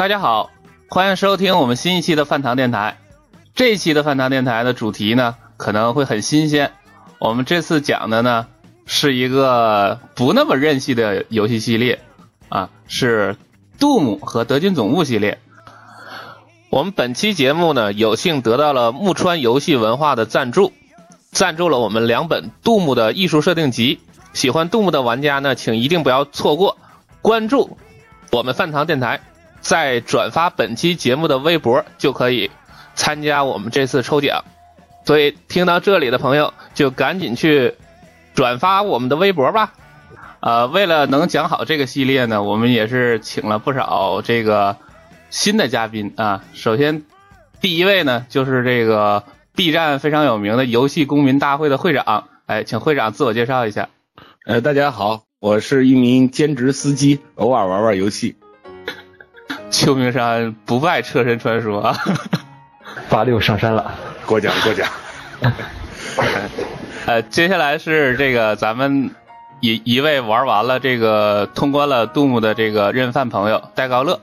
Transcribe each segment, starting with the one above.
大家好，欢迎收听我们新一期的饭堂电台。这一期的饭堂电台的主题呢，可能会很新鲜。我们这次讲的呢，是一个不那么任性的游戏系列啊，是杜姆和德军总部系列。我们本期节目呢，有幸得到了木川游戏文化的赞助，赞助了我们两本杜姆的艺术设定集。喜欢杜姆的玩家呢，请一定不要错过关注我们饭堂电台。在转发本期节目的微博就可以参加我们这次抽奖，所以听到这里的朋友就赶紧去转发我们的微博吧。呃，为了能讲好这个系列呢，我们也是请了不少这个新的嘉宾啊。首先，第一位呢就是这个 B 站非常有名的游戏公民大会的会长，哎，请会长自我介绍一下。呃，大家好，我是一名兼职司机，偶尔玩玩游戏。秋名山不败车神传说啊！八六上山了，过奖过奖。呃，接下来是这个咱们一一位玩完了这个通关了杜牧的这个任饭朋友戴高乐。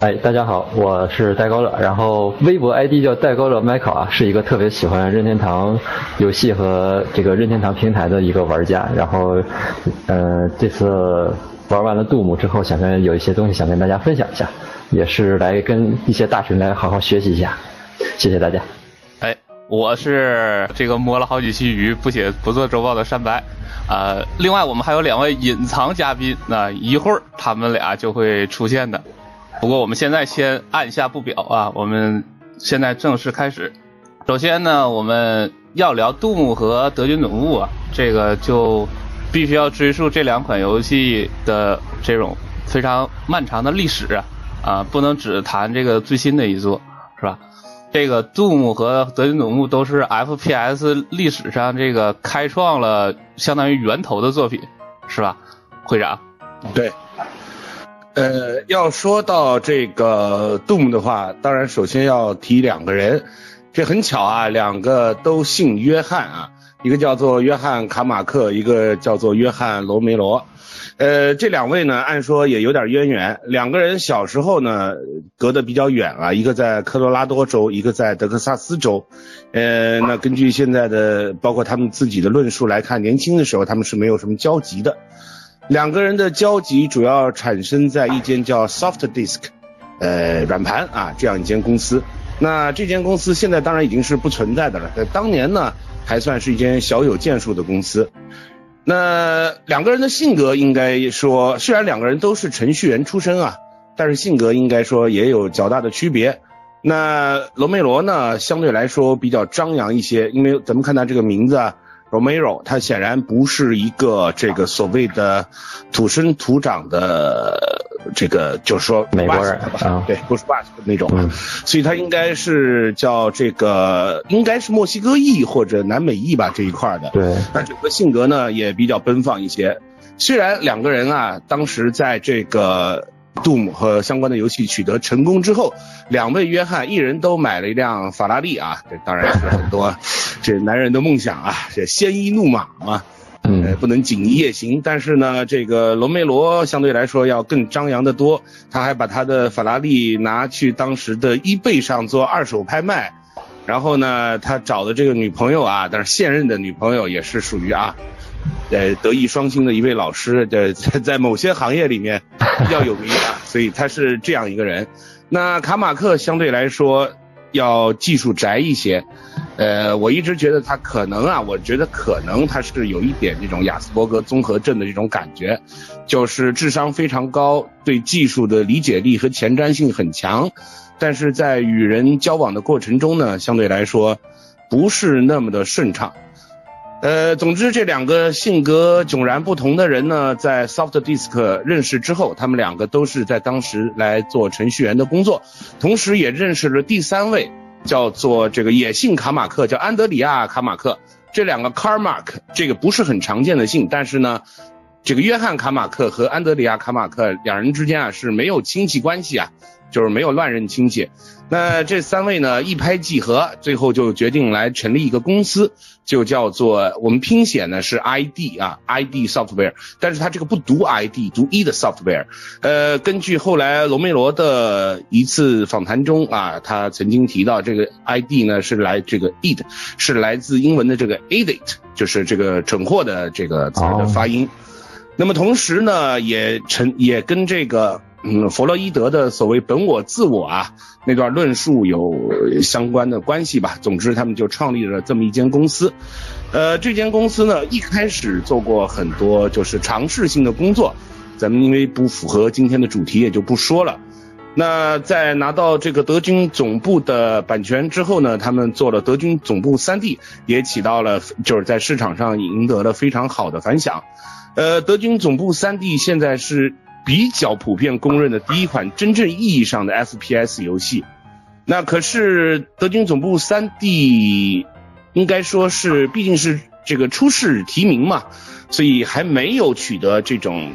哎，大家好，我是戴高乐，然后微博 ID 叫戴高乐 Michael 啊，是一个特别喜欢任天堂游戏和这个任天堂平台的一个玩家。然后，呃，这次玩完了杜牧之后，想跟有一些东西想跟大家分享一下。也是来跟一些大神来好好学习一下，谢谢大家。哎，我是这个摸了好几期鱼不写不做周报的山白，呃，另外我们还有两位隐藏嘉宾，那一会儿他们俩就会出现的。不过我们现在先按下不表啊，我们现在正式开始。首先呢，我们要聊杜牧和德军总务啊，这个就必须要追溯这两款游戏的这种非常漫长的历史啊。啊，不能只谈这个最新的一作，是吧？这个 Doom 和德军总部都是 FPS 历史上这个开创了相当于源头的作品，是吧？会长，对。呃，要说到这个 Doom 的话，当然首先要提两个人，这很巧啊，两个都姓约翰啊，一个叫做约翰卡马克，一个叫做约翰罗梅罗。呃，这两位呢，按说也有点渊源。两个人小时候呢，隔得比较远啊，一个在科罗拉多州，一个在德克萨斯州。呃，那根据现在的，包括他们自己的论述来看，年轻的时候他们是没有什么交集的。两个人的交集主要产生在一间叫 Soft Disk，呃，软盘啊这样一间公司。那这间公司现在当然已经是不存在的了，在当年呢，还算是一间小有建树的公司。那两个人的性格应该说，虽然两个人都是程序员出身啊，但是性格应该说也有较大的区别。那罗梅罗呢，相对来说比较张扬一些，因为咱们看他这个名字啊。Romero，他显然不是一个这个所谓的土生土长的这个，就是说美国人啊，对，不是 Basque 那种，所以他应该是叫这个，应该是墨西哥裔或者南美裔吧这一块的。对，那整个性格呢也比较奔放一些。虽然两个人啊，当时在这个。Doom 和相关的游戏取得成功之后，两位约翰一人都买了一辆法拉利啊，这当然是很多这男人的梦想啊，这鲜衣怒马嘛，嗯，不能锦衣夜行。但是呢，这个罗梅罗相对来说要更张扬的多，他还把他的法拉利拿去当时的 eBay 上做二手拍卖，然后呢，他找的这个女朋友啊，但是现任的女朋友也是属于啊。呃，德艺双馨的一位老师，在在某些行业里面比较有名啊，所以他是这样一个人。那卡马克相对来说要技术宅一些，呃，我一直觉得他可能啊，我觉得可能他是有一点这种亚斯伯格综合症的这种感觉，就是智商非常高，对技术的理解力和前瞻性很强，但是在与人交往的过程中呢，相对来说不是那么的顺畅。呃，总之这两个性格迥然不同的人呢，在 Soft Disk 认识之后，他们两个都是在当时来做程序员的工作，同时也认识了第三位，叫做这个野姓卡马克，叫安德里亚卡马克。这两个 Carmack 这个不是很常见的姓，但是呢，这个约翰卡马克和安德里亚卡马克两人之间啊是没有亲戚关系啊，就是没有乱认亲戚。那这三位呢一拍即合，最后就决定来成立一个公司，就叫做我们拼写呢是 ID 啊，ID Software，但是它这个不读 ID，读 E 的 Software。呃，根据后来罗梅罗的一次访谈中啊，他曾经提到这个 ID 呢是来这个 it 是来自英文的这个 edit，就是这个蠢货的这个词的发音。那么同时呢，也成也跟这个。嗯，弗洛伊德的所谓本我自我啊，那段论述有相关的关系吧。总之，他们就创立了这么一间公司。呃，这间公司呢，一开始做过很多就是尝试性的工作，咱们因为不符合今天的主题，也就不说了。那在拿到这个德军总部的版权之后呢，他们做了德军总部三 D，也起到了就是在市场上赢得了非常好的反响。呃，德军总部三 D 现在是。比较普遍公认的第一款真正意义上的 FPS 游戏，那可是德军总部 3D，应该说是毕竟是这个初试提名嘛，所以还没有取得这种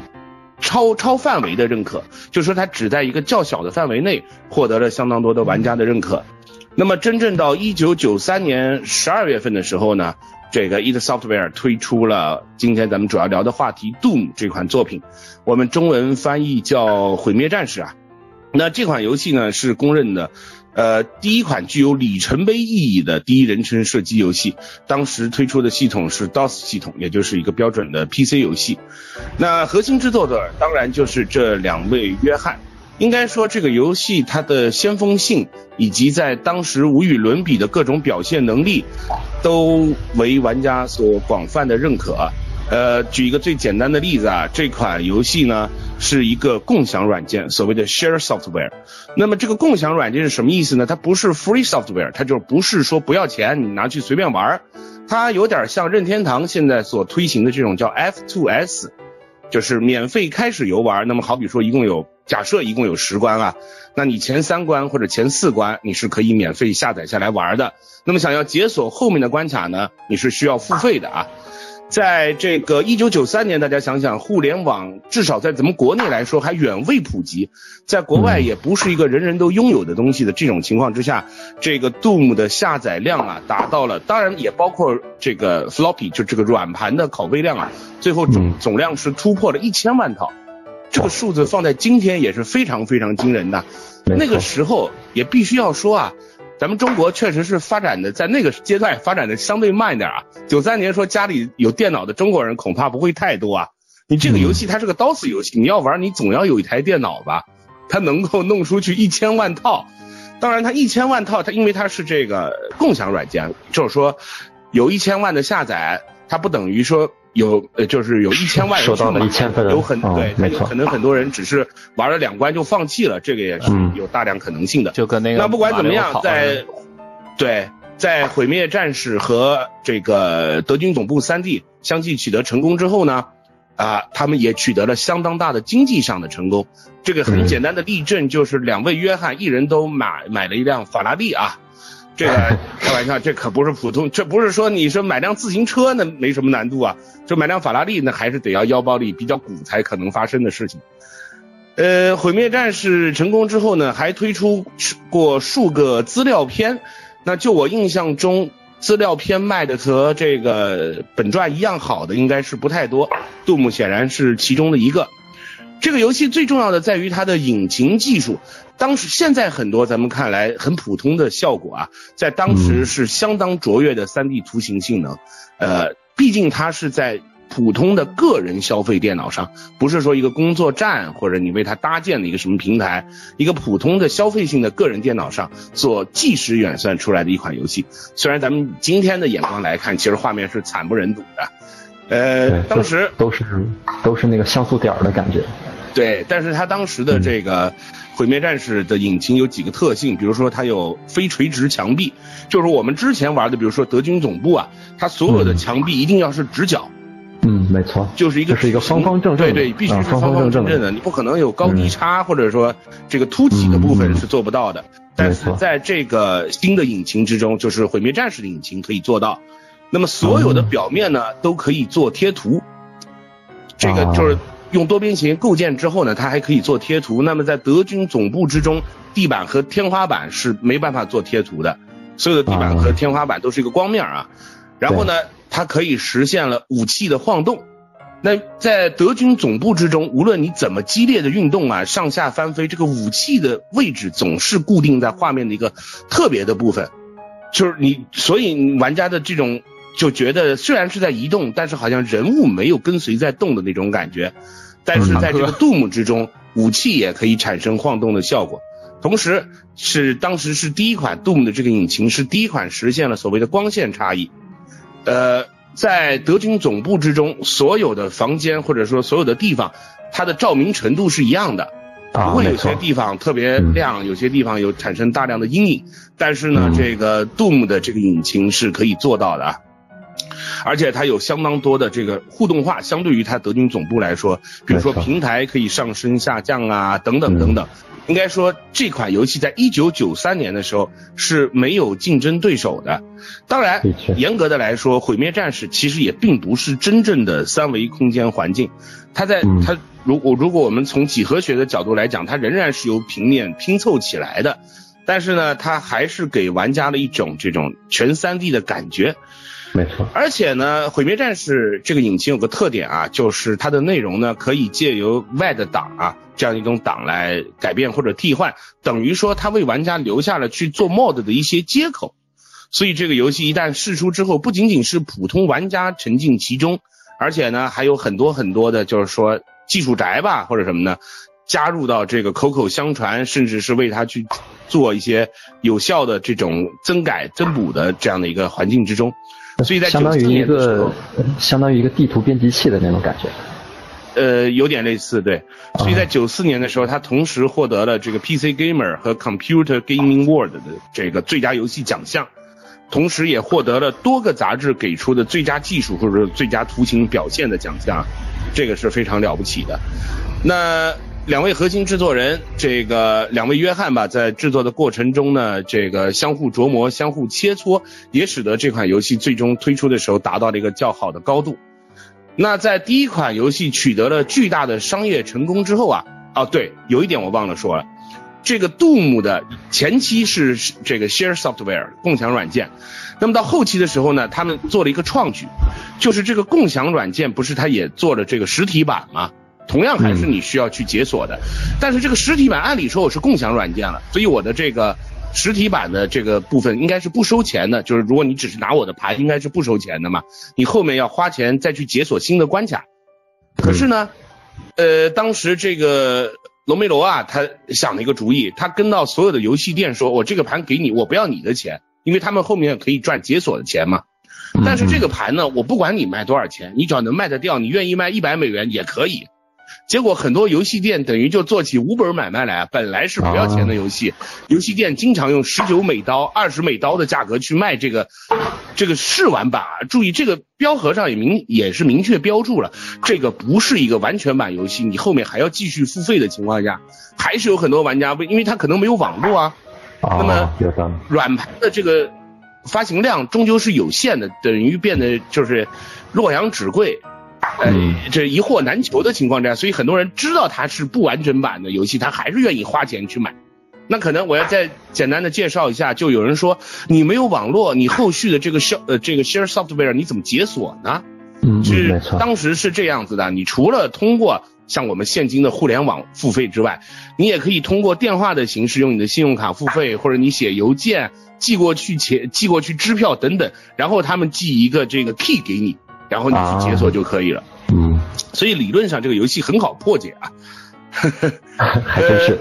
超超范围的认可，就说它只在一个较小的范围内获得了相当多的玩家的认可。那么真正到1993年12月份的时候呢？这个 id Software 推出了今天咱们主要聊的话题 Doom 这款作品，我们中文翻译叫毁灭战士啊。那这款游戏呢是公认的，呃，第一款具有里程碑意义的第一人称射击游戏。当时推出的系统是 DOS 系统，也就是一个标准的 PC 游戏。那核心制作者当然就是这两位约翰。应该说，这个游戏它的先锋性以及在当时无与伦比的各种表现能力，都为玩家所广泛的认可。呃，举一个最简单的例子啊，这款游戏呢是一个共享软件，所谓的 share software。那么这个共享软件是什么意思呢？它不是 free software，它就不是说不要钱你拿去随便玩儿，它有点像任天堂现在所推行的这种叫 F2S，就是免费开始游玩。那么好比说一共有。假设一共有十关啊，那你前三关或者前四关你是可以免费下载下来玩的。那么想要解锁后面的关卡呢，你是需要付费的啊。在这个一九九三年，大家想想，互联网至少在咱们国内来说还远未普及，在国外也不是一个人人都拥有的东西的这种情况之下，这个 Doom 的下载量啊达到了，当然也包括这个 Floppy 就这个软盘的拷贝量啊，最后总总量是突破了一千万套。这个数字放在今天也是非常非常惊人的，那个时候也必须要说啊，咱们中国确实是发展的在那个阶段发展的相对慢一点啊。九三年说家里有电脑的中国人恐怕不会太多啊。你这个游戏它是个 DOS 游戏，你要玩你总要有一台电脑吧？它能够弄出去一千万套，当然它一千万套它因为它是这个共享软件，就是说有一千万的下载，它不等于说。有呃，就是有一千万人收一千份，有很对，有可能很多人只是玩了两关就放弃了，这个也是有大量可能性的。就跟那个那不管怎么样，在对在毁灭战士和这个德军总部三 D 相继取得成功之后呢，啊，他们也取得了相当大的经济上的成功。这个很简单的例证就是两位约翰一人都买买了一辆法拉利啊。这个 开玩笑，这可不是普通，这不是说你说买辆自行车那没什么难度啊，就买辆法拉利那还是得要腰包里比较鼓才可能发生的事情。呃，毁灭战士成功之后呢，还推出过数个资料片，那就我印象中，资料片卖的和这个本传一样好的应该是不太多，杜牧显然是其中的一个。这个游戏最重要的在于它的引擎技术。当时现在很多咱们看来很普通的效果啊，在当时是相当卓越的 3D 图形性能。呃，毕竟它是在普通的个人消费电脑上，不是说一个工作站或者你为它搭建的一个什么平台，一个普通的消费性的个人电脑上做即时远算出来的一款游戏。虽然咱们今天的眼光来看，其实画面是惨不忍睹的。呃，当时都是都是那个像素点的感觉。对，但是它当时的这个毁灭战士的引擎有几个特性，比如说它有非垂直墙壁，就是我们之前玩的，比如说德军总部啊，它所有的墙壁一定要是直角。嗯，没错，就是一个是一个方方正正，对对，必须是方方正正的，你不可能有高低差或者说这个凸起的部分是做不到的。但是在这个新的引擎之中，就是毁灭战士的引擎可以做到。那么所有的表面呢都可以做贴图。这个就是用多边形构建之后呢，它还可以做贴图。那么在德军总部之中，地板和天花板是没办法做贴图的，所有的地板和天花板都是一个光面啊。然后呢，它可以实现了武器的晃动。那在德军总部之中，无论你怎么激烈的运动啊，上下翻飞，这个武器的位置总是固定在画面的一个特别的部分，就是你，所以玩家的这种就觉得虽然是在移动，但是好像人物没有跟随在动的那种感觉。但是在这个 Doom 之中，武器也可以产生晃动的效果，同时是当时是第一款 Doom 的这个引擎是第一款实现了所谓的光线差异，呃。在德军总部之中，所有的房间或者说所有的地方，它的照明程度是一样的，不会有些地方特别亮，有些地方有产生大量的阴影。但是呢，这个 Doom 的这个引擎是可以做到的啊，而且它有相当多的这个互动化，相对于它德军总部来说，比如说平台可以上升下降啊，等等等等。应该说，这款游戏在一九九三年的时候是没有竞争对手的。当然，严格的来说，《毁灭战士》其实也并不是真正的三维空间环境。它在它如果如果我们从几何学的角度来讲，它仍然是由平面拼凑起来的。但是呢，它还是给玩家了一种这种全三 D 的感觉。没错。而且呢，《毁灭战士》这个引擎有个特点啊，就是它的内容呢可以借由 WED 档啊。这样一种档来改变或者替换，等于说它为玩家留下了去做 mod 的一些接口，所以这个游戏一旦试出之后，不仅仅是普通玩家沉浸其中，而且呢还有很多很多的，就是说技术宅吧或者什么呢，加入到这个口口相传，甚至是为它去做一些有效的这种增改增补的这样的一个环境之中，所以在相当于一个相当于一个地图编辑器的那种感觉。呃，有点类似，对。所以在九四年的时候，他同时获得了这个 PC Gamer 和 Computer Gaming World 的这个最佳游戏奖项，同时也获得了多个杂志给出的最佳技术或者最佳图形表现的奖项，这个是非常了不起的。那两位核心制作人，这个两位约翰吧，在制作的过程中呢，这个相互琢磨、相互切磋，也使得这款游戏最终推出的时候达到了一个较好的高度。那在第一款游戏取得了巨大的商业成功之后啊，哦对，有一点我忘了说了，这个 Doom 的前期是这个 Share Software 共享软件，那么到后期的时候呢，他们做了一个创举，就是这个共享软件不是它也做了这个实体版吗？同样还是你需要去解锁的，但是这个实体版按理说我是共享软件了，所以我的这个。实体版的这个部分应该是不收钱的，就是如果你只是拿我的盘，应该是不收钱的嘛。你后面要花钱再去解锁新的关卡。可是呢，呃，当时这个罗梅罗啊，他想了一个主意，他跟到所有的游戏店说：“我这个盘给你，我不要你的钱，因为他们后面可以赚解锁的钱嘛。但是这个盘呢，我不管你卖多少钱，你只要能卖得掉，你愿意卖一百美元也可以。”结果很多游戏店等于就做起五本买卖来啊！本来是不要钱的游戏，游戏店经常用十九美刀、二十美刀的价格去卖这个这个试玩版。注意，这个标盒上也明也是明确标注了，这个不是一个完全版游戏，你后面还要继续付费的情况下，还是有很多玩家为，因为他可能没有网络啊。那么软盘的这个发行量终究是有限的，等于变得就是洛阳纸贵。呃，这一货难求的情况下，所以很多人知道它是不完整版的游戏，他还是愿意花钱去买。那可能我要再简单的介绍一下，就有人说你没有网络，你后续的这个 share 呃这个 share software 你怎么解锁呢？嗯，是当时是这样子的，你除了通过像我们现今的互联网付费之外，你也可以通过电话的形式用你的信用卡付费，或者你写邮件寄过去钱寄过去支票等等，然后他们寄一个这个 key 给你。然后你去解锁就可以了。嗯，所以理论上这个游戏很好破解啊。还真是。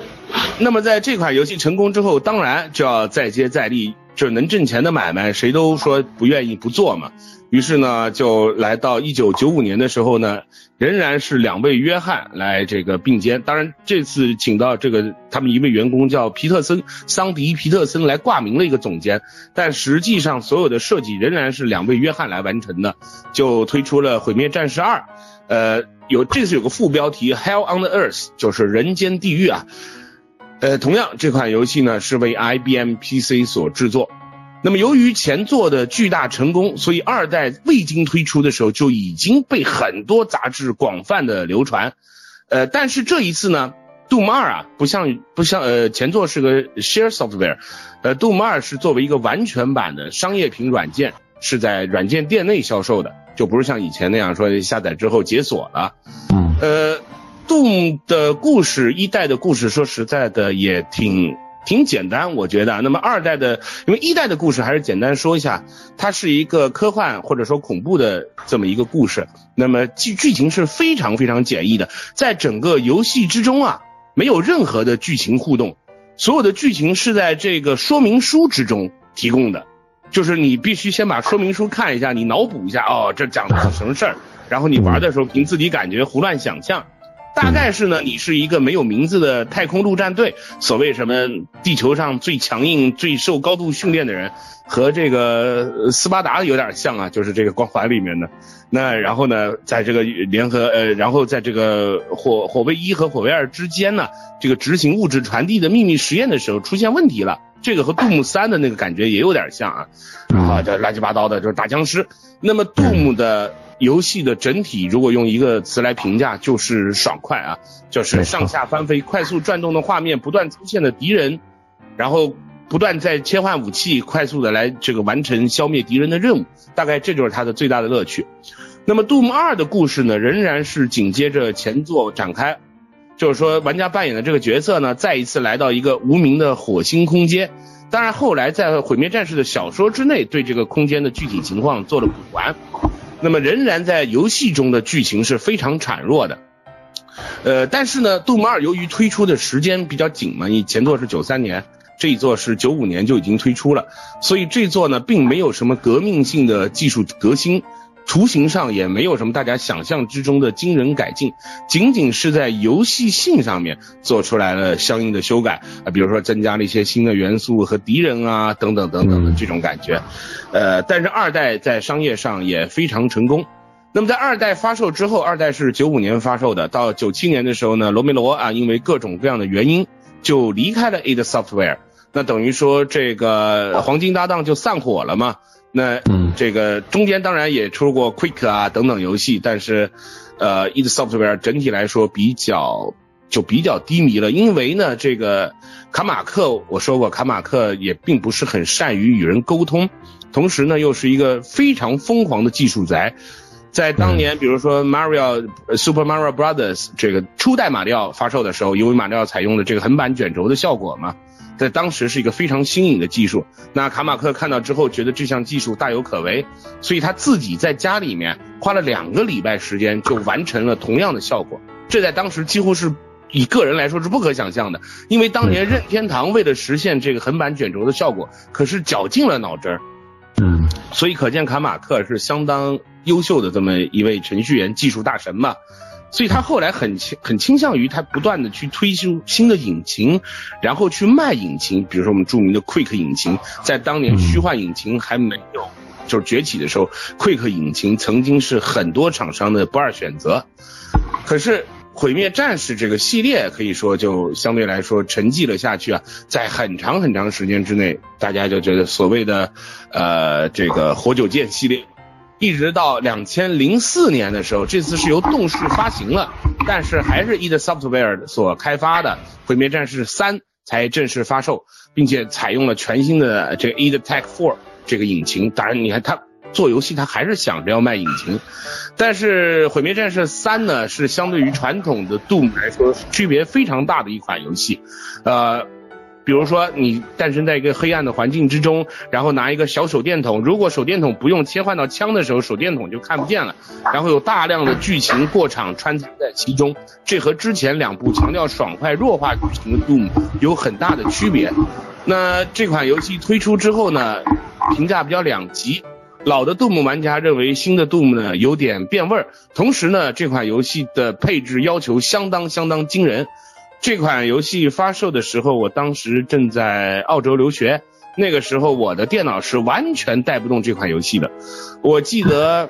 那么在这款游戏成功之后，当然就要再接再厉，就是能挣钱的买卖，谁都说不愿意不做嘛。于是呢，就来到一九九五年的时候呢，仍然是两位约翰来这个并肩。当然，这次请到这个他们一位员工叫皮特森桑迪皮特森来挂名了一个总监，但实际上所有的设计仍然是两位约翰来完成的。就推出了《毁灭战士二》，呃，有这次有个副标题《Hell on the Earth》，就是人间地狱啊。呃，同样这款游戏呢是为 IBM PC 所制作。那么由于前作的巨大成功，所以二代未经推出的时候就已经被很多杂志广泛的流传。呃，但是这一次呢，Doom 二啊，不像不像呃前作是个 Share Software，呃，Doom 二是作为一个完全版的商业品软件，是在软件店内销售的，就不是像以前那样说下载之后解锁了。嗯，呃，Doom 的故事一代的故事，说实在的也挺。挺简单，我觉得。那么二代的，因为一代的故事还是简单说一下，它是一个科幻或者说恐怖的这么一个故事。那么剧剧情是非常非常简易的，在整个游戏之中啊，没有任何的剧情互动，所有的剧情是在这个说明书之中提供的，就是你必须先把说明书看一下，你脑补一下，哦，这讲的是什么事儿，然后你玩的时候凭自己感觉胡乱想象。大概是呢，你是一个没有名字的太空陆战队，所谓什么地球上最强硬、最受高度训练的人，和这个斯巴达有点像啊，就是这个光环里面的。那然后呢，在这个联合呃，然后在这个火火卫一和火卫二之间呢，这个执行物质传递的秘密实验的时候出现问题了，这个和杜牧三的那个感觉也有点像啊，啊，这乱七八糟的，就是打僵尸。那么杜牧的。游戏的整体，如果用一个词来评价，就是爽快啊，就是上下翻飞、快速转动的画面，不断出现的敌人，然后不断在切换武器，快速的来这个完成消灭敌人的任务，大概这就是它的最大的乐趣。那么 Doom 二的故事呢，仍然是紧接着前作展开，就是说玩家扮演的这个角色呢，再一次来到一个无名的火星空间，当然后来在毁灭战士的小说之内，对这个空间的具体情况做了补完。那么仍然在游戏中的剧情是非常孱弱的，呃，但是呢，杜马尔由于推出的时间比较紧嘛，你前作是九三年，这一作是九五年就已经推出了，所以这座呢并没有什么革命性的技术革新。图形上也没有什么大家想象之中的惊人改进，仅仅是在游戏性上面做出来了相应的修改啊，比如说增加了一些新的元素和敌人啊等等等等的这种感觉，呃，但是二代在商业上也非常成功。那么在二代发售之后，二代是九五年发售的，到九七年的时候呢，罗梅罗啊因为各种各样的原因就离开了 id Software，那等于说这个黄金搭档就散伙了嘛。那这个中间当然也出过 Quick 啊等等游戏，但是，呃，id Software 整体来说比较就比较低迷了，因为呢，这个卡马克我说过，卡马克也并不是很善于与人沟通，同时呢，又是一个非常疯狂的技术宅，在当年，比如说 Mario Super Mario Brothers 这个初代马里奥发售的时候，因为马里奥采用了这个横版卷轴的效果嘛。在当时是一个非常新颖的技术，那卡马克看到之后觉得这项技术大有可为，所以他自己在家里面花了两个礼拜时间就完成了同样的效果，这在当时几乎是以个人来说是不可想象的，因为当年任天堂为了实现这个横版卷轴的效果，可是绞尽了脑汁儿，嗯，所以可见卡马克是相当优秀的这么一位程序员技术大神嘛。所以他后来很倾很倾向于他不断的去推出新的引擎，然后去卖引擎，比如说我们著名的 Quick 引擎，在当年虚幻引擎还没有就是崛起的时候，Quick 引擎曾经是很多厂商的不二选择。可是毁灭战士这个系列可以说就相对来说沉寂了下去啊，在很长很长时间之内，大家就觉得所谓的呃这个火九剑系列。一直到两千零四年的时候，这次是由动视发行了，但是还是 id Software 所开发的《毁灭战士三》才正式发售，并且采用了全新的这个 id Tech Four 这个引擎。当然，你看他做游戏，他还是想着要卖引擎。但是《毁灭战士三》呢，是相对于传统的 Doom 来说区别非常大的一款游戏，呃。比如说，你诞生在一个黑暗的环境之中，然后拿一个小手电筒，如果手电筒不用切换到枪的时候，手电筒就看不见了。然后有大量的剧情过场穿插在其中，这和之前两部强调爽快弱化剧情的 Doom 有很大的区别。那这款游戏推出之后呢，评价比较两极。老的 Doom 玩家认为新的 Doom 呢有点变味儿，同时呢，这款游戏的配置要求相当相当惊人。这款游戏发售的时候，我当时正在澳洲留学，那个时候我的电脑是完全带不动这款游戏的。我记得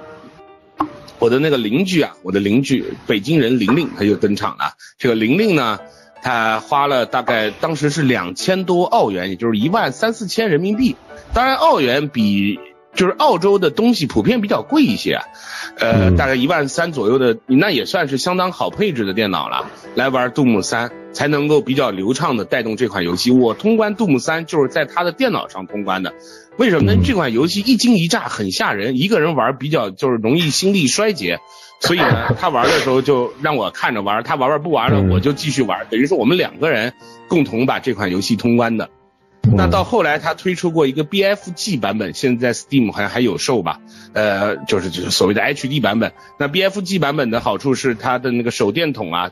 我的那个邻居啊，我的邻居北京人玲玲，他就登场了。这个玲玲呢，他花了大概当时是两千多澳元，也就是一万三四千人民币。当然，澳元比就是澳洲的东西普遍比较贵一些，呃，大概一万三左右的，那也算是相当好配置的电脑了。来玩杜牧三才能够比较流畅的带动这款游戏。我通关杜牧三就是在他的电脑上通关的。为什么呢？这款游戏一惊一乍，很吓人，一个人玩比较就是容易心力衰竭，所以呢，他玩的时候就让我看着玩，他玩玩不玩了，我就继续玩，等于说我们两个人共同把这款游戏通关的。那到后来他推出过一个 BFG 版本，现在 Steam 好像还有售吧？呃，就是就是所谓的 HD 版本。那 BFG 版本的好处是它的那个手电筒啊，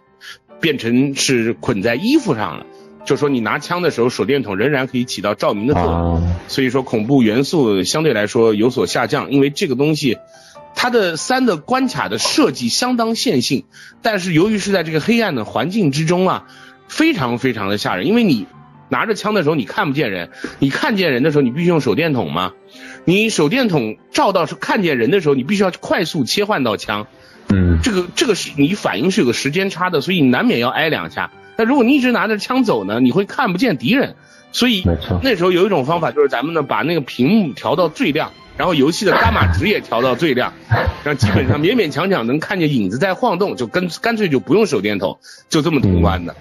变成是捆在衣服上了。就说你拿枪的时候，手电筒仍然可以起到照明的作用，所以说恐怖元素相对来说有所下降。因为这个东西，它的三的关卡的设计相当线性，但是由于是在这个黑暗的环境之中啊，非常非常的吓人。因为你拿着枪的时候你看不见人，你看见人的时候你必须用手电筒吗，你手电筒照到是看见人的时候，你必须要快速切换到枪，嗯，这个这个是你反应是有个时间差的，所以你难免要挨两下。那如果你一直拿着枪走呢，你会看不见敌人，所以那时候有一种方法就是咱们呢把那个屏幕调到最亮，然后游戏的伽马值也调到最亮，让基本上勉勉强强能看见影子在晃动，就跟干脆就不用手电筒，就这么通关的。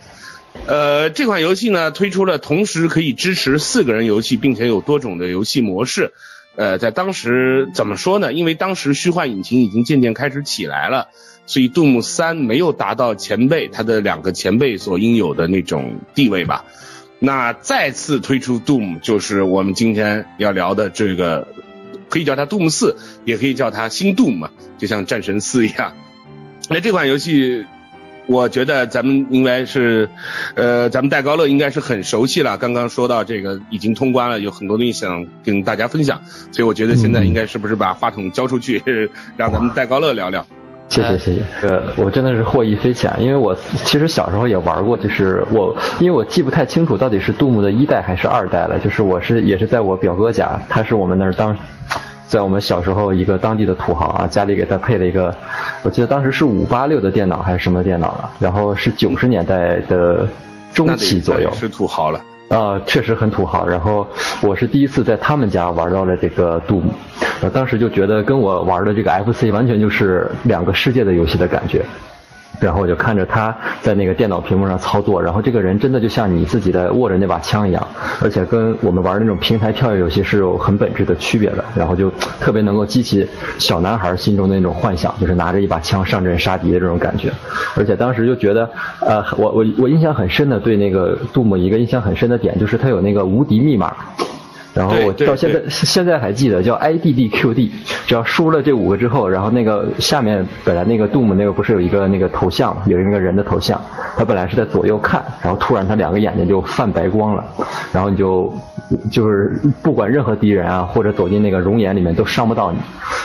呃，这款游戏呢推出了同时可以支持四个人游戏，并且有多种的游戏模式。呃，在当时怎么说呢？因为当时虚幻引擎已经渐渐开始起来了。所以杜牧三没有达到前辈他的两个前辈所应有的那种地位吧？那再次推出杜牧，就是我们今天要聊的这个，可以叫它杜牧四，也可以叫它新杜牧，就像战神四一样。那这款游戏，我觉得咱们应该是，呃，咱们戴高乐应该是很熟悉了。刚刚说到这个已经通关了，有很多东西想跟大家分享，所以我觉得现在应该是不是把话筒交出去，让咱们戴高乐聊聊。谢谢谢谢，呃，我真的是获益匪浅，因为我其实小时候也玩过，就是我因为我记不太清楚到底是杜牧的一代还是二代了，就是我是也是在我表哥家，他是我们那儿当，在我们小时候一个当地的土豪啊，家里给他配了一个，我记得当时是五八六的电脑还是什么电脑了，然后是九十年代的中期左右，是土豪了。啊，确实很土豪。然后我是第一次在他们家玩到了这个 Doom，，当时就觉得跟我玩的这个 FC 完全就是两个世界的游戏的感觉。然后我就看着他在那个电脑屏幕上操作，然后这个人真的就像你自己在握着那把枪一样，而且跟我们玩那种平台跳跃游戏是有很本质的区别的。然后就特别能够激起小男孩心中的那种幻想，就是拿着一把枪上阵杀敌的这种感觉。而且当时就觉得，呃，我我我印象很深的对那个杜牧一个印象很深的点，就是他有那个无敌密码。然后我到现在 现在还记得叫 IDDQD，只要输了这五个之后，然后那个下面本来那个 Doom 那个不是有一个那个头像，有一个人的头像，他本来是在左右看，然后突然他两个眼睛就泛白光了，然后你就就是不管任何敌人啊或者走进那个熔岩里面都伤不到你，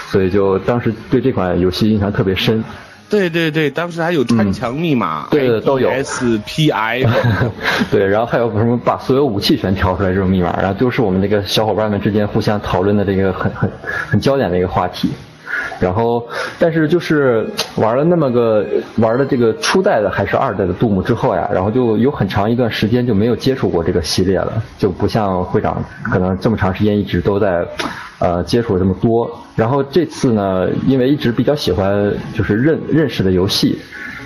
所以就当时对这款游戏印象特别深。对对对，当时还有穿墙密码，对都有 SPI，对，然后还有什么把所有武器全调出来这种密码，然后都是我们这个小伙伴们之间互相讨论的这个很很很焦点的一个话题。然后，但是就是玩了那么个玩了这个初代的还是二代的杜牧之后呀，然后就有很长一段时间就没有接触过这个系列了，就不像会长可能这么长时间一直都在。呃，接触这么多，然后这次呢，因为一直比较喜欢就是认认识的游戏，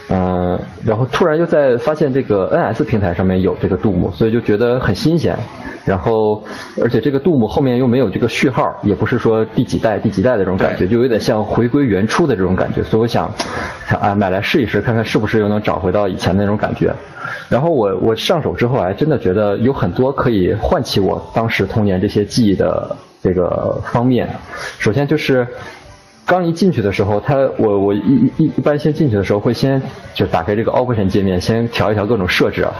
嗯，然后突然又在发现这个 NS 平台上面有这个杜牧，所以就觉得很新鲜。然后，而且这个杜牧后面又没有这个序号，也不是说第几代第几代的这种感觉，就有点像回归原初的这种感觉。所以我想，啊，买来试一试，看看是不是又能找回到以前那种感觉。然后我我上手之后，还真的觉得有很多可以唤起我当时童年这些记忆的。这个方面，首先就是刚一进去的时候，他我我一一一般先进去的时候会先就打开这个 Option 界面，先调一调各种设置啊，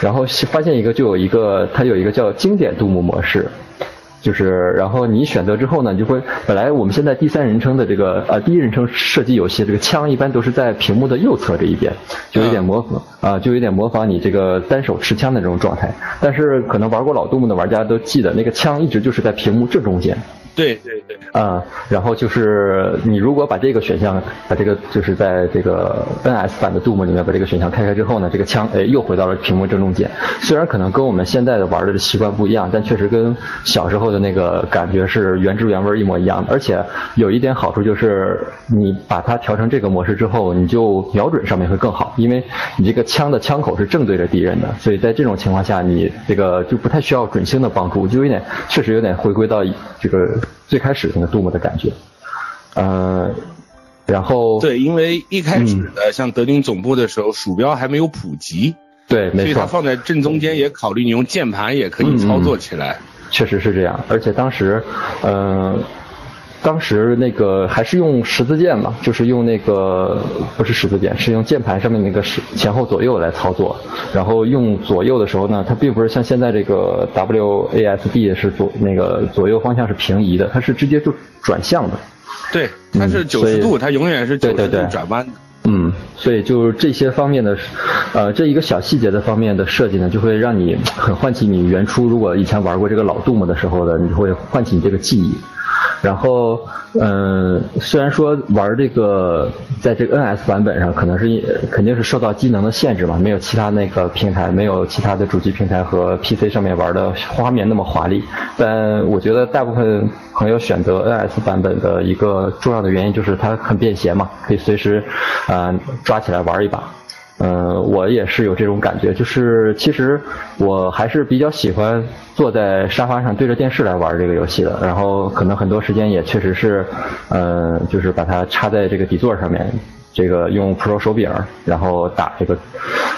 然后发现一个就有一个它有一个叫经典杜牧模式。就是，然后你选择之后呢，你就会本来我们现在第三人称的这个呃第一人称射击游戏，这个枪一般都是在屏幕的右侧这一边，就有点模仿啊，就有点模仿你这个单手持枪的这种状态。但是可能玩过老杜牧的玩家都记得，那个枪一直就是在屏幕正中间，对对对，啊、然后就是你如果把这个选项，把这个就是在这个 NS 版的 Doom 里面把这个选项开开之后呢，这个枪哎又回到了屏幕正中间。虽然可能跟我们现在的玩的习惯不一样，但确实跟小时候的那个感觉是原汁原味一模一样的。而且有一点好处就是，你把它调成这个模式之后，你就瞄准上面会更好，因为你这个枪的枪口是正对着敌人的，所以在这种情况下，你这个就不太需要准星的帮助，就有点确实有点回归到这个 最开始那个 Doom 的感觉。呃，然后对，因为一开始的像德军总部的时候，鼠标还没有普及，对，所以它，放在正中间也考虑你用键盘也可以操作起来。确实是这样。而且当时，呃，当时那个还是用十字键嘛，就是用那个不是十字键，是用键盘上面那个是前后左右来操作。然后用左右的时候呢，它并不是像现在这个 WASD 是左那个左右方向是平移的，它是直接就转向的。对，它是九十度，它永远是九十度对对对转弯的。嗯，所以就是这些方面的，呃，这一个小细节的方面的设计呢，就会让你很唤起你原初如果以前玩过这个老 Doom 的时候的，你会唤起你这个记忆。然后，嗯、虽然说玩这个在这个 NS 版本上可能是肯定是受到机能的限制嘛，没有其他那个平台，没有其他的主机平台和 PC 上面玩的画面那么华丽。但我觉得大部分朋友选择 NS 版本的一个重要的原因就是它很便携嘛，可以随时、呃抓起来玩一把。嗯，我也是有这种感觉，就是其实我还是比较喜欢坐在沙发上对着电视来玩这个游戏的，然后可能很多时间也确实是，呃，就是把它插在这个底座上面，这个用 Pro 手柄，然后打这个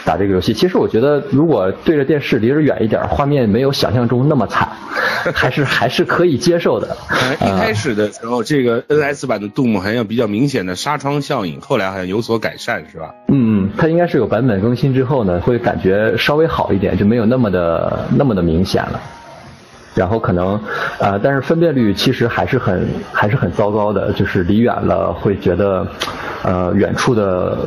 打这个游戏。其实我觉得，如果对着电视离着远一点，画面没有想象中那么惨，还是还是可以接受的。呃，一开始的时候，这个 NS 版的 Doom 好像有比较明显的纱窗效应，后来好像有所改善，是吧？嗯，嗯，它应该是有版本更新之后呢，会感觉稍微好一点，就没有那么的那么的明显了。然后可能，呃，但是分辨率其实还是很还是很糟糕的，就是离远了会觉得，呃，远处的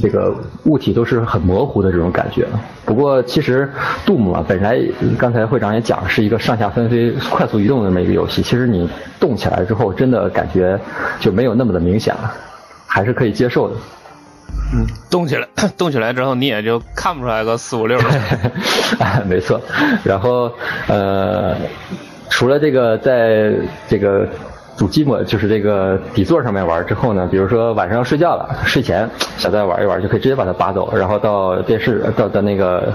这个物体都是很模糊的这种感觉。不过其实 Doom 嘛，本来刚才会长也讲是一个上下分飞、快速移动的那么一个游戏，其实你动起来之后，真的感觉就没有那么的明显了，还是可以接受的。嗯，动起来，动起来之后你也就看不出来个四五六了。没错，然后呃，除了这个在这个主机模，就是这个底座上面玩之后呢，比如说晚上要睡觉了，睡前想再玩一玩，就可以直接把它拔走，然后到电视到到那个。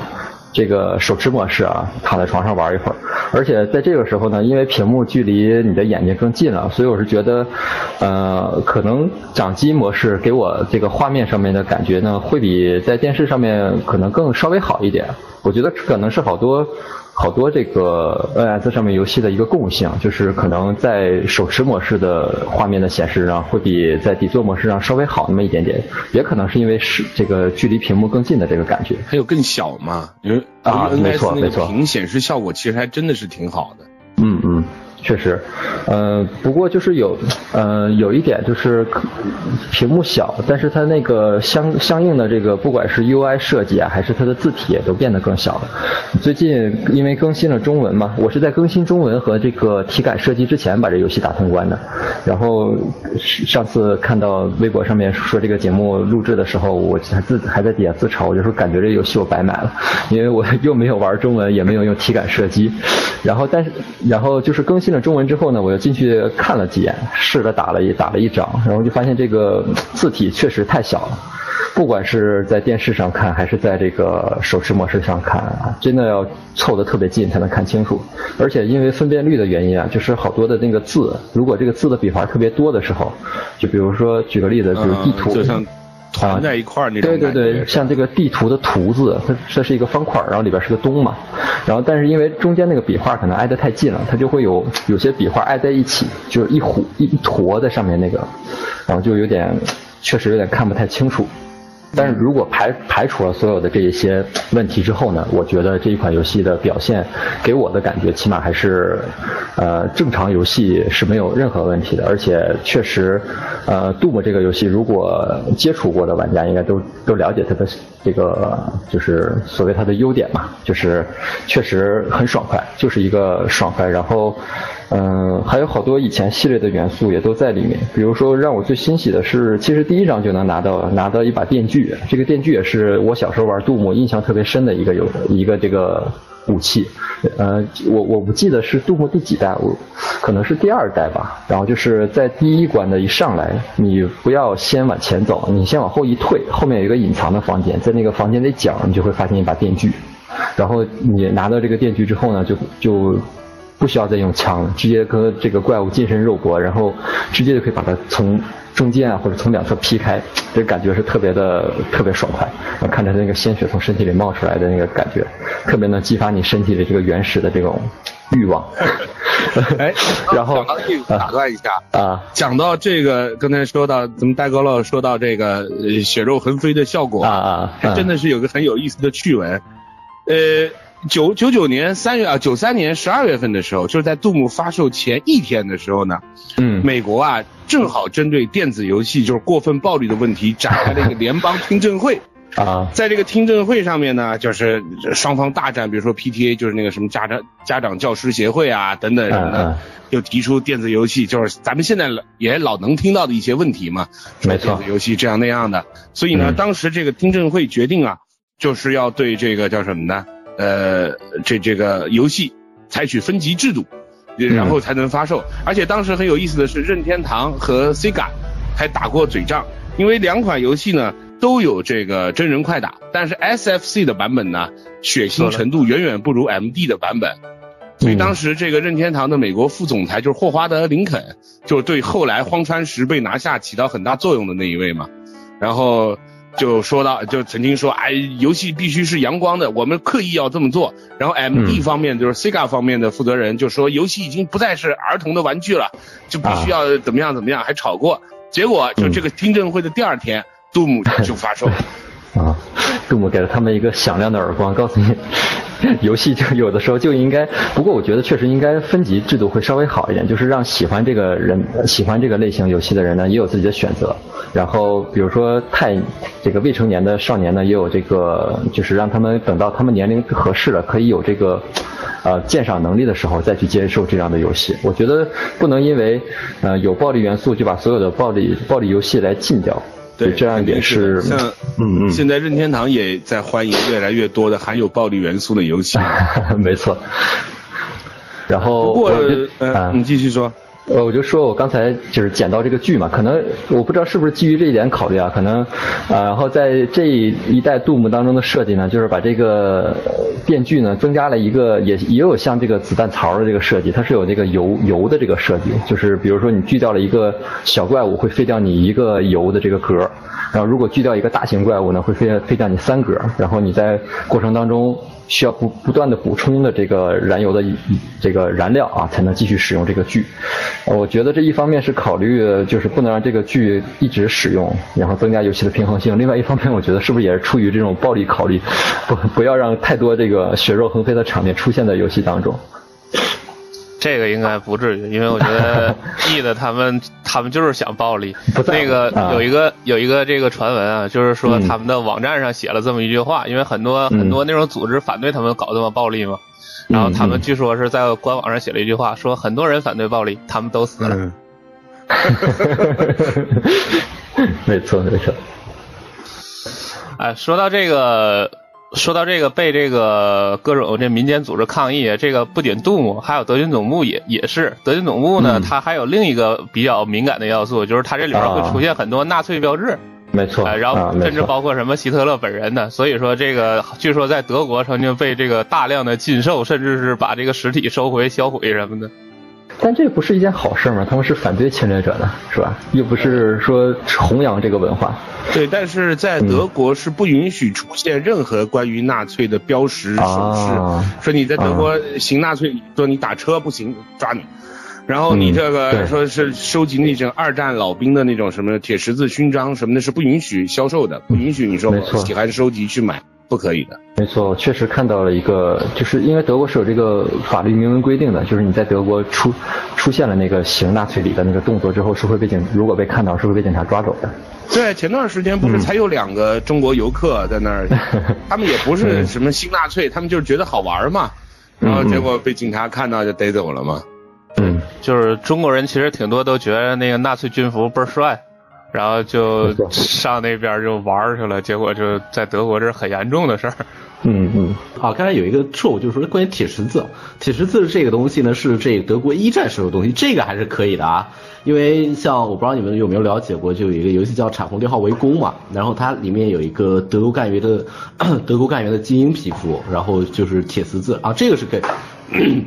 这个手持模式啊，躺在床上玩一会儿，而且在这个时候呢，因为屏幕距离你的眼睛更近了，所以我是觉得，呃，可能掌机模式给我这个画面上面的感觉呢，会比在电视上面可能更稍微好一点。我觉得可能是好多好多这个 NS 上面游戏的一个共性，就是可能在手持模式的画面的显示上会比在底座模式上稍微好那么一点点，也可能是因为是这个距离屏幕更近的这个感觉。还有更小嘛，因为啊没错没错屏显示效果其实还真的是挺好的。嗯嗯，确实，呃，不过就是有，呃，有一点就是屏幕小，但是它那个相相应的这个不管是 UI 设计啊，还是它的字体也都变得更小了。最近因为更新了中文嘛，我是在更新中文和这个体感设计之前把这游戏打通关的。然后上次看到微博上面说这个节目录制的时候，我还自还在底下自嘲，我就说感觉这游戏我白买了，因为我又没有玩中文，也没有用体感射击。然后但是然后就是更新了中文之后呢，我又进去看了几眼，试着打了一打了一张，然后就发现这个字体确实太小了。不管是在电视上看，还是在这个手持模式上看啊，真的要凑得特别近才能看清楚。而且因为分辨率的原因啊，就是好多的那个字，如果这个字的笔画特别多的时候，就比如说举个例子，比如地图，嗯就像团在一块儿那种对对对，像这个地图的“图”字，它这是一个方块，然后里边是个东嘛，然后但是因为中间那个笔画可能挨得太近了，它就会有有些笔画挨在一起，就是一糊一一坨在上面那个，然后就有点确实有点看不太清楚。但是如果排排除了所有的这一些问题之后呢，我觉得这一款游戏的表现给我的感觉，起码还是，呃，正常游戏是没有任何问题的，而且确实，呃，Doom 这个游戏如果接触过的玩家应该都都了解它的这个就是所谓它的优点嘛，就是确实很爽快，就是一个爽快。然后，嗯，还有好多以前系列的元素也都在里面。比如说让我最欣喜的是，其实第一张就能拿到拿到一把电锯，这个电锯也是我小时候玩杜牧印象特别深的一个有一个这个。武器，呃，我我不记得是杜牧第几代，我可能是第二代吧。然后就是在第一关的一上来，你不要先往前走，你先往后一退，后面有一个隐藏的房间，在那个房间的角，你就会发现一把电锯。然后你拿到这个电锯之后呢，就就不需要再用枪了，直接跟这个怪物近身肉搏，然后直接就可以把它从。中间啊，或者从两侧劈开，这感觉是特别的特别爽快。我看着那个鲜血从身体里冒出来的那个感觉，特别能激发你身体的这个原始的这种欲望。哎，然后打断一下啊，讲到这个，刚才说到咱们戴高乐说到这个血肉横飞的效果啊啊，还真的是有个很有意思的趣闻。呃，九九九年三月啊，九三年十二月份的时候，就是在杜牧发售前一天的时候呢，嗯，美国啊。正好针对电子游戏就是过分暴力的问题展开了一个联邦听证会 啊，在这个听证会上面呢，就是双方大战，比如说 PTA 就是那个什么家长家长教师协会啊等等什么的，就提出电子游戏就是咱们现在也老能听到的一些问题嘛，没错，电子游戏这样那样的，所以呢，当时这个听证会决定啊，就是要对这个叫什么呢？呃，这这个游戏采取分级制度。然后才能发售，而且当时很有意思的是，任天堂和 Sega 还打过嘴仗，因为两款游戏呢都有这个真人快打，但是 SFC 的版本呢血腥程度远远不如 MD 的版本，所以当时这个任天堂的美国副总裁就是霍华德林肯，就是对后来荒川石被拿下起到很大作用的那一位嘛，然后。就说到，就曾经说，哎，游戏必须是阳光的，我们刻意要这么做。然后 M D 方面就是 Sega 方面的负责人就说，游戏已经不再是儿童的玩具了，就必须要怎么样怎么样，还吵过。结果就这个听证会的第二天，杜姆就发售。啊，杜姆给了他们一个响亮的耳光，告诉你。游戏就有的时候就应该，不过我觉得确实应该分级制度会稍微好一点，就是让喜欢这个人、喜欢这个类型游戏的人呢，也有自己的选择。然后比如说太这个未成年的少年呢，也有这个，就是让他们等到他们年龄合适了，可以有这个呃鉴赏能力的时候再去接受这样的游戏。我觉得不能因为呃有暴力元素就把所有的暴力暴力游戏来禁掉。对，这样也是像，嗯嗯，现在任天堂也在欢迎越来越多的含有暴力元素的游戏。没错。然后，不过，呃，你继续说。呃，我就说我刚才就是捡到这个剧嘛，可能我不知道是不是基于这一点考虑啊，可能，啊，然后在这一代杜牧当中的设计呢，就是把这个电锯呢增加了一个，也也有像这个子弹槽的这个设计，它是有这个油油的这个设计，就是比如说你锯掉了一个小怪物，会废掉你一个油的这个格，然后如果锯掉一个大型怪物呢，会废废掉你三格，然后你在过程当中。需要不不断的补充的这个燃油的这个燃料啊，才能继续使用这个剧。我觉得这一方面是考虑就是不能让这个剧一直使用，然后增加游戏的平衡性。另外一方面，我觉得是不是也是出于这种暴力考虑，不不要让太多这个血肉横飞的场面出现在游戏当中。这个应该不至于，因为我觉得 E 的他们他们就是想暴力。那个有一个有一个这个传闻啊，就是说他们的网站上写了这么一句话，因为很多很多那种组织反对他们搞这么暴力嘛，然后他们据说是在官网上写了一句话，说很多人反对暴力，他们都死了。没错没错。哎，说到这个。说到这个被这个各种这民间组织抗议，这个不仅杜牧，还有德军总部也也是。德军总部呢，它还有另一个比较敏感的要素，就是它这里边会出现很多纳粹标志。没错。然后甚至包括什么希特勒本人的，所以说这个据说在德国曾经被这个大量的禁售，甚至是把这个实体收回销毁什么的。但这不是一件好事吗？他们是反对侵略者的，是吧？又不是说弘扬这个文化。对，但是在德国是不允许出现任何关于纳粹的标识手势。说你在德国行纳粹，说你打车不行，抓你。然后你这个说是收集那种二战老兵的那种什么铁十字勋章什么的，是不允许销售的，不允许你说喜欢收集去买。不可以的。没错，我确实看到了一个，就是因为德国是有这个法律明文规定的，就是你在德国出出现了那个行纳粹礼的那个动作之后，是会被警如果被看到，是会被警察抓走的。对，前段时间不是才有两个中国游客在那儿，他们也不是什么新纳粹，他们就是觉得好玩嘛，然后结果被警察看到就逮走了嘛。嗯，就是中国人其实挺多都觉得那个纳粹军服倍儿帅，然后就上那边就玩去了，结果就在德国这是很严重的事儿。嗯嗯，好，刚才有一个错误，就是说关于铁十字，铁十字这个东西呢是这个德国一战时候的东西，这个还是可以的啊，因为像我不知道你们有没有了解过，就有一个游戏叫《产红六号围攻》嘛，然后它里面有一个德国干员的 德国干员的精英皮肤，然后就是铁十字。啊，这个是可以。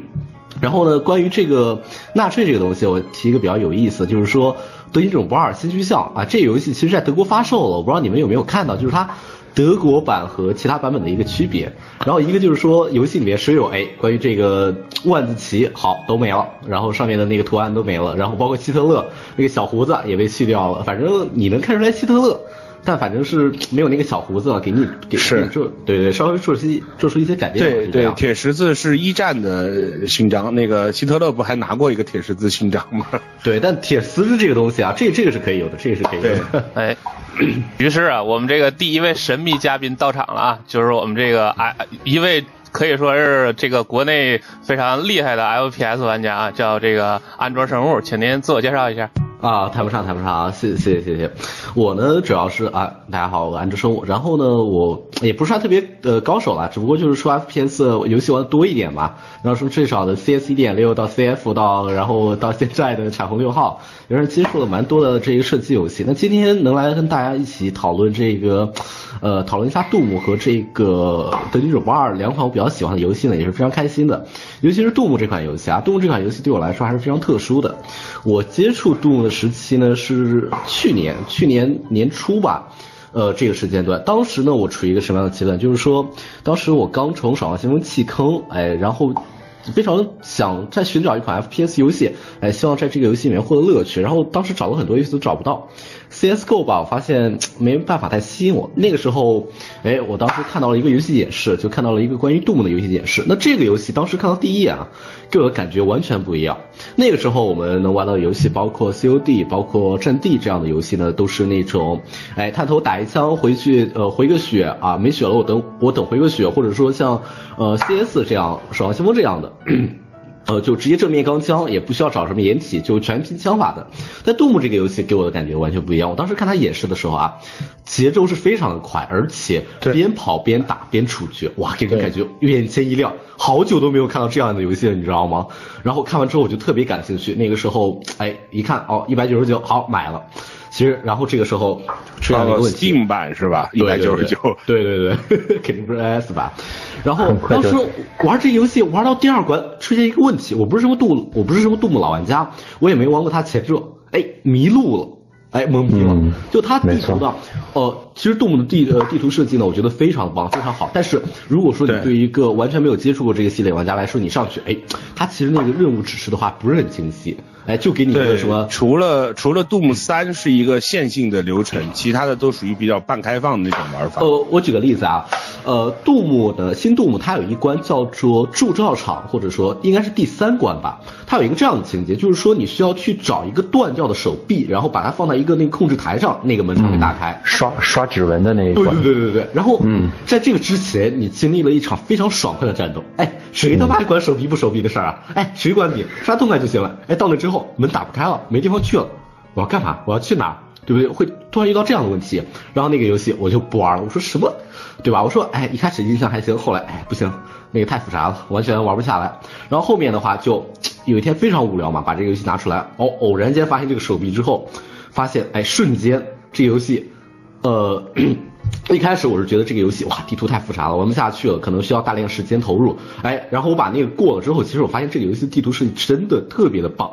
然后呢，关于这个纳粹这个东西，我提一个比较有意思，就是说德军这种不二新巨像啊，这游戏其实在德国发售了，我不知道你们有没有看到，就是它德国版和其他版本的一个区别。然后一个就是说游戏里面所有哎关于这个万字旗好都没了，然后上面的那个图案都没了，然后包括希特勒那个小胡子也被去掉了，反正你能看出来希特勒。但反正是没有那个小胡子了，给你给是做对对稍微做出做出一些改变。对对，铁十字是一战的勋章，那个希特勒不还拿过一个铁十字勋章吗？对，但铁十字这个东西啊，这这个是可以有的，这个是可以有的。哎，于是啊，我们这个第一位神秘嘉宾到场了啊，就是我们这个哎一位可以说是这个国内非常厉害的 FPS 玩家啊，叫这个安卓生物，请您自我介绍一下。啊，谈不上，谈不上啊，谢谢，谢谢，谢谢。我呢，主要是啊，大家好，我安卓生物。然后呢，我也不是说特别呃高手啦，只不过就是说 FPS 游戏玩的多一点嘛。然后说最少的 CS 一点六到 CF 到，然后到现在的彩虹六号，也是接触了蛮多的这个射击游戏。那今天能来跟大家一起讨论这个，呃，讨论一下杜牧和这个德军手不二两款我比较喜欢的游戏呢，也是非常开心的。尤其是杜牧这款游戏啊，杜牧这款游戏对我来说还是非常特殊的。我接触杜牧的时期呢是去年，去年年初吧。呃，这个时间段，当时呢，我处于一个什么样的阶段？就是说，当时我刚从《守望先锋》弃坑，哎，然后非常想再寻找一款 FPS 游戏，哎，希望在这个游戏里面获得乐趣。然后当时找了很多游戏都找不到，CS:GO 吧，我发现没办法太吸引我。那个时候，哎，我当时看到了一个游戏演示，就看到了一个关于杜牧的游戏演示。那这个游戏当时看到第一眼啊，给我的感觉完全不一样。那个时候我们能玩到的游戏，包括 COD、包括战地这样的游戏呢，都是那种，哎，探头打一枪回去，呃，回个血啊，没血了我等我等回个血，或者说像呃 CS 这样，守望先锋这样的。呃，就直接正面钢枪，也不需要找什么掩体，就全拼枪法的。但杜牧这个游戏给我的感觉完全不一样。我当时看他演示的时候啊，节奏是非常的快，而且边跑边打边处决，哇，给人感觉眼前一亮。好久都没有看到这样的游戏了，你知道吗？然后看完之后我就特别感兴趣。那个时候，哎，一看哦，一百九十九，好买了。其实，然后这个时候出现了一个问题，Steam 版是吧？一对百九十九。对对对对，肯定不是 NS 版。然后当时玩这游戏玩到第二关，出现一个问题，我不是什么杜，我不是什么杜牧老玩家，我也没玩过他前作，哎，迷路了。哎，懵逼了。嗯就它地图的，呃，其实杜牧的地呃地图设计呢，我觉得非常棒，非常好。但是如果说你对一个完全没有接触过这个系列玩家来说，你上去，哎，他其实那个任务指示的话不是很清晰，哎，就给你一个，什么除了除了 Doom 三是一个线性的流程，其他的都属于比较半开放的那种玩法。呃，我举个例子啊，呃，杜牧的新杜牧，它有一关叫做铸造厂，或者说应该是第三关吧。它有一个这样的情节，就是说你需要去找一个断掉的手臂，然后把它放在一个那个控制台上，那个门才会打开。刷刷指纹的那一对关对，对对对，然后，嗯，在这个之前，你经历了一场非常爽快的战斗。哎，谁他妈管手臂不手臂的事儿啊？哎，谁管你？杀痛快就行了。哎，到那之后门打不开了，没地方去了，我要干嘛？我要去哪儿？对不对？会突然遇到这样的问题，然后那个游戏我就不玩了。我说什么？对吧？我说，哎，一开始印象还行，后来，哎，不行，那个太复杂了，完全玩不下来。然后后面的话就有一天非常无聊嘛，把这个游戏拿出来，哦，偶然间发现这个手臂之后，发现，哎，瞬间这游戏呃，一开始我是觉得这个游戏哇，地图太复杂了，玩不下去了，可能需要大量时间投入。哎，然后我把那个过了之后，其实我发现这个游戏地图设计真的特别的棒。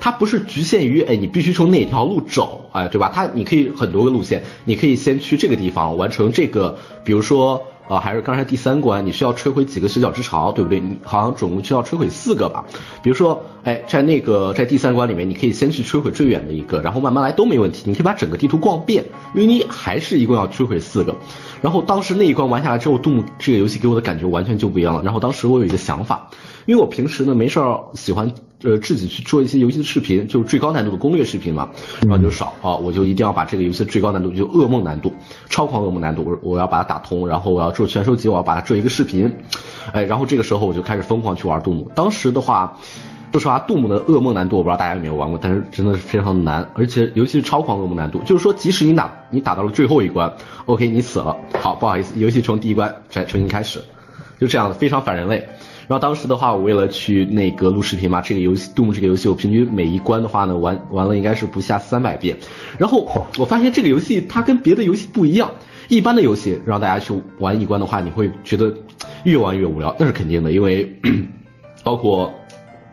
它不是局限于哎，你必须从哪条路走，哎，对吧？它你可以很多个路线，你可以先去这个地方完成这个，比如说啊，还是刚才第三关，你需要摧毁几个血角之巢，对不对？你好像总共需要摧毁四个吧？比如说，哎，在那个在第三关里面，你可以先去摧毁最远的一个，然后慢慢来都没问题。你可以把整个地图逛遍，因为你还是一共要摧毁四个。然后当时那一关玩下来之后，动物这个游戏给我的感觉完全就不一样了。然后当时我有一个想法，因为我平时呢没事儿喜欢呃自己去做一些游戏的视频，就是最高难度的攻略视频嘛，然后就少啊，我就一定要把这个游戏的最高难度，就噩梦难度、超狂噩梦难度，我我要把它打通，然后我要做全收集，我要把它做一个视频，哎，然后这个时候我就开始疯狂去玩杜牧。当时的话。说实话，杜牧的噩梦难度我不知道大家有没有玩过，但是真的是非常的难，而且尤其是超狂噩梦难度，就是说即使你打你打到了最后一关，OK 你死了，好不好意思，游戏从第一关再重新开始，就这样的非常反人类。然后当时的话，我为了去那个录视频嘛，这个游戏杜牧这个游戏我平均每一关的话呢玩玩了应该是不下三百遍。然后我发现这个游戏它跟别的游戏不一样，一般的游戏让大家去玩一关的话，你会觉得越玩越无聊，那是肯定的，因为 包括。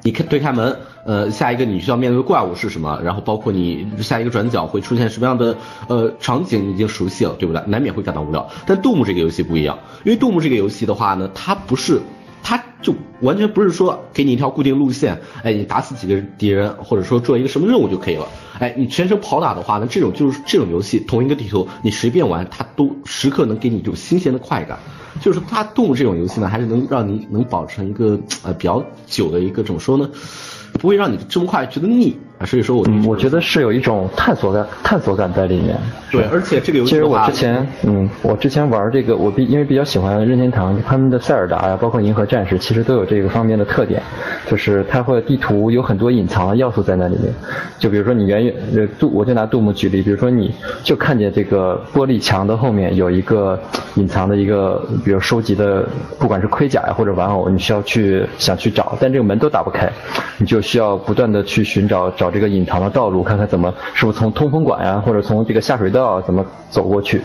你看推开门，呃，下一个你需要面对的怪物是什么？然后包括你下一个转角会出现什么样的呃场景，你已经熟悉了，对不对？难免会感到无聊。但杜牧这个游戏不一样，因为杜牧这个游戏的话呢，它不是，它就完全不是说给你一条固定路线，哎，你打死几个敌人，或者说做一个什么任务就可以了。哎，你全程跑打的话呢，这种就是这种游戏，同一个地图你随便玩，它都时刻能给你一种新鲜的快感。就是它动物这种游戏呢，还是能让你能保持一个呃比较久的一个怎么说呢？不会让你这么快觉得腻啊，所以说我嗯，我觉得是有一种探索感，探索感在里面。对，而且这个游戏其实我之前，嗯，我之前玩这个，我比因为比较喜欢任天堂他们的塞尔达呀，包括银河战士，其实都有这个方面的特点，就是它会地图有很多隐藏的要素在那里面。就比如说你远远呃杜，我就拿杜牧举例，比如说你就看见这个玻璃墙的后面有一个隐藏的一个，比如收集的，不管是盔甲呀或者玩偶，你需要去想去找，但这个门都打不开，你就。需要不断的去寻找找这个隐藏的道路，看看怎么是不是从通风管呀，或者从这个下水道怎么走过去。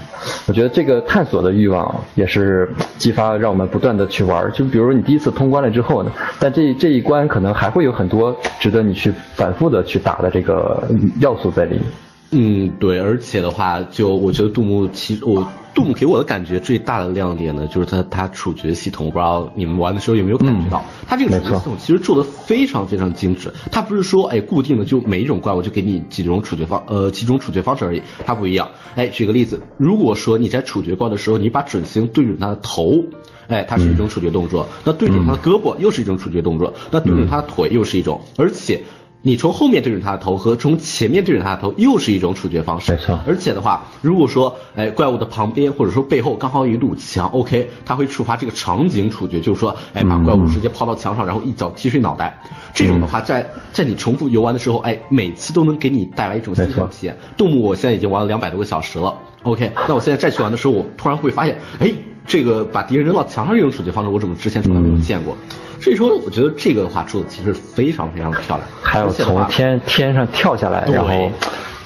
我觉得这个探索的欲望也是激发让我们不断的去玩。就比如你第一次通关了之后呢，但这这一关可能还会有很多值得你去反复的去打的这个要素在里面。嗯，对，而且的话，就我觉得杜牧其实我。杜牧给我的感觉最大的亮点呢，就是它它处决系统，不知道你们玩的时候有没有感觉到，它这个处决系统其实做的非常非常精致。它不是说哎固定的就每一种怪物就给你几种处决方呃几种处决方式而已，它不一样。哎，举个例子，如果说你在处决怪的时候，你把准星对准它的头，哎，它是一种处决动作；那对准它的胳膊又是一种处决动作；那对准它的腿又是一种，而且。你从后面对准他的头和从前面对准他的头又是一种处决方式，没错。而且的话，如果说哎怪物的旁边或者说背后刚好有一堵墙，OK，它会触发这个场景处决，就是说哎把怪物直接抛到墙上，然后一脚踢碎脑袋。这种的话，在在你重复游玩的时候，哎每次都能给你带来一种新的体验。动物我现在已经玩了两百多个小时了，OK，那我现在再去玩的时候，我突然会发现，哎这个把敌人扔到墙上这种处决方式，我怎么之前从来没有见过？所以说，我觉得这个的话做的其实非常非常的漂亮。还有从天天上跳下来，然后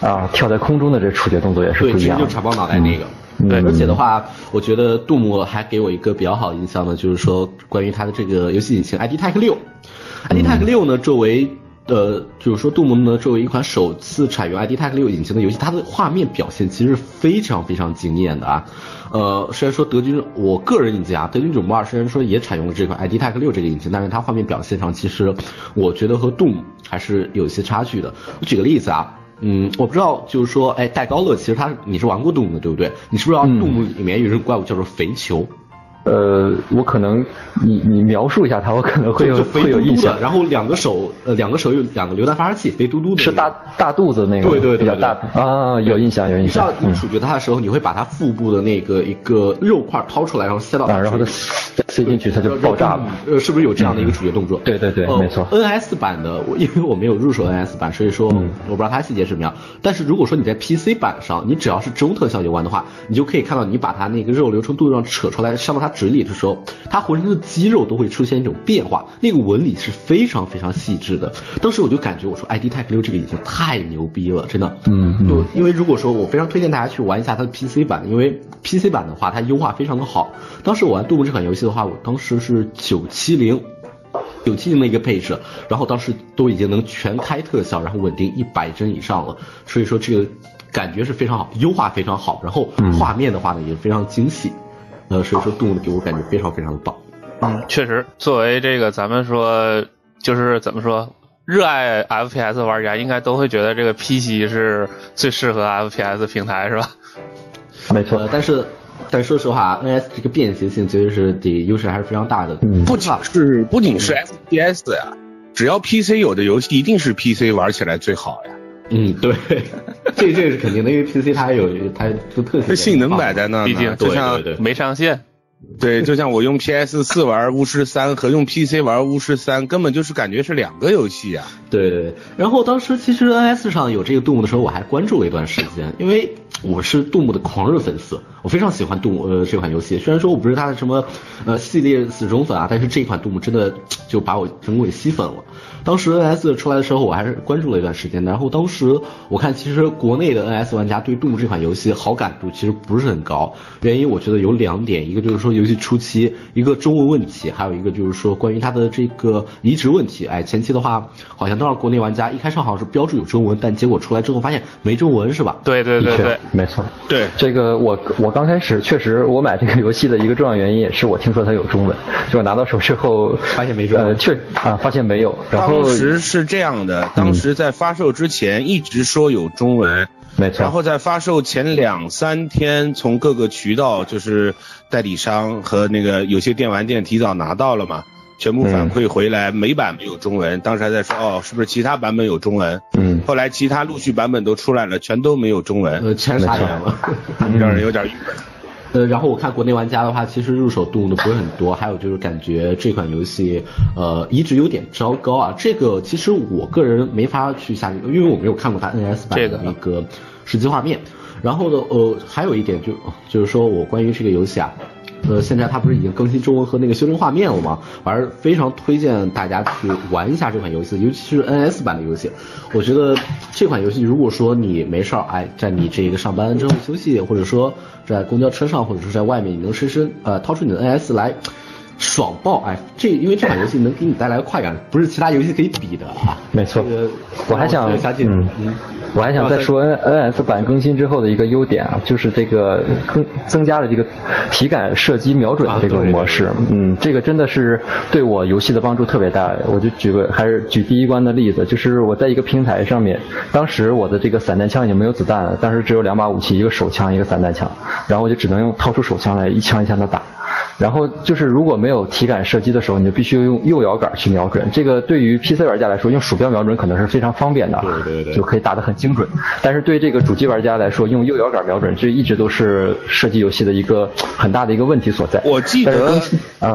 啊跳在空中的这触觉动作也是不一样。对，就插包脑袋那个。对，而且的话，我觉得杜牧还给我一个比较好的印象呢，就是说关于他的这个游戏引擎 ID Tech 六，ID Tech 六呢作为呃就是说杜牧呢作为一款首次采用 ID Tech 六引擎的游戏，它的画面表现其实非常非常惊艳的啊。呃，虽然说德军，我个人印象啊，德军九五二虽然说也采用了这款 ID Tech 六这个引擎，但是它画面表现上其实我觉得和 Doom 还是有一些差距的。我举个例子啊，嗯，我不知道就是说，哎，戴高乐其实他你是玩过 Doom 的对不对？你是不是知道 Doom 里面有一种怪物叫做肥球？呃，我可能你你描述一下它，我可能会有会有印象。然后两个手呃两个手有两个榴弹发射器，肥嘟嘟的。是大大肚子那个。对对比较大啊，有印象有印象。你你处决它的时候，你会把它腹部的那个一个肉块掏出来，然后塞到。啊，然后它塞进去，它就爆炸了。呃，是不是有这样的一个处决动作？对对对，没错。NS 版的，我因为我没有入手 NS 版，所以说我不知道它细节什么样。但是如果说你在 PC 版上，你只要是中特效游玩的话，你就可以看到你把它那个肉流从肚子上扯出来，上到它嘴里的时候。它浑身的肌肉都会出现一种变化，那个纹理是非常非常细致的。当时我就感觉，我说 ID Tech 六这个已经太牛逼了，真的。嗯，就因为如果说我非常推荐大家去玩一下它的 PC 版，因为 PC 版的话它优化非常的好。当时我玩杜牧这款游戏的话，我当时是九七零，九七零的一个配置，然后当时都已经能全开特效，然后稳定一百帧以上了，所以说这个感觉是非常好，优化非常好，然后画面的话呢也非常精细。呃，所以说 Doom 给我感觉非常非常的棒。嗯，确实，作为这个咱们说，就是怎么说，热爱 FPS 玩家应该都会觉得这个 PC 是最适合 FPS 平台，是吧？没错呃，，但是但说实话，NS 这个便携性绝对是的优势还是非常大的。嗯不仅是不仅是 FPS 呀，只要 PC 有的游戏，一定是 PC 玩起来最好呀。嗯，对，这这个是肯定的，因为 PC 它还有它的特性。性能摆在那毕竟呢，就像对对没上线，对，就像我用 PS 四玩巫师三和用 PC 玩巫师三，根本就是感觉是两个游戏啊。对对对，然后当时其实 NS 上有这个动物的时候，我还关注了一段时间，因为我是杜牧的狂热粉丝，我非常喜欢杜牧呃这款游戏。虽然说我不是他的什么呃系列死忠粉啊，但是这一款杜牧真的 就把我整个给吸粉了。当时 NS 出来的时候，我还是关注了一段时间的。然后当时我看，其实国内的 NS 玩家对杜牧这款游戏好感度其实不是很高，原因我觉得有两点，一个就是说游戏初期一个中文问题，还有一个就是说关于它的这个移植问题。哎，前期的话好像都让国内玩家一开始好像是标注有中文，但结果出来之后发现没中文是吧？对对对对是，没错。对，这个我我刚开始确实我买这个游戏的一个重要原因也是我听说它有中文，结果拿到手之后发现没中文呃，确啊发现没有，然后当时是这样的，当时在发售之前一直说有中文，没错，然后在发售前两三天，从各个渠道就是代理商和那个有些电玩店提早拿到了嘛，全部反馈回来，美版没有中文，当时还在说哦，是不是其他版本有中文？嗯后来其他陆续版本都出来了，全都没有中文，呃，全傻眼了。让人有点郁闷。呃，然后我看国内玩家的话，其实入手动的不是很多，还有就是感觉这款游戏，呃，移植有点糟糕啊。这个其实我个人没法去下，因为我没有看过它 NS 版的那个实际画面。然后呢，呃，还有一点就就是说我关于这个游戏啊，呃，现在它不是已经更新中文和那个修正画面了吗？我还是非常推荐大家去玩一下这款游戏，尤其是 NS 版的游戏。我觉得这款游戏，如果说你没事儿，哎，在你这个上班之后休息，或者说在公交车上，或者是在外面，你能深深呃掏出你的 NS 来。爽爆！哎，这因为这款游戏能给你带来快感，不是其他游戏可以比的啊。没错这个我还想嗯嗯，我还想再说 N N S 版更新之后的一个优点啊，就是这个增增加了这个体感射击瞄准的这个模式。嗯，这个真的是对我游戏的帮助特别大。我就举个还是举第一关的例子，就是我在一个平台上面，当时我的这个散弹枪已经没有子弹了，当时只有两把武器，一个手枪，一个散弹枪，然后我就只能用掏出手枪来一枪一枪的打。然后就是如果没有体感射击的时候，你就必须用右摇杆去瞄准。这个对于 PC 玩家来说，用鼠标瞄准可能是非常方便的啊，对对对就可以打得很精准。但是对这个主机玩家来说，用右摇杆瞄准，这一直都是射击游戏的一个很大的一个问题所在。我记得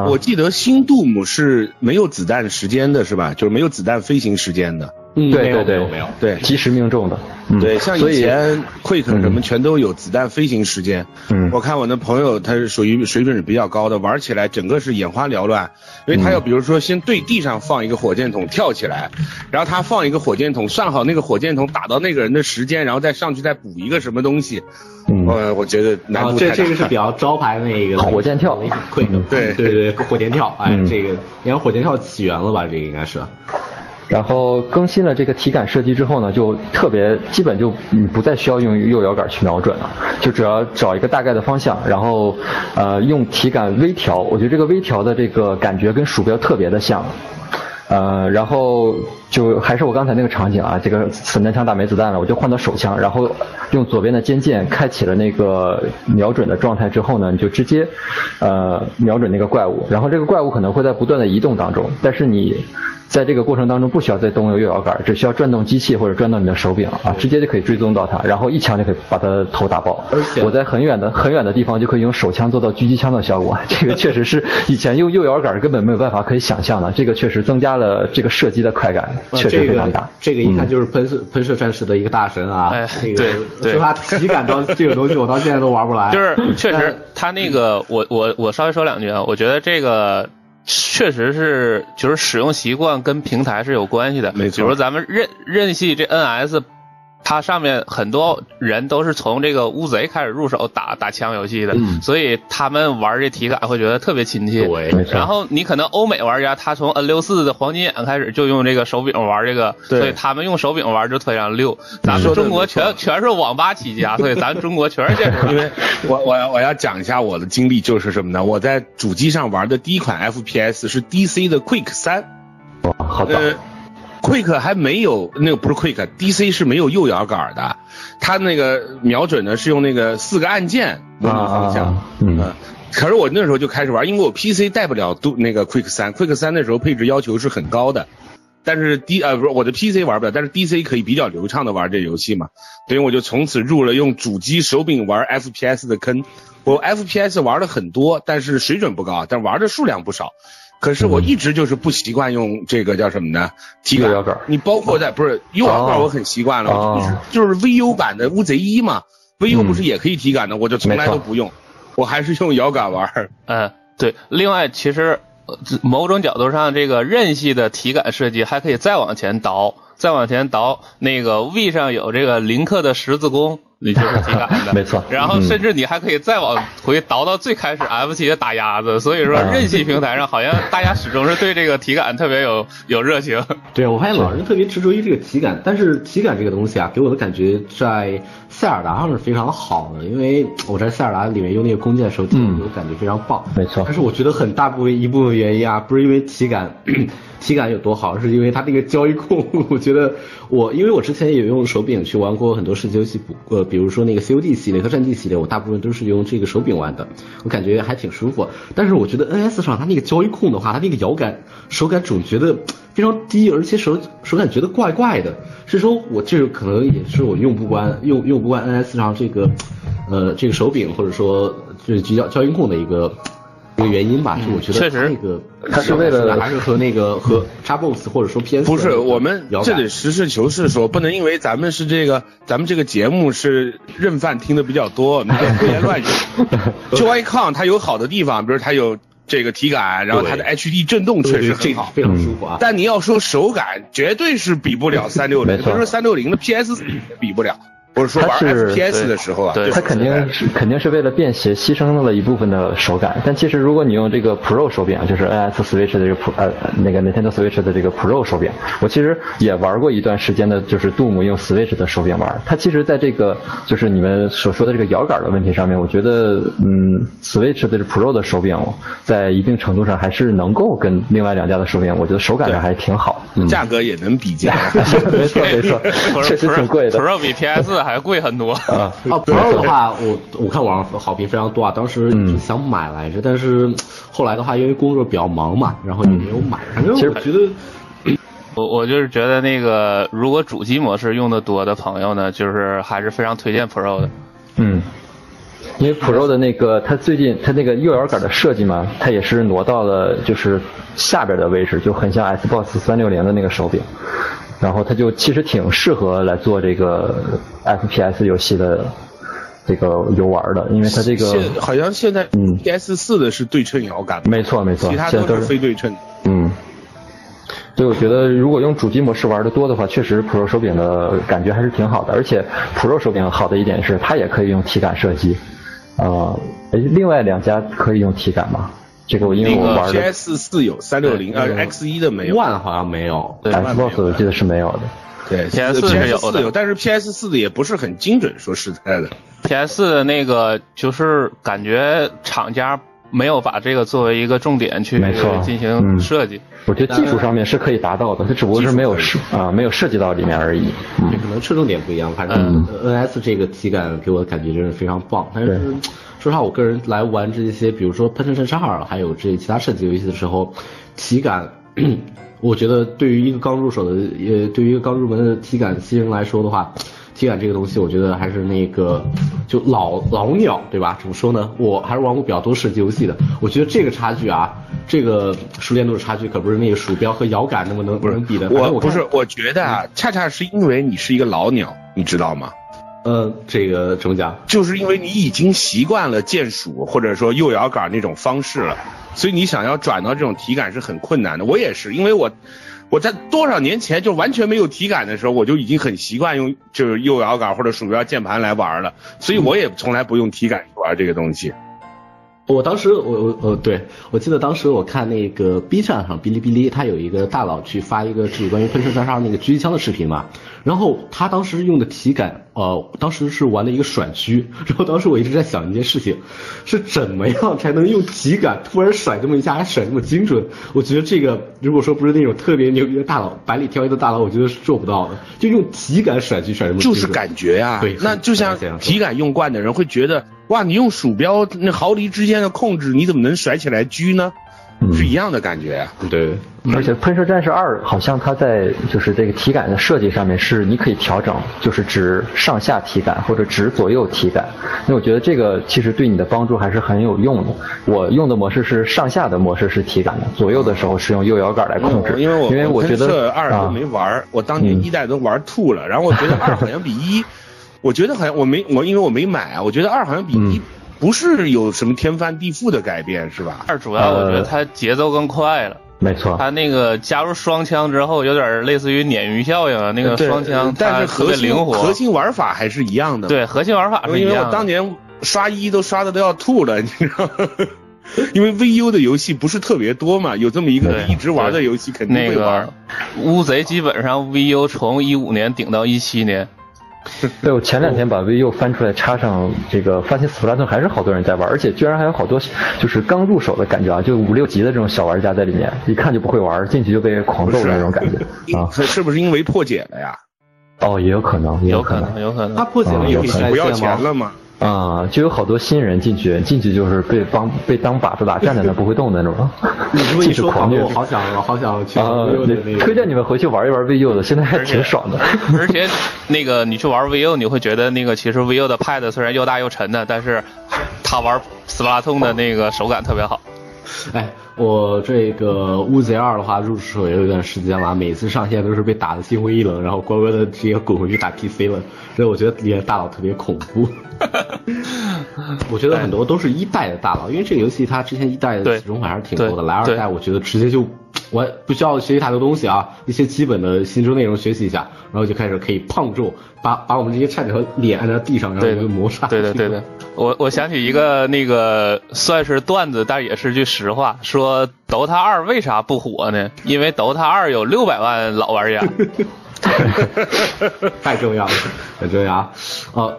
我记得新杜姆是没有子弹时间的，是吧？就是没有子弹飞行时间的。嗯，对没有对对，没有没有，对及时命中的。嗯，对，像以以前 Quick 什么全都有子弹飞行时间。嗯我看我那朋友他是属于水准是比较高的，玩起来整个是眼花缭乱，因为他要比如说先对地上放一个火箭筒跳起来，然后他放一个火箭筒，算好那个火箭筒打到那个人的时间，然后再上去再补一个什么东西。嗯呃，我觉得难然后度太大。这这个是比较招牌那个 火箭跳，quick，对对对，火箭跳，哎，嗯这个应该火箭跳起源了吧？这个应该是。然后更新了这个体感射击之后呢，就特别基本就嗯不再需要用右摇杆去瞄准了，就只要找一个大概的方向，然后呃用体感微调，我觉得这个微调的这个感觉跟鼠标特别的像。呃，然后就还是我刚才那个场景啊，这个散弹枪打没子弹了，我就换到手枪，然后用左边的肩键开启了那个瞄准的状态之后呢，你就直接呃瞄准那个怪物，然后这个怪物可能会在不断的移动当中，但是你在这个过程当中不需要再动用右摇杆，只需要转动机器或者转动你的手柄啊，直接就可以追踪到它，然后一枪就可以把它头打爆而且。我在很远的很远的地方就可以用手枪做到狙击枪的效果，这个确实是以前用右摇杆根本没有办法可以想象的，这个确实增加了这个射击的快感，呃确实这个非常大。这个一看嗯就是喷射喷射战士的一个大神啊！哎这个对对就他体感到这个东西，我到现在都玩不来。就是确实，他那个我我我稍微说两句啊，我觉得这个确实是就是使用习惯跟平台是有关系的。没错比如咱们任任系这 NS 它上面很多人都是从这个乌贼开始入手打打枪游戏的，嗯。所以他们玩这体感会觉得特别亲切。对然后你可能欧美玩家，他从 N 六四的黄金眼开始就用这个手柄玩这个，对。所以他们用手柄玩就非常溜。咱们中国全全是网吧起家，所以咱中国全是建筑因为我我要我要讲一下我的经历，就是什么呢？我在主机上玩的第一款 FPS 是 DC 的 Quick 三，哇，好的，呃，Quick 还没有那个不是 Quick，DC 是没有右摇杆的，它那个瞄准呢是用那个四个按键模拟方向，啊嗯。呃可是我那时候就开始玩，因为我 PC 带不了都那个 Quick 三，Quick 三那时候配置要求是很高的，但是 D 呃不是我的 PC 玩不了，但是 DC 可以比较流畅的玩这游戏嘛，所以我就从此入了用主机手柄玩 FPS 的坑。我 FPS 玩了很多，但是水准不高，但玩的数量不少。可是我一直就是不习惯用这个叫什么呢？体感右摇杆你包括在不是 U 摇杆，哦我很习惯了，哦就是就是 VU 版的乌贼一嘛，VU 不是也可以体感的，我就从来都不用，我还是用摇杆玩儿。嗯，对。另外，其实呃某种角度上，这个韧系的体感设计还可以再往前倒，再往前倒。那个 V 上有这个林克的十字弓，你就是体感的，没错然后嗯甚至你还可以再往回倒到最开始 F 七的打鸭子。所以说，啊刃系平台上好像大家始终是对这个体感特别有有热情。对，我发现老人特别执着于这个体感，但是体感这个东西啊，给我的感觉在塞尔达上是非常好的，因为我在塞尔达里面用那个弓箭手体，嗯我感觉非常棒。没错但是我觉得很大部分一部分原因啊，不是因为体感，体感有多好，是因为它那个交易控。我觉得我因为我之前也用手柄去玩过很多射击游戏，不呃，比如说那个 COD 系列和战地系列，我大部分都是用这个手柄玩的，我感觉还挺舒服。但是我觉得 NS 上它那个交易控的话，它那个摇杆手感总觉得非常低，而且手手感觉得怪怪的。是说我这可能也是我用不惯用用不惯 NS 上这个呃这个手柄或者说这交交易控的一个。一个原因吧，是我觉得确实它那个它是为了还是和那个和 Xbox 或者说 PS 不是，我们这得实事求是说，不能因为咱们是这个，咱们这个节目是认饭听的比较多，你就胡言乱语。就 iCon 它有好的地方，比如它有这个体感，然后它的 HD 震动确实很好。非常舒服啊。但你要说手感，绝对是比不了三六零，没错比如说三六零的 PS 比不了。我是说玩它是 FPS 的时候啊，对它肯定是肯定是为了便携牺牲了一部分的手感，但其实如果你用这个 Pro 手柄，就是 NS Switch 的这个 Pro 呃那个 Nintendo Switch 的这个 Pro 手柄，我其实也玩过一段时间的，就是 Doom 用 Switch 的手柄玩。它其实在这个就是你们所说的这个摇杆的问题上面，我觉得嗯 Switch 的这 Pro 的手柄在一定程度上还是能够跟另外两家的手柄，我觉得手感上还挺好。嗯，价格也能比价。没错 没错，确实挺贵的。Pro 比 PS 还贵很多。啊，啊，Pro 的话，我我看网上好评非常多啊，当时想买来着，但是后来的话，因为工作比较忙嘛，然后也没有买。反正我觉得我我就是觉得那个，如果主机模式用的多的朋友呢，就是还是非常推荐 Pro 的。嗯，因为 Pro 的那个，它最近它那个右摇杆的设计嘛，它也是挪到了就是下边的位置，就很像 Xbox 三六零的那个手柄，然后它就其实挺适合来做这个 FPS 游戏的这个游玩的，因为它这个现好像现在嗯 PS 四的是对称摇杆，没错没错，其他都是非对称。嗯。所以我觉得，如果用主机模式玩的多的话，确实 Pro 手柄的感觉还是挺好的。而且 Pro 手柄好的一点是，它也可以用体感射击。呃，诶另外两家可以用体感吗？这个我因为我玩的 PS 四有，三六零呃 X 一的没有。One 好像没有。对 Xbox 我记得是没有的。对，PS 四是有的有，但是 PS 四的也不是很精准，说实在的。PS 四的那个就是感觉厂家没有把这个作为一个重点去没错进行嗯设计。我觉得技术上面是可以达到的，它只不过是没有涉啊、没有涉及到里面而已。嗯可能侧重点不一样，反正 NS 这个体感给我的感觉真是非常棒。但是对说实话，我个人来玩这些，比如说《喷射神二》还有这些其他射击游戏的时候，体感，我觉得对于一个刚入手的，呃，对于一个刚入门的体感新人来说的话，体感这个东西，我觉得还是那个就老老鸟，对吧？怎么说呢？我还是玩过比较多射击游戏的，我觉得这个差距啊，这个熟练度的差距可不是那个鼠标和摇杆那么能不能比的。我我不是，我觉得啊，恰恰是因为你是一个老鸟，你知道吗？呃，这个怎么讲？就是因为你已经习惯了键鼠或者说右摇杆那种方式了，所以你想要转到这种体感是很困难的。我也是，因为我我在多少年前就完全没有体感的时候，我就已经很习惯用就是右摇杆或者鼠标键盘来玩了，所以我也从来不用体感去玩这个东西。我当时我我我对我记得当时我看那个 B 站上哔哩哔哩，他有一个大佬去发一个是关于喷射战士二那个狙击枪的视频嘛，然后他当时用的体感，呃，当时是玩的一个甩狙，然后当时我一直在想一件事情，是怎么样才能用体感突然甩这么一下，还甩这么精准？我觉得这个如果说不是那种特别牛逼的大佬，百里挑一的大佬，我觉得是做不到的，就用体感甩狙甩这么精准就是感觉呀、对那就像体感用惯的人会觉得，哇，你用鼠标那毫厘之间的控制，你怎么能甩起来狙呢？嗯是一样的感觉呀、对。而且《喷射战士二》好像它在就是这个体感的设计上面是你可以调整，就是指上下体感或者指左右体感。那我觉得这个其实对你的帮助还是很有用的。我用的模式是上下的模式是体感的，左右的时候是用右摇杆来控制。因为我因为我觉喷射得啊二都没玩儿，我当年嗯一代都玩吐了，然后我觉得二好像比一，我觉得好像我没我因为我没买啊，我觉得二好像比一嗯不是有什么天翻地覆的改变，是吧？二主要我觉得它节奏更快了，没错，它那个加入双枪之后，有点类似于鲶鱼效应啊，那个双枪但是它特核心别灵活，核心玩法还是一样的。，对核心玩法是一因为。我当年刷一都刷的都要吐了，你知道吗？因为 VU 的游戏不是特别多嘛，有这么一个一直玩的游戏肯定那会玩个。乌贼基本上 VU 从一五年顶到一七年，对我前两天把 VU 翻出来插上这个发现斯普拉顿，还是好多人在玩，而且居然还有好多就是刚入手的感觉啊，就五六级的这种小玩家在里面，一看就不会玩，进去就被狂揍的那种感觉啊。是是不是因为破解了呀？哦，也有可能，也有可能，有可能他。破解了有可能不要？钱了吗？啊，就有好多新人进去，进去就是被帮被当靶子打，站在那不会动的那种。你这么一进去说，狂虐我好想我好想去啊 VU 的那个。推荐你们回去玩一玩 VU 的，现在还挺爽的。而且那个你去玩 VU，你会觉得那个其实 VU 的 Pad 虽然又大又沉的，但是它玩斯巴达通的那个手感特别好。哎，我这个乌贼二的话入手也有一段时间了，每次上线都是被打的心灰意冷，然后乖乖的直接滚回去打 PC 了，所以我觉得里面大佬特别恐怖。我觉得很多都是一代的大佬，因为这个游戏它之前一代的对起种款还是挺多的，来二代我觉得直接就我不需要学习太多东西啊，一些基本的新增内容学习一下，然后就开始可以胖揍，把把我们这些菜鸟脸按在地上，然后就磨砂。对的，对的。我我想起一个那个算是段子，但也是句实话，说 DOTA 二为啥不火呢？因为 DOTA 二有六百万老玩家。太重要了，很重要。呃，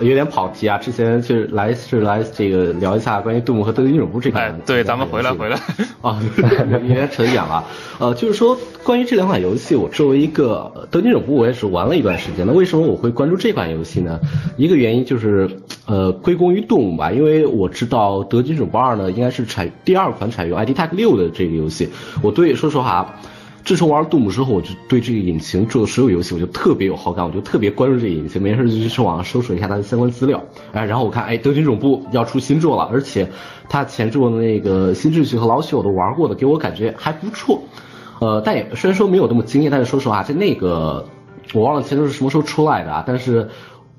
有点跑题啊，之前就是来是来这个聊一下关于杜牧和德军总部这款哎，对，咱们回来回来。啊，有点扯远了。呃，就是说关于这两款游戏，我作为一个呃德军总部，我也是玩了一段时间。那为什么我会关注这款游戏呢？一个原因就是呃归功于动物吧，因为我知道德军总部二呢应该是采第二款采用 ID Tech 六的这个游戏。我对说实话。自从玩了杜姆之后，我就对这个引擎做的所有游戏，我就特别有好感，我就特别关注这个引擎，没事就去网上搜索一下它的相关资料。哎，然后我看，哎，德军总部要出新作了，而且它前作的那个新秩序和老许我都玩过的，给我感觉还不错。呃，但也虽然说没有那么惊艳，但是说实话，在那个我忘了前作是什么时候出来的啊，但是。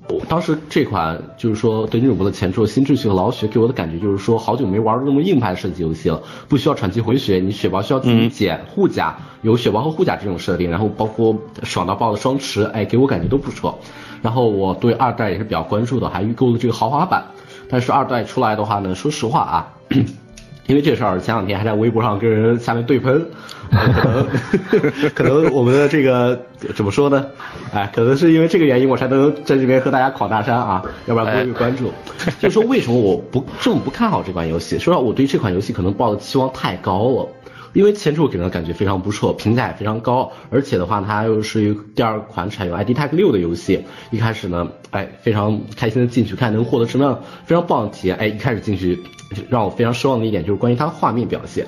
我当时这款就是说对女主播的前作《新秩序》和老雪给我的感觉就是说，好久没玩那么硬派的射击游戏了，不需要喘气回血，你血包需要自己捡护甲，有血包和护甲这种设定，然后包括爽到爆的双持，哎，给我感觉都不错。然后我对二代也是比较关注的，还预购了这个豪华版。但是二代出来的话呢，说实话啊。因为这事儿，前两天还在微博上跟人下面对喷，可能 可能我们的这个怎么说呢？哎，可能是因为这个原因，我才能在这边和大家跑大山啊，要不然不会被关注。就是说，为什么我不这么不看好这款游戏？说实话，我对这款游戏可能抱的期望太高了。因为前作给人的感觉非常不错，评价也非常高，而且的话，它又是一个第二款采用 ID Tech 六的游戏。一开始呢，哎，非常开心的进去看，能获得什么样非常棒的体验。哎，一开始进去让我非常失望的一点就是关于它的画面表现。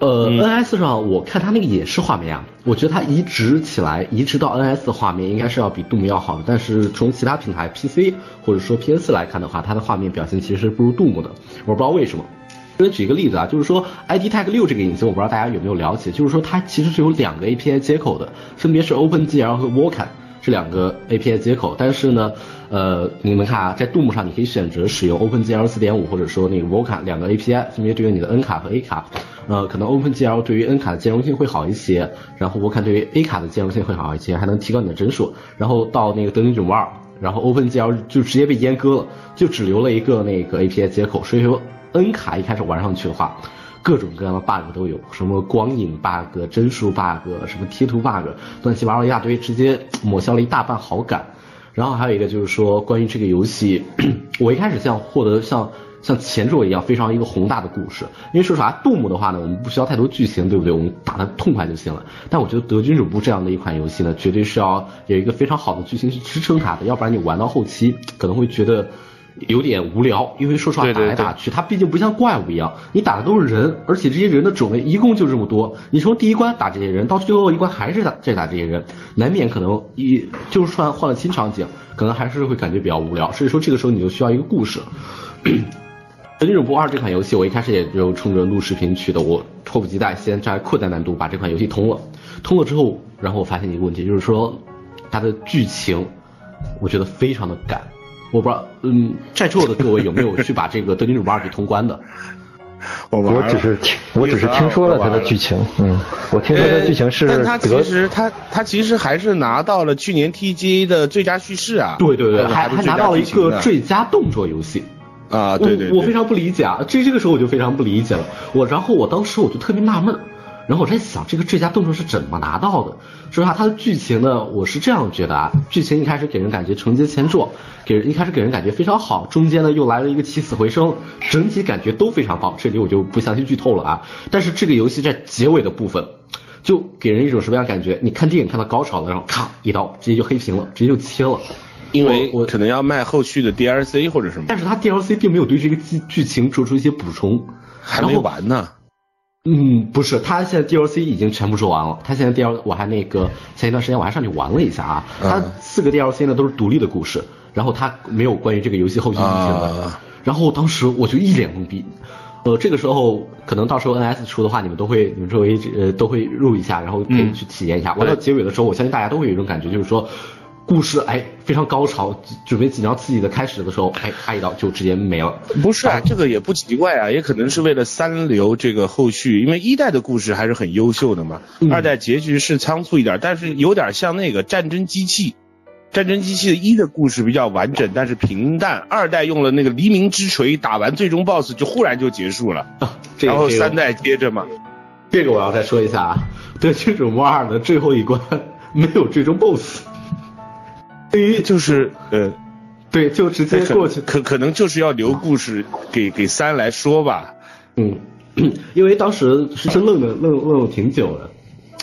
呃、n s 上我看它那个也是画面啊，我觉得它移植起来，移植到 NS 的画面应该是要比杜牧要好的，但是从其他平台 PC 或者说 PS 来看的话，它的画面表现其实是不如杜牧的，我不知道为什么。给你举一个例子啊，就是说 ID Tech 六这个引擎，我不知道大家有没有了解，就是说它其实是有两个 API 接口的，分别是 OpenGL 和 Vulkan 这两个 API 接口。但是呢，呃，你们看啊，在杜牧上你可以选择使用 OpenGL 4.5或者说那个 Vulkan 两个 API，分别对应你的 N 卡和 A 卡。呃，可能 OpenGL 对于 N 卡的兼容性会好一些，然后我看对于 A 卡的兼容性会好一些，还能提高你的帧数。然后到那个德军九五二，然后 OpenGL 就直接被阉割了，就只留了一个那个 API 接口。所以说 N 卡一开始玩上去的话，各种各样的 bug 都有，什么光影 bug、帧数 bug、什么贴图 bug，乱七八糟一大堆，直接抹消了一大半好感。然后还有一个就是说，关于这个游戏，我一开始像获得像像前作一样非常一个宏大的故事，因为说实话，杜牧的话呢，我们不需要太多剧情，对不对？我们打的痛快就行了。但我觉得德军总部这样的一款游戏呢，绝对是要有一个非常好的剧情去支撑它的，要不然你玩到后期可能会觉得。有点无聊，因为说实话打来打去，它毕竟不像怪物一样，你打的都是人，而且这些人的种类一共就这么多。你从第一关打这些人，到最后一关还是打再打这些人，难免可能一就是算换了新场景，可能还是会感觉比较无聊。所以说这个时候你就需要一个故事。《神女不二》这款游戏，我一开始也就冲着录视频去的，我迫不及待先在扩展难度把这款游戏通了。通了之后，然后我发现一个问题，就是说它的剧情，我觉得非常的赶。我不知道，嗯，在座的各位有没有去把这个《德军主播二》给通关的？我我只是听，我只是听说了它的剧情，嗯，我听说它的剧情是，但他其实他他其实还是拿到了去年 TGA 的最佳叙事啊，对对对，还还拿到了一个最佳动作游戏。啊，对对，我非常不理解啊，这这个时候我就非常不理解了，我然后我当时我就特别纳闷。然后我在想，这个最佳动作是怎么拿到的？说实话，它的剧情呢，我是这样觉得啊。剧情一开始给人感觉承接前作，给人一开始给人感觉非常好，中间呢又来了一个起死回生，整体感觉都非常棒。这里我就不详细剧透了啊。但是这个游戏在结尾的部分，就给人一种什么样感觉？你看电影看到高潮了，然后咔一刀直接就黑屏了，直接就切了。因为我可能要卖后续的 DLC 或者什么。但是它 DLC 并没有对这个剧剧情做出一些补充，还没完呢。嗯，不是，他现在 DLC 已经全部做完了。他现在 DLC 我还那个前一段时间我还上去玩了一下啊。他四个 DLC 呢都是独立的故事，然后他没有关于这个游戏后续剧情的。然后当时我就一脸懵逼。呃，这个时候可能到时候 NS 出的话，你们都会你们周围呃都会入一下，然后可以去体验一下。玩到结尾的时候，我相信大家都会有一种感觉，就是说。故事哎非常高潮，准备紧张刺激的开始的时候，哎咔一刀就直接没了。不是啊，这个也不奇怪啊，也可能是为了三流这个后续，因为一代的故事还是很优秀的嘛。二代结局是仓促一点，但是有点像那个战争机器，战争机器的一的故事比较完整，但是平淡。二代用了那个黎明之锤打完最终 BOSS 就忽然就结束了，然后三代接着嘛。这个我要再说一下啊，德军主播二的最后一关没有最终 BOSS。对于就是呃，对，就直接过去，可可能就是要留故事给给三来说吧，嗯，因为当时是真愣了愣愣了挺久的，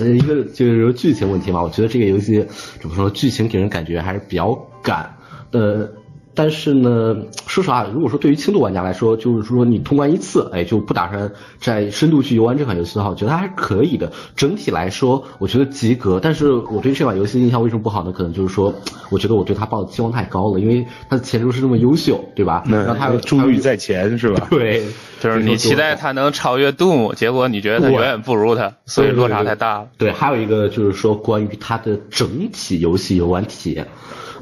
呃，一个就是剧情问题嘛，我觉得这个游戏怎么说，剧情给人感觉还是比较赶，呃。但是呢，说实话，如果说对于轻度玩家来说，就是说你通关一次，哎，就不打算再深度去游玩这款游戏的话，我觉得还是可以的。整体来说，我觉得及格。但是我对这款游戏印象为什么不好呢？可能就是说，我觉得我对它抱的期望太高了，因为它的前途是这么优秀，对吧？那它珠玉在前是吧？对，就是你期待它能超越杜牧，结果你觉得它远远不如它，所以落差太大了。对，还有一个就是说关于它的整体游戏游玩体验。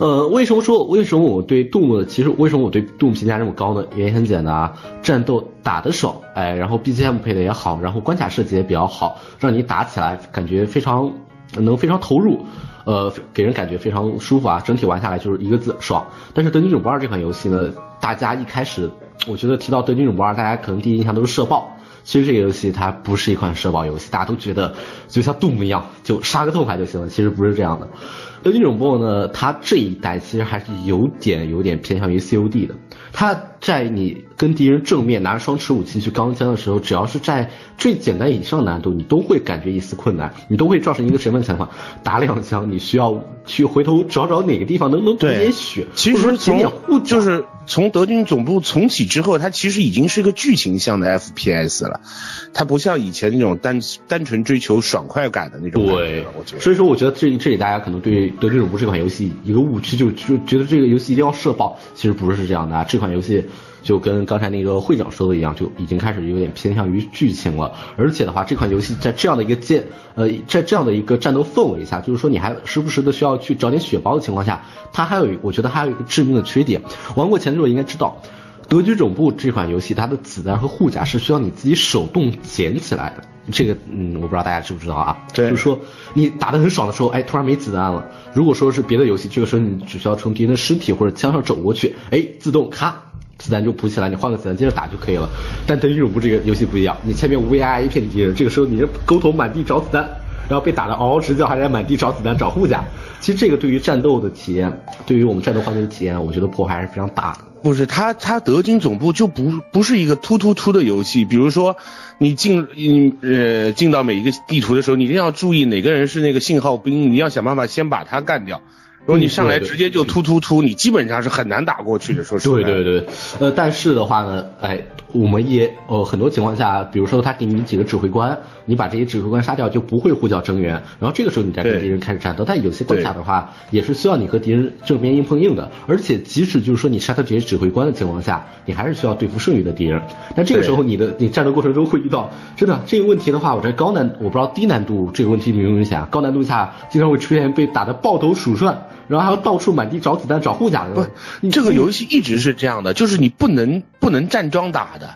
呃，为什么说为什么我对杜牧其实为什么我对杜牧评价这么高呢？原因很简单啊，战斗打得爽，哎，然后 BGM 配的也好，然后关卡设计也比较好，让你打起来感觉非常能非常投入，呃，给人感觉非常舒服啊。整体玩下来就是一个字爽。但是《德军总部二》这款游戏呢，大家一开始我觉得提到《德军总部二》，大家可能第一印象都是社爆。其实这个游戏它不是一款社爆游戏，大家都觉得就像杜牧一样，就杀个痛快就行了。其实不是这样的。德军总部呢，它这一代其实还是有点有点偏向于 COD 的。它在你跟敌人正面拿着双持武器去钢枪的时候，只要是在最简单以上难度，你都会感觉一丝困难，你都会造成一个什么情况？打两枪，你需要去回头找找哪个地方能能补点血，其实从就是从德军总部重启之后，它其实已经是一个剧情向的 FPS 了，它不像以前那种单单纯追求爽快感的那种。对，所以说我觉得这这里大家可能对德军总部这款游戏一个误区，就就觉得这个游戏一定要社保，其实不是这样的啊，这款游戏。就跟刚才那个会长说的一样，就已经开始有点偏向于剧情了。而且的话，这款游戏在这样的一个建呃，在这样的一个战斗氛围下，就是说你还时不时的需要去找点血包的情况下，它还有我觉得还有一个致命的缺点。玩过前作应该知道，德军总部这款游戏，它的子弹和护甲是需要你自己手动捡起来的。这个，嗯，我不知道大家知不知道啊？对就是说你打得很爽的时候，哎，突然没子弹了。如果说是别的游戏，这个时候你只需要从敌人的尸体或者枪上走过去，哎，自动咔。子弹就补起来，你换个子弹接着打就可以了。但德军总部这个游戏不一样，你前面乌鸦一片敌人，这个时候你是勾头满地找子弹，然后被打得嗷嗷直叫，还在满地找子弹找护甲。其实这个对于战斗的体验，对于我们战斗环节的体验，我觉得破坏还是非常大的。不是，它它德军总部就不不是一个突突突的游戏。比如说，你进你呃进到每一个地图的时候，你一定要注意哪个人是那个信号兵，你要想办法先把他干掉。如果你上来直接就突突突，你基本上是很难打过去的。说实话，对对对，呃，但是的话呢，哎，我们也呃很多情况下，比如说他给你几个指挥官，你把这些指挥官杀掉，就不会呼叫增援，然后这个时候你再跟敌人开始战斗。但有些关卡的话，也是需要你和敌人正面硬碰硬的，而且即使就是说你杀掉这些指挥官的情况下，你还是需要对付剩余的敌人。那这个时候你的你战斗过程中会遇到真的这个问题的话，我在高难我不知道低难度这个问题明不明显啊？高难度下经常会出现被打的抱头鼠窜。然后还要到处满地找子弹、找护甲的。不，你这个游戏一直是这样的，就是你不能不能站桩打的，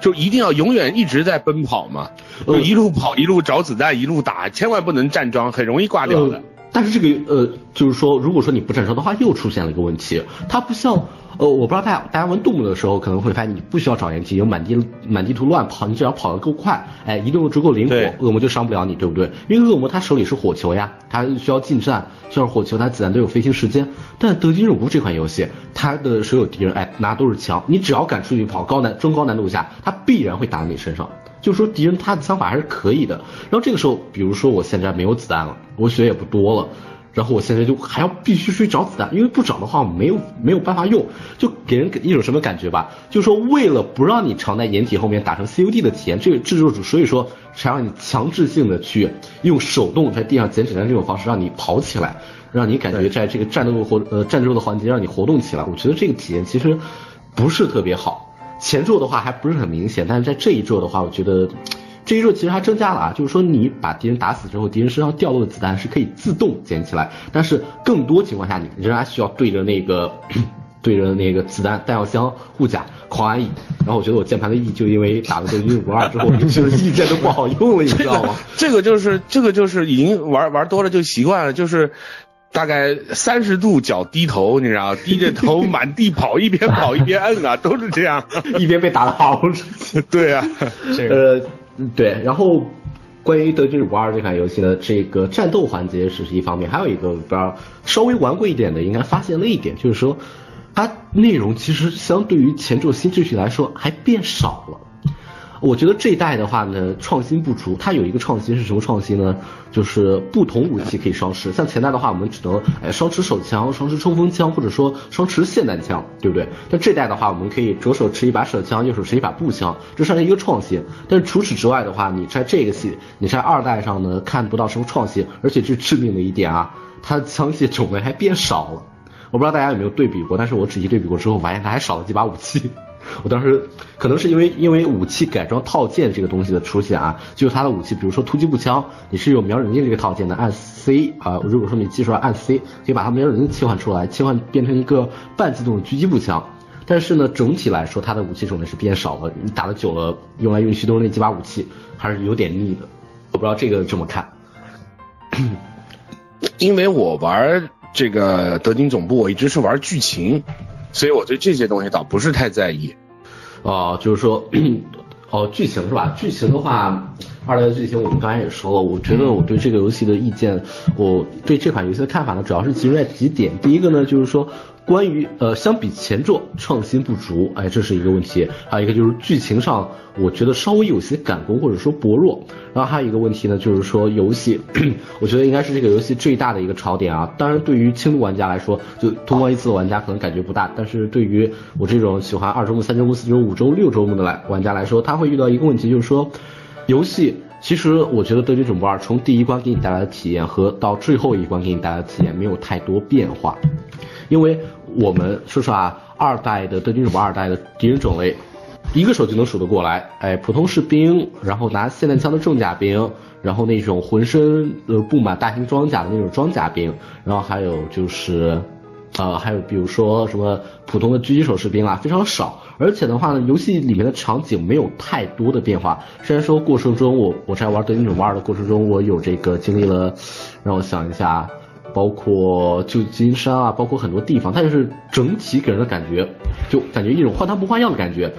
就一定要永远一直在奔跑嘛，就一路跑一路找子弹一路打，千万不能站桩，很容易挂掉的。呃但是这个呃，就是说，如果说你不站桩的话，又出现了一个问题，它不像呃，我不知道大家大家玩动物的时候可能会发现，你不需要找掩体，有满地满地图乱跑，你只要跑得够快，哎，移动足够灵活，恶魔就伤不了你，对不对？因为恶魔他手里是火球呀，他需要近战，需要火球，他子弹都有飞行时间。但德军总部这款游戏，它的所有敌人哎拿都是枪，你只要敢出去跑高难中高难度下，他必然会打到你身上。就说敌人他的枪法还是可以的。然后这个时候，比如说我现在没有子弹了，我血也不多了。然后我现在就还要必须去找子弹，因为不找的话我没有没有办法用，就给人一种什么感觉吧？就说为了不让你常在掩体后面打成 COD 的体验，这个制作组所以说才让你强制性的去用手动在地上捡子弹这种方式让你跑起来，让你感觉在这个战斗活呃战斗的环节让你活动起来。我觉得这个体验其实不是特别好。前作的话还不是很明显，但是在这一作的话，我觉得 这一作其实还增加了啊，就是说你把敌人打死之后，敌人身上掉落的子弹是可以自动捡起来，但是更多情况下你仍然需要对着那个 对着那个子弹弹药箱护甲狂按 E，然后我觉得我键盘的 E 就因为打了这个英五二之后，就是 E 键都不好用了，你知道吗？这个就是这个就是已经玩玩多了就习惯了，就是。大概三十度角低头，你知道，低着头满地跑，一边跑一边摁啊，都是这样。一边被打得好，对啊，呃，对，然后关于《德军五二》这款游戏的这个战斗环节是一方面，还有一个不知道稍微玩过一点的应该发现了一点，就是说它内容其实相对于前作新秩序来说还变少了。我觉得这一代的话呢，创新不足。它有一个创新是什么创新呢？就是不同武器可以双持。像前代的话，我们只能哎双持手枪、双持冲锋枪，或者说双持霰弹枪，对不对？但这代的话，我们可以左手持一把手枪，右手持一把步枪，这算是一个创新。但是除此之外的话，你在这个系，你在二代上呢看不到什么创新，而且最致命的一点啊，它枪械种类还变少了。我不知道大家有没有对比过，但是我仔细对比过之后，发现它还少了几把武器。我当时可能是因为因为武器改装套件这个东西的出现啊，就是它的武器，比如说突击步枪，你是有瞄准镜这个套件的，按 C 啊，如果说你技术按 C，可以把它瞄准镜切换出来，切换变成一个半自动的狙击步枪。但是呢，整体来说它的武器种类是变少了，你打的久了，用来用去都是那几把武器，还是有点腻的。我不知道这个怎么看。因为我玩这个德军总部，我一直是玩剧情，所以我对这些东西倒不是太在意。哦、就是说，哦，剧情是吧？剧情的话，二代的剧情我们刚才也说了，我觉得我对这个游戏的意见，我对这款游戏的看法呢，主要是集中在几点。第一个呢，就是说。关于呃，相比前作创新不足，哎，这是一个问题。还有一个就是剧情上，我觉得稍微有些赶工或者说薄弱。然后还有一个问题呢，就是说游戏，我觉得应该是这个游戏最大的一个槽点啊。当然，对于轻度玩家来说，就通关一次的玩家可能感觉不大，但是对于我这种喜欢二周目、三周目、四周、五周、六周目的来玩家来说，他会遇到一个问题，就是说游戏。其实我觉得《德军总部二》从第一关给你带来的体验和到最后一关给你带来的体验没有太多变化，因为我们说实话，二代的《德军总部二》代的敌人种类，一个手就能数得过来。哎，普通士兵，然后拿霰弹枪的重甲兵，然后那种浑身呃布满大型装甲的那种装甲兵，然后还有就是呃，还有比如说什么普通的狙击手士兵啊，非常少。而且的话呢，游戏里面的场景没有太多的变化。虽然说过程中我我在玩德军种二的过程中，我有这个经历了，让我想一下，包括旧金山啊，包括很多地方，它就是整体给人的感觉就感觉一种换汤不换药的感觉。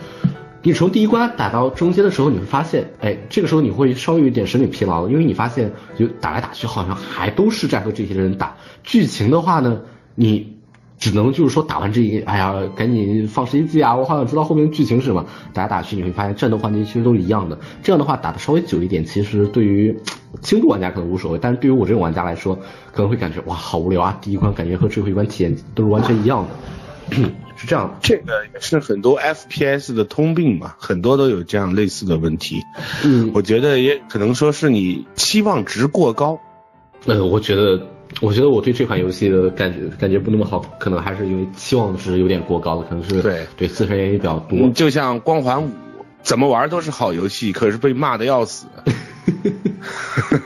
你从第一关打到中间的时候，你会发现，哎，这个时候你会稍微有点审美疲劳，因为你发现就打来打去好像还都是在和这些人打。剧情的话呢，你只能就是说打完这一，哎呀，赶紧放时机啊，我好想知道后面剧情是什么。打来打去你会发现战斗环节其实都一样的，这样的话打的稍微久一点，其实对于轻度玩家可能无所谓，但是对于我这种玩家来说，可能会感觉哇好无聊啊，第一关感觉和最后一关体验都是完全一样的。是这样，这个也是很多 FPS 的通病嘛，很多都有这样类似的问题。嗯，我觉得也可能说是你期望值过高。呃，我觉得，我觉得我对这款游戏的感觉感觉不那么好，可能还是因为期望值有点过高了，可能是对对自身原因比较多。就像光环五，怎么玩都是好游戏，可是被骂的要死。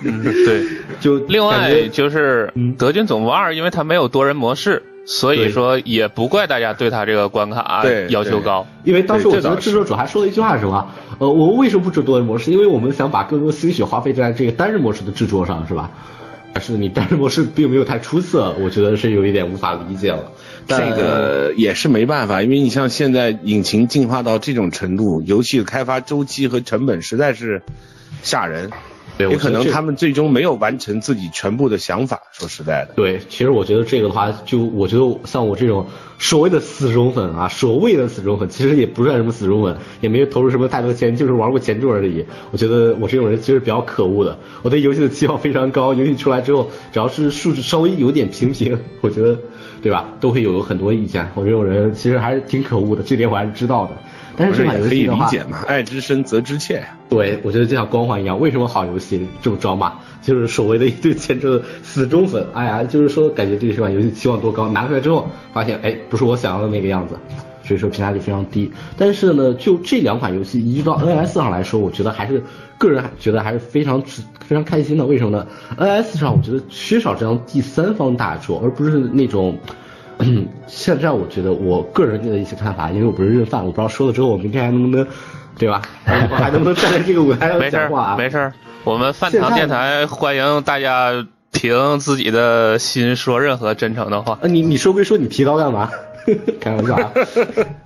嗯，对，就另外就是嗯德军总部二，因为它没有多人模式，所以说也不怪大家对他这个关卡对要求高。因为当时我觉得制作组还说了一句话是什么？呃，我们为什么不制多人模式？因为我们想把更多心血花费在这个单人模式的制作上，是吧？但是你单人模式并没有太出色，我觉得是有一点无法理解了。但这个也是没办法，因为你像现在引擎进化到这种程度，游戏的开发周期和成本实在是吓人，对，也可能他们最终没有完成自己全部的想法。说实在的，对，其实我觉得这个的话，就我觉得像我这种所谓的死忠粉啊，所谓的死忠粉，其实也不算什么死忠粉，也没有投入什么太多钱，就是玩过前作而已。我觉得我这种人其实比较可恶的，我对游戏的期望非常高，游戏出来之后，只要是数值稍微有点平平，我觉得，对吧，都会有很多意见。我这种人其实还是挺可恶的，这点我还是知道的。但是这款游可以戏的话，理解嘛，爱之深责之切呀。对，我觉得就像光环一样，为什么好游戏这么招骂？就是所谓的一对前者的死忠粉，哎呀，就是说感觉对这款游戏期望多高，拿出来之后发现，哎，不是我想要的那个样子，所以说评价就非常低。但是呢，就这两款游戏移植到 NS 上来说，我觉得还是个人还觉得还是非常值非常开心的。为什么呢？NS 上我觉得缺少这样第三方大作，而不是那种。嗯，现在我觉得我个人的一些看法，因为我不是认饭，我不知道说了之后我明天还能不能，对吧？我 还能不能站在这个舞台上没事儿讲话啊？没事儿，我们饭堂电台欢迎大家凭自己的心说任何真诚的话。呃，你你说归说，你提高干嘛？开玩笑啊。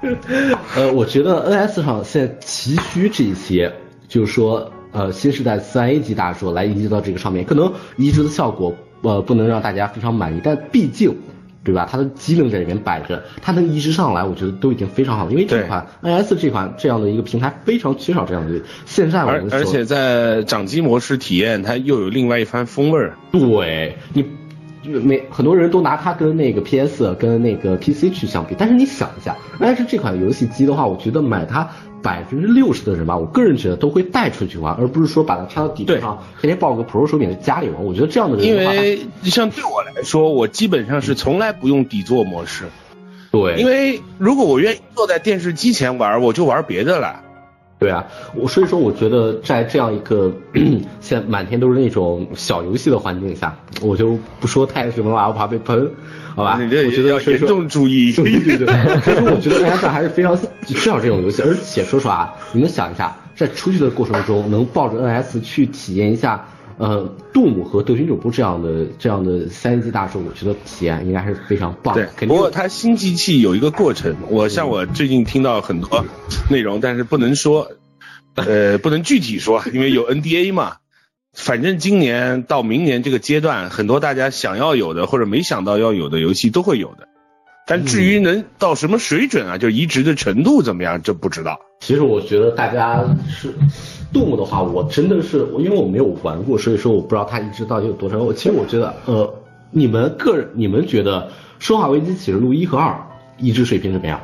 呃，我觉得 NS 上现在急需这些，就是说，呃，新时代三 A 级大作来移植到这个上面，可能移植的效果呃不能让大家非常满意，但毕竟。对吧？它的机能在里面摆着，它能移植上来，我觉得都已经非常好了。因为这款 NS 这款这样的一个平台非常缺少这样的。现在我们而而且在掌机模式体验，它又有另外一番风味儿。对你，每很多人都拿它跟那个 PS 跟那个 PC 去相比，但是你想一下，，NS 这款游戏机的话，我觉得买它百分之六十的人吧，我个人觉得都会带出去玩，而不是说把它插到底盘上，天天抱个 Pro 手柄在家里玩。我觉得这样的人因的话，为像对我来说，我基本上是从来不用底座模式，对，因为如果我愿意坐在电视机前玩，我就玩别的了。对啊，我所以说我觉得在这样一个 现在满天都是那种小游戏的环境下，我就不说太什么了，我怕被喷，好吧？你这我觉得要严重注意。对对对，所以说我觉得 NS 还是非常 需要这种游戏，而且说实话啊，你们想一下，在出去的过程中，能抱着 NS 去体验一下，呃，杜姆和德军总部这样的这样的三级大作，我觉得体验应该是非常棒的。对，肯定不过它新机器有一个过程，我像我最近听到很多 内容，但是不能说，呃，不能具体说，因为有 NDA 嘛。反正今年到明年这个阶段，很多大家想要有的或者没想到要有的游戏都会有的。但至于能到什么水准啊，就移植的程度怎么样，这不知道。其实我觉得大家是动物的话，我真的是因为我没有玩过，所以说我不知道它移植到底有多少。我其实我觉得，呃，你们个人你们觉得《生化危机启示录一》和二移植水平怎么样？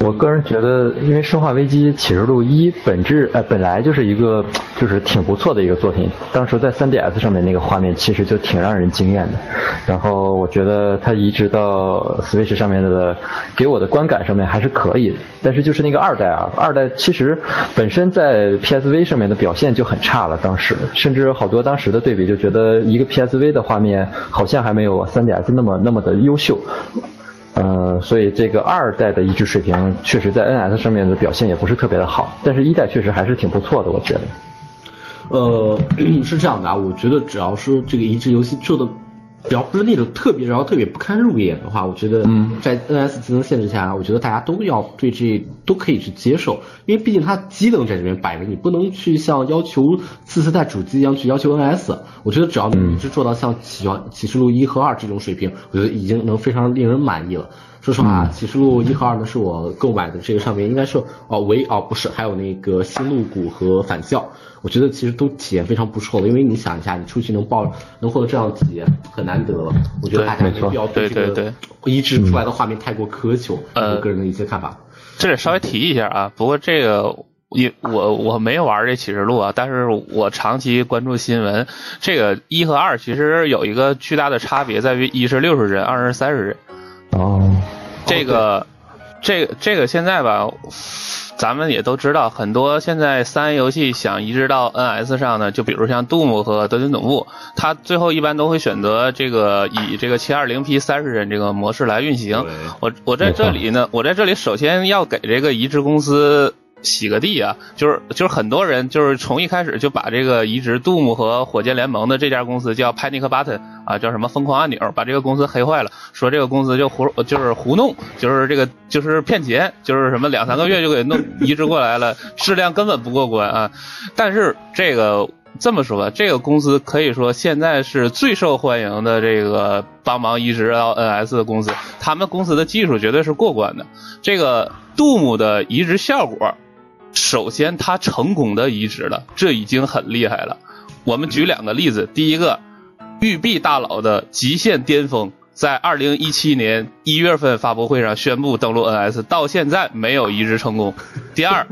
我个人觉得，因为《生化危机启示录一》本质呃本来就是一个就是挺不错的一个作品。当时在 3DS 上面那个画面其实就挺让人惊艳的。然后我觉得它移植到 Switch 上面的，给我的观感上面还是可以。但是就是那个二代啊，二代其实本身在 PSV 上面的表现就很差了，当时甚至好多当时的对比就觉得一个 PSV 的画面好像还没有 3DS 那么那么的优秀。呃，所以这个二代的移植水平确实在 NS 上面的表现也不是特别的好，但是一代确实还是挺不错的，我觉得。呃，是这样的啊，我觉得只要是这个移植游戏做的，只要不是那种特别然后特别不堪入眼的话，我觉得在 NS 技能限制下，我觉得大家都要对这都可以去接受，因为毕竟它机能在这边摆着，你不能去像要求次世代主机一样去要求 NS。我觉得只要你一直做到像启启示录一和二这种水平，我觉得已经能非常令人满意了。说实话，启示录一和二呢是我购买的这个上面应该是哦唯哦不是，还有那个新露谷和返校，我觉得其实都体验非常不错的。因为你想一下，你出去能报能获得这样的体验很难得了。我觉得大家没必要对这个移植出来的画面太过苛求。呃，个人的一些看法。这里稍微提一下啊，不过这个也我我没玩这启示录啊，但是我长期关注新闻，这个一和二其实有一个巨大的差别，在于一是六十帧，二是三十帧。哦。这个，这个、这个现在吧，咱们也都知道，很多现在三 A 游戏想移植到 NS 上呢，就比如像 Doom 和德军总部，它最后一般都会选择这个以这个 720P 三十帧这个模式来运行。我我在这里呢，我在这里首先要给这个移植公司。洗个地啊，就是就是很多人就是从一开始就把这个移植 Doom 和火箭联盟的这家公司叫 Panic Button 啊，叫什么疯狂按钮，把这个公司黑坏了，说这个公司就胡就是胡弄，就是这个就是骗钱，就是什么两三个月就给弄 移植过来了，质量根本不过关啊。但是这个这么说吧，这个公司可以说现在是最受欢迎的这个帮忙移植到 NS 的公司，他们公司的技术绝对是过关的。这个 Doom 的移植效果。首先，他成功的移植了，这已经很厉害了。我们举两个例子，第一个，育碧大佬的极限巅峰，在二零一七年一月份发布会上宣布登陆 NS，到现在没有移植成功。第二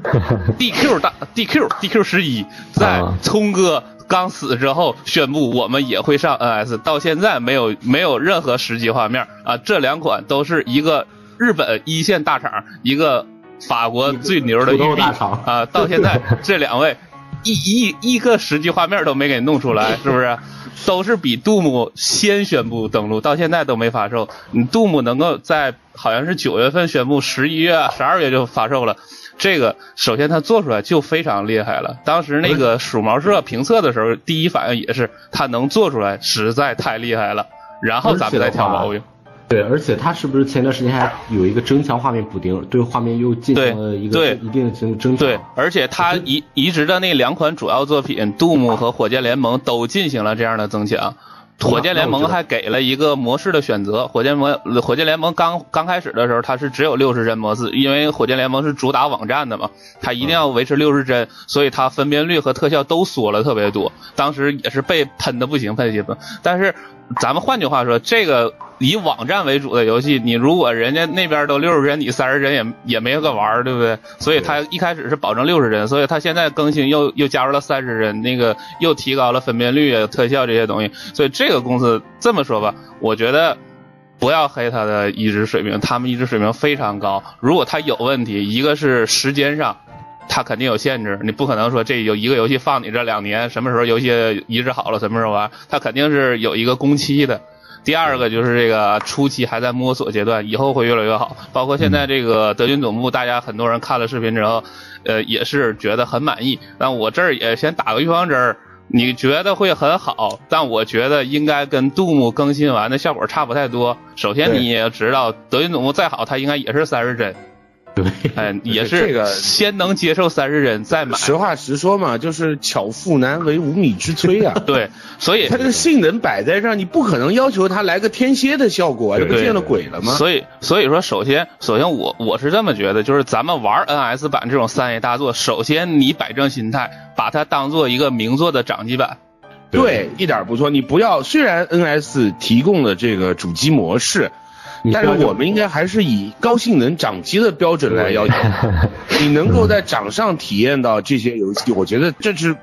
，DQ 大 DQ DQ 十一在聪哥刚死之后宣布我们也会上 NS，到现在没有没有任何实际画面啊。这两款都是一个日本一线大厂，一个。法国最牛的育碧啊，到现在 这两位一一一个实际画面都没给弄出来，是不是？都是比杜牧先宣布登陆，到现在都没发售。你杜牧能够在好像是九月份宣布，十一月、十二月就发售了，这个首先他做出来就非常厉害了。当时那个 鼠毛社评测的时候，第一反应也是他能做出来，实在太厉害了。然后咱们再挑毛病。对，而且它是不是前段时间还有一个增强画面补丁，对画面又进行了一个一定的增增强。对，而且它移移植的那两款主要作品《Doom》和《火箭联盟》都进行了这样的增强。火箭联盟还给了一个模式的选择。火箭模火箭联盟刚刚开始的时候，它是只有六十帧模式，因为火箭联盟是主打网站的嘛，它一定要维持六十帧，所以它分辨率和特效都缩了特别多。当时也是被喷的不行，喷的不行。但是咱们换句话说，这个。以网站为主的游戏，你如果人家那边都六十帧，你三十帧也也没个玩儿，对不对？所以他一开始是保证六十帧，所以他现在更新又又加入了三十帧，那个又提高了分辨率啊、特效这些东西。所以这个公司这么说吧，我觉得不要黑他的移植水平，他们移植水平非常高。如果他有问题，一个是时间上，他肯定有限制，你不可能说这有一个游戏放你这两年，什么时候游戏移植好了什么时候玩，它肯定是有一个工期的。第二个就是这个初期还在摸索阶段，以后会越来越好。包括现在这个德军总部，大家很多人看了视频之后，呃，也是觉得很满意。但我这儿也先打个预防针儿，你觉得会很好，但我觉得应该跟杜牧更新完的效果差不太多。首先你也要知道，德军总部再好，它应该也是三十帧。对，哎，也是这个先能接受三十人再买。实话实说嘛，就是巧妇难为无米之炊啊。对，所以它这个性能摆在这儿，你不可能要求它来个天蝎的效果，这不见了鬼了吗？所以，所以说，首先，首先我我是这么觉得，就是咱们玩 NS 版这种三 A 大作，首先你摆正心态，把它当做一个名作的掌机版。对，一点不错。你不要，虽然 NS 提供的这个主机模式。但是我们应该还是以高性能掌机的标准来要求，你能够在掌上体验到这些游戏，我觉得这是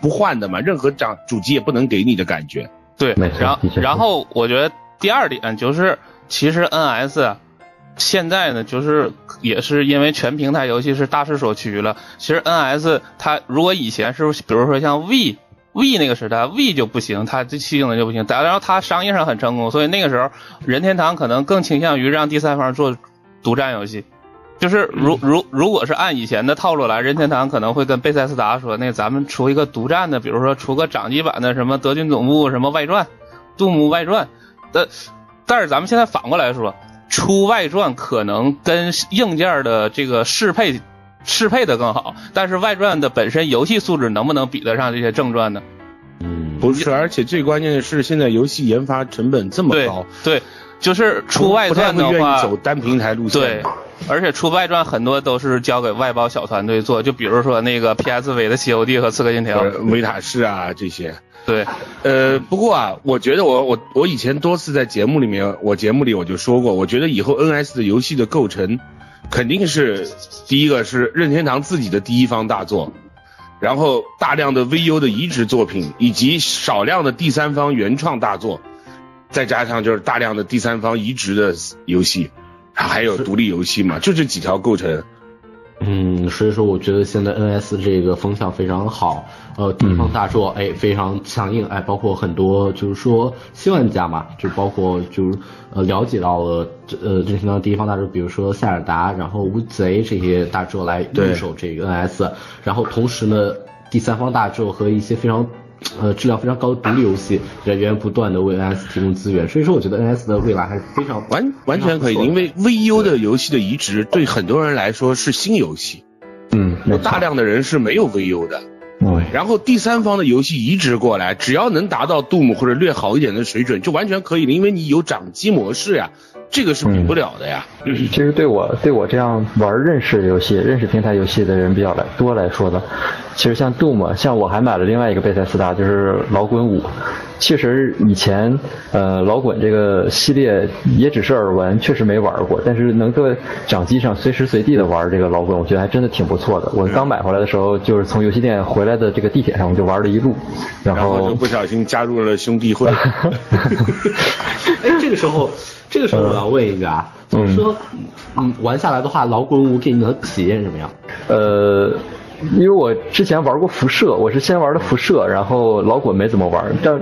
不换的嘛，任何掌主机也不能给你的感觉。对然后然后我觉得第二点就是，其实 NS 啊现在呢，就是也是因为全平台游戏是大势所趋了。其实 NS 它如果以前是比如说像 V。V 那个时代，V 就不行，它这性能就不行。但然后它商业上很成功，所以那个时候任天堂可能更倾向于让第三方做独占游戏。就是如如如果是按以前的套路来，任天堂可能会跟贝塞斯达说，那咱们出一个独占的，比如说出个掌机版的什么德军总部什么外传，杜牧外传。但但是咱们现在反过来说，出外传可能跟硬件的这个适配适配的更好，但是外传的本身游戏素质能不能比得上这些正传呢？嗯，不是，而且最关键的是，现在游戏研发成本这么高，对，就是出外传的话意，走单平台路线。对，而且出外传很多都是交给外包小团队做，就比如说那个 PSV 的《COD》和《刺客信条》呃，维塔士啊这些。对，呃，不过啊，我觉得我我我以前多次在节目里面，我节目里我就说过，我觉得以后 NS 的游戏的构成，肯定是第一个是任天堂自己的第一方大作，然后大量的 VU 的移植作品，以及少量的第三方原创大作，再加上就是大量的第三方移植的游戏，还有独立游戏嘛，就这几条构成。嗯，所以说我觉得现在 NS 这个风向非常好，呃，地方大作哎非常强硬，哎，包括很多就是说新玩家嘛，就包括就是呃了解到了这呃任天堂第一方大作，比如说塞尔达，然后乌贼这些大作来对入手这个 NS，然后同时呢，第三方大作和一些非常。呃，质量非常高的独立游戏源源不断的为 NS 提供资源，所以说我觉得 NS 的未来还是非常完完全可以，因为 VU 的游戏的移植对很多人来说是新游戏，嗯，没有大量的人是没有 VU 的。嗯然后第三方的游戏移植过来，只要能达到杜牧或者略好一点的水准，就完全可以了，因为你有掌机模式呀，这个是比不了的呀。其实对我对我这样玩认识游戏、认识平台游戏的人比较来多来说的，其实像 Doom，像我还买了另外一个贝塞斯达，就是老滚五。其实以前呃老滚这个系列也只是耳闻，确实没玩过，但是能在掌机上随时随地的玩这个老滚，我觉得还真的挺不错的。我刚买回来的时候，就是从游戏店回来的这个地铁上，我就玩了一路，然后然后就不小心加入了兄弟会。哎，这个时候，这个时候我要问一个啊，就是说，嗯，玩下来的话，老滚五给你的体验怎么样？呃，因为我之前玩过辐射，我是先玩的辐射，然后老滚没怎么玩。但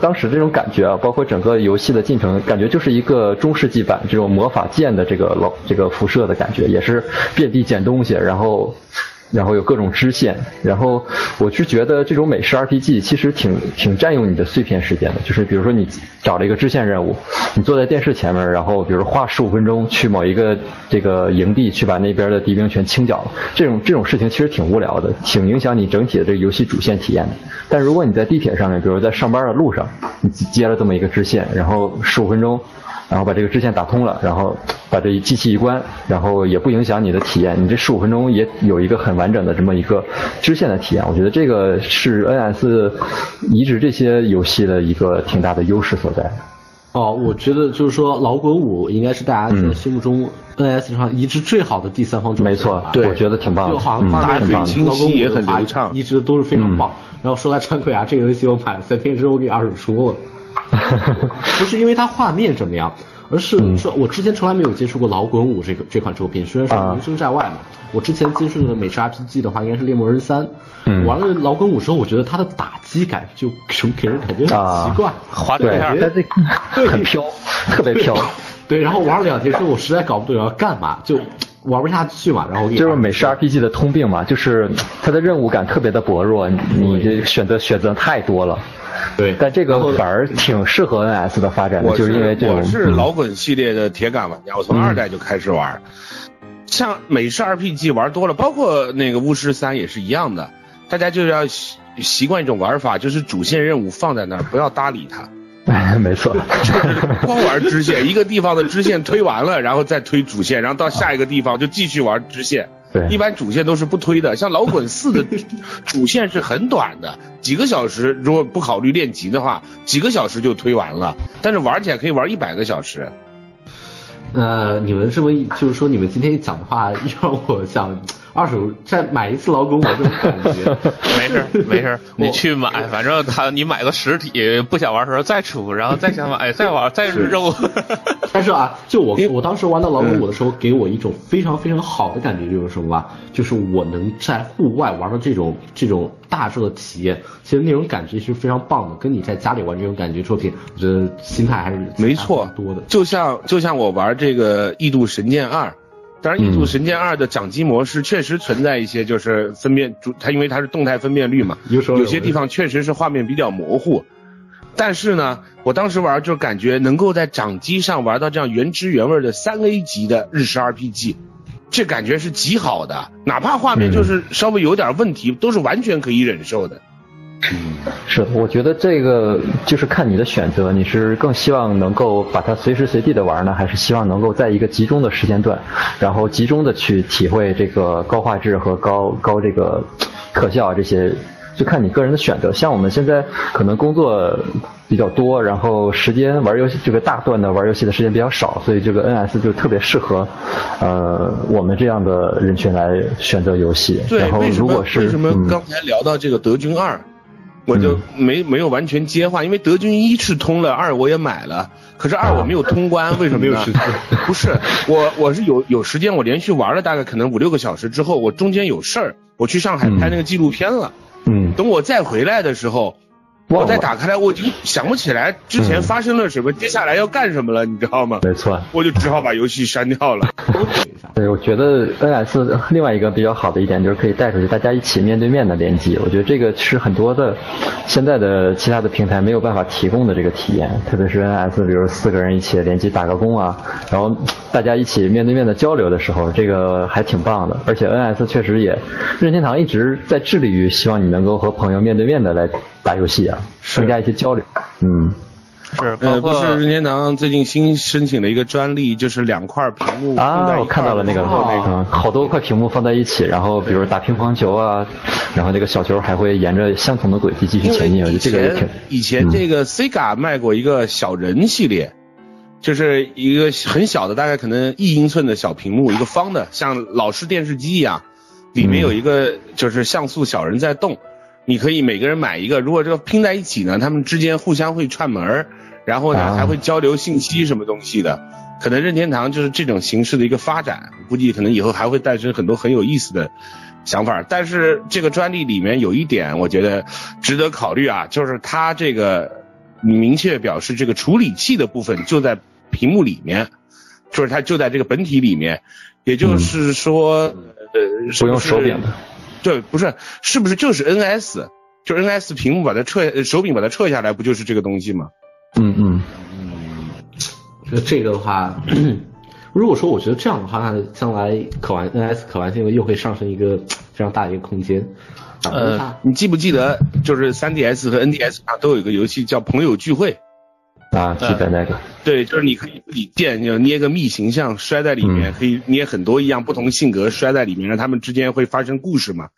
当时这种感觉啊，包括整个游戏的进程，感觉就是一个中世纪版这种魔法剑的这个老这个辐射的感觉，也是遍地捡东西，然后。然后有各种支线，然后我是觉得这种美式 RPG 其实挺挺占用你的碎片时间的，就是比如说你找了一个支线任务，你坐在电视前面，然后比如花十五分钟去某一个这个营地去把那边的敌兵全清剿了，这种这种事情其实挺无聊的，挺影响你整体的这个游戏主线体验的。但如果你在地铁上面，比如在上班的路上，你接了这么一个支线，然后十五分钟。然后把这个支线打通了，然后把这机器一关，然后也不影响你的体验，你这十五分钟也有一个很完整的这么一个支线的体验。我觉得这个是 NS 移植这些游戏的一个挺大的优势所在。哦，我觉得就是说，老滚五应该是大家在心目中 NS 上移植最好的第三方主机没错，对。我觉得挺棒的。就好像嗯。画面挺棒的清晰也很流畅。移植的都是非常棒。然后说来惭愧啊，这个游戏我买了三天之后给二手出了，不是因为它画面怎么样。而是说，我之前从来没有接触过老滚五这个这款作品，虽然是啊名声在外嘛。我之前接触的美式 RPG 的话，应该是猎魔人三。嗯玩了老滚五之后，我觉得它的打击感就给人感觉很奇怪。对，滑对片它这很飘，特别飘。对，然后玩了两天之后，我实在搞不懂要干嘛，就玩不下去嘛。然后就是美式 RPG 的通病嘛，就是它的任务感特别的薄弱，你这选择选择太多了。对，但这个反而挺适合 NS 的发展的，我就是因为这种我是嗯老滚系列的铁杆玩家，我从二代就开始玩。像美式 RPG 玩多了，包括那个巫师三也是一样的，大家就要习习惯一种玩法，就是主线任务放在那儿，不要搭理它。没错，光玩支线，一个地方的支线推完了，然后再推主线，然后到下一个地方就继续玩支线。对一般主线都是不推的，像老滚四的 主线是很短的，几个小时，如果不考虑练级的话，几个小时就推完了。但是玩起来可以玩一百个小时。呃，你们是不是就是说，你们今天一讲的话，让我想二手再买一次老滚我这种感觉。没事没事，你去买，反正他你买个实体，不想玩的时候再出，然后再想买 再玩再肉。但是啊，就我我当时玩到老滚五的时候，给我一种非常非常好的感觉，就是什么吧？就是我能在户外玩的这种这种大致的体验，其实那种感觉是非常棒的，跟你在家里玩这种感觉作品，我觉得心态还是没错多的。就像就像我玩这个《异度神剑二》，当然《印度神剑二》的掌机模式确实存在一些就是分辨主，它因为它是动态分辨率嘛，有些地方确实是画面比较模糊。但是呢，我当时玩就感觉能够在掌机上玩到这样原汁原味的三 A 级的日式 RPG，这感觉是极好的，哪怕画面就是稍微有点问题，都是完全可以忍受的。是，我觉得这个就是看你的选择，你是更希望能够把它随时随地的玩呢，还是希望能够在一个集中的时间段，然后集中的去体会这个高画质和高高这个特效这些，就看你个人的选择。像我们现在可能工作比较多，然后时间玩游戏这个大段的玩游戏的时间比较少，所以这个 NS 就特别适合呃我们这样的人群来选择游戏。对，然后如果是为什么嗯刚才聊到这个德军二，我就没没有完全接话，因为德军一是通了，二我也买了，可是二我没有通关，为什么呢？不是我我是有有时间，我连续玩了大概可能五六个小时之后，我中间有事儿，我去上海拍那个纪录片了。嗯，等我再回来的时候，我再打开来，我就想不起来之前发生了什么，接下来要干什么了，你知道吗？没错。我就只好把游戏删掉了。对，我觉得 NS 另外一个比较好的一点就是可以带出去，大家一起面对面的联机。我觉得这个是很多的现在的其他的平台没有办法提供的这个体验，特别是 NS，比如四个人一起联机打个工啊，然后大家一起面对面的交流的时候，这个还挺棒的。而且 NS 确实也，任天堂一直在致力于希望你能够和朋友面对面的来打游戏啊，增加一些交流。嗯。是，包呃，不括是任天堂最近新申请了一个专利，就是两块屏幕啊，我看到了那个，块儿的嗯，好多块屏幕放在一起，然后比如打乒乓球啊，然后那个小球还会沿着相同的轨迹继续前进，我觉得这个也挺，以前这个 Sega 卖过一个小人系列，就是一个很小的，大概可能一英寸的小屏幕，一个方的，像老式电视机一样，里面有一个就是像素小人在动，你可以每个人买一个，如果这个拼在一起呢，他们之间互相会串门儿，然后呢啊还会交流信息什么东西的。可能任天堂就是这种形式的一个发展，估计可能以后还会诞生很多很有意思的想法。但是这个专利里面有一点，我觉得值得考虑啊，就是它这个明确表示这个处理器的部分就在屏幕里面，就是它就在这个本体里面，也就是说，呃，是不用手柄的。对，不是，是不是就是 NS？就 NS 屏幕把它撤，呃手柄把它撤下来，不就是这个东西吗？嗯嗯，那这个的话，如果说我觉得这样的话，那将来可玩 NS 可玩性又会上升一个非常大的一个空间。呃你记不记得，就是 3DS 和 NDS 上都有一个游戏叫朋友聚会？啊，记得那个，对，就是你可以自己建，就捏个密形象摔在里面，嗯可以捏很多一样不同性格摔在里面，让他们之间会发生故事嘛。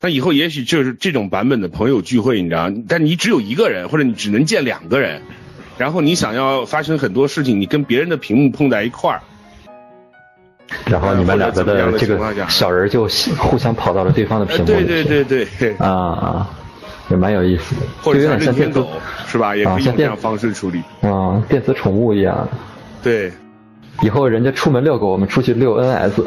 那以后也许就是这种版本的朋友聚会，你知道，但你只有一个人，或者你只能见两个人，然后你想要发生很多事情，你跟别人的屏幕碰在一块儿，然后你们两个的这个小人就互相跑到了对方的呃屏幕里对。对对对，啊啊，也蛮有意思的，或者有点像电子任天狗是吧？也可以啊像这样方式处理。啊电子宠物一样。对，以后人家出门遛狗，我们出去遛 NS。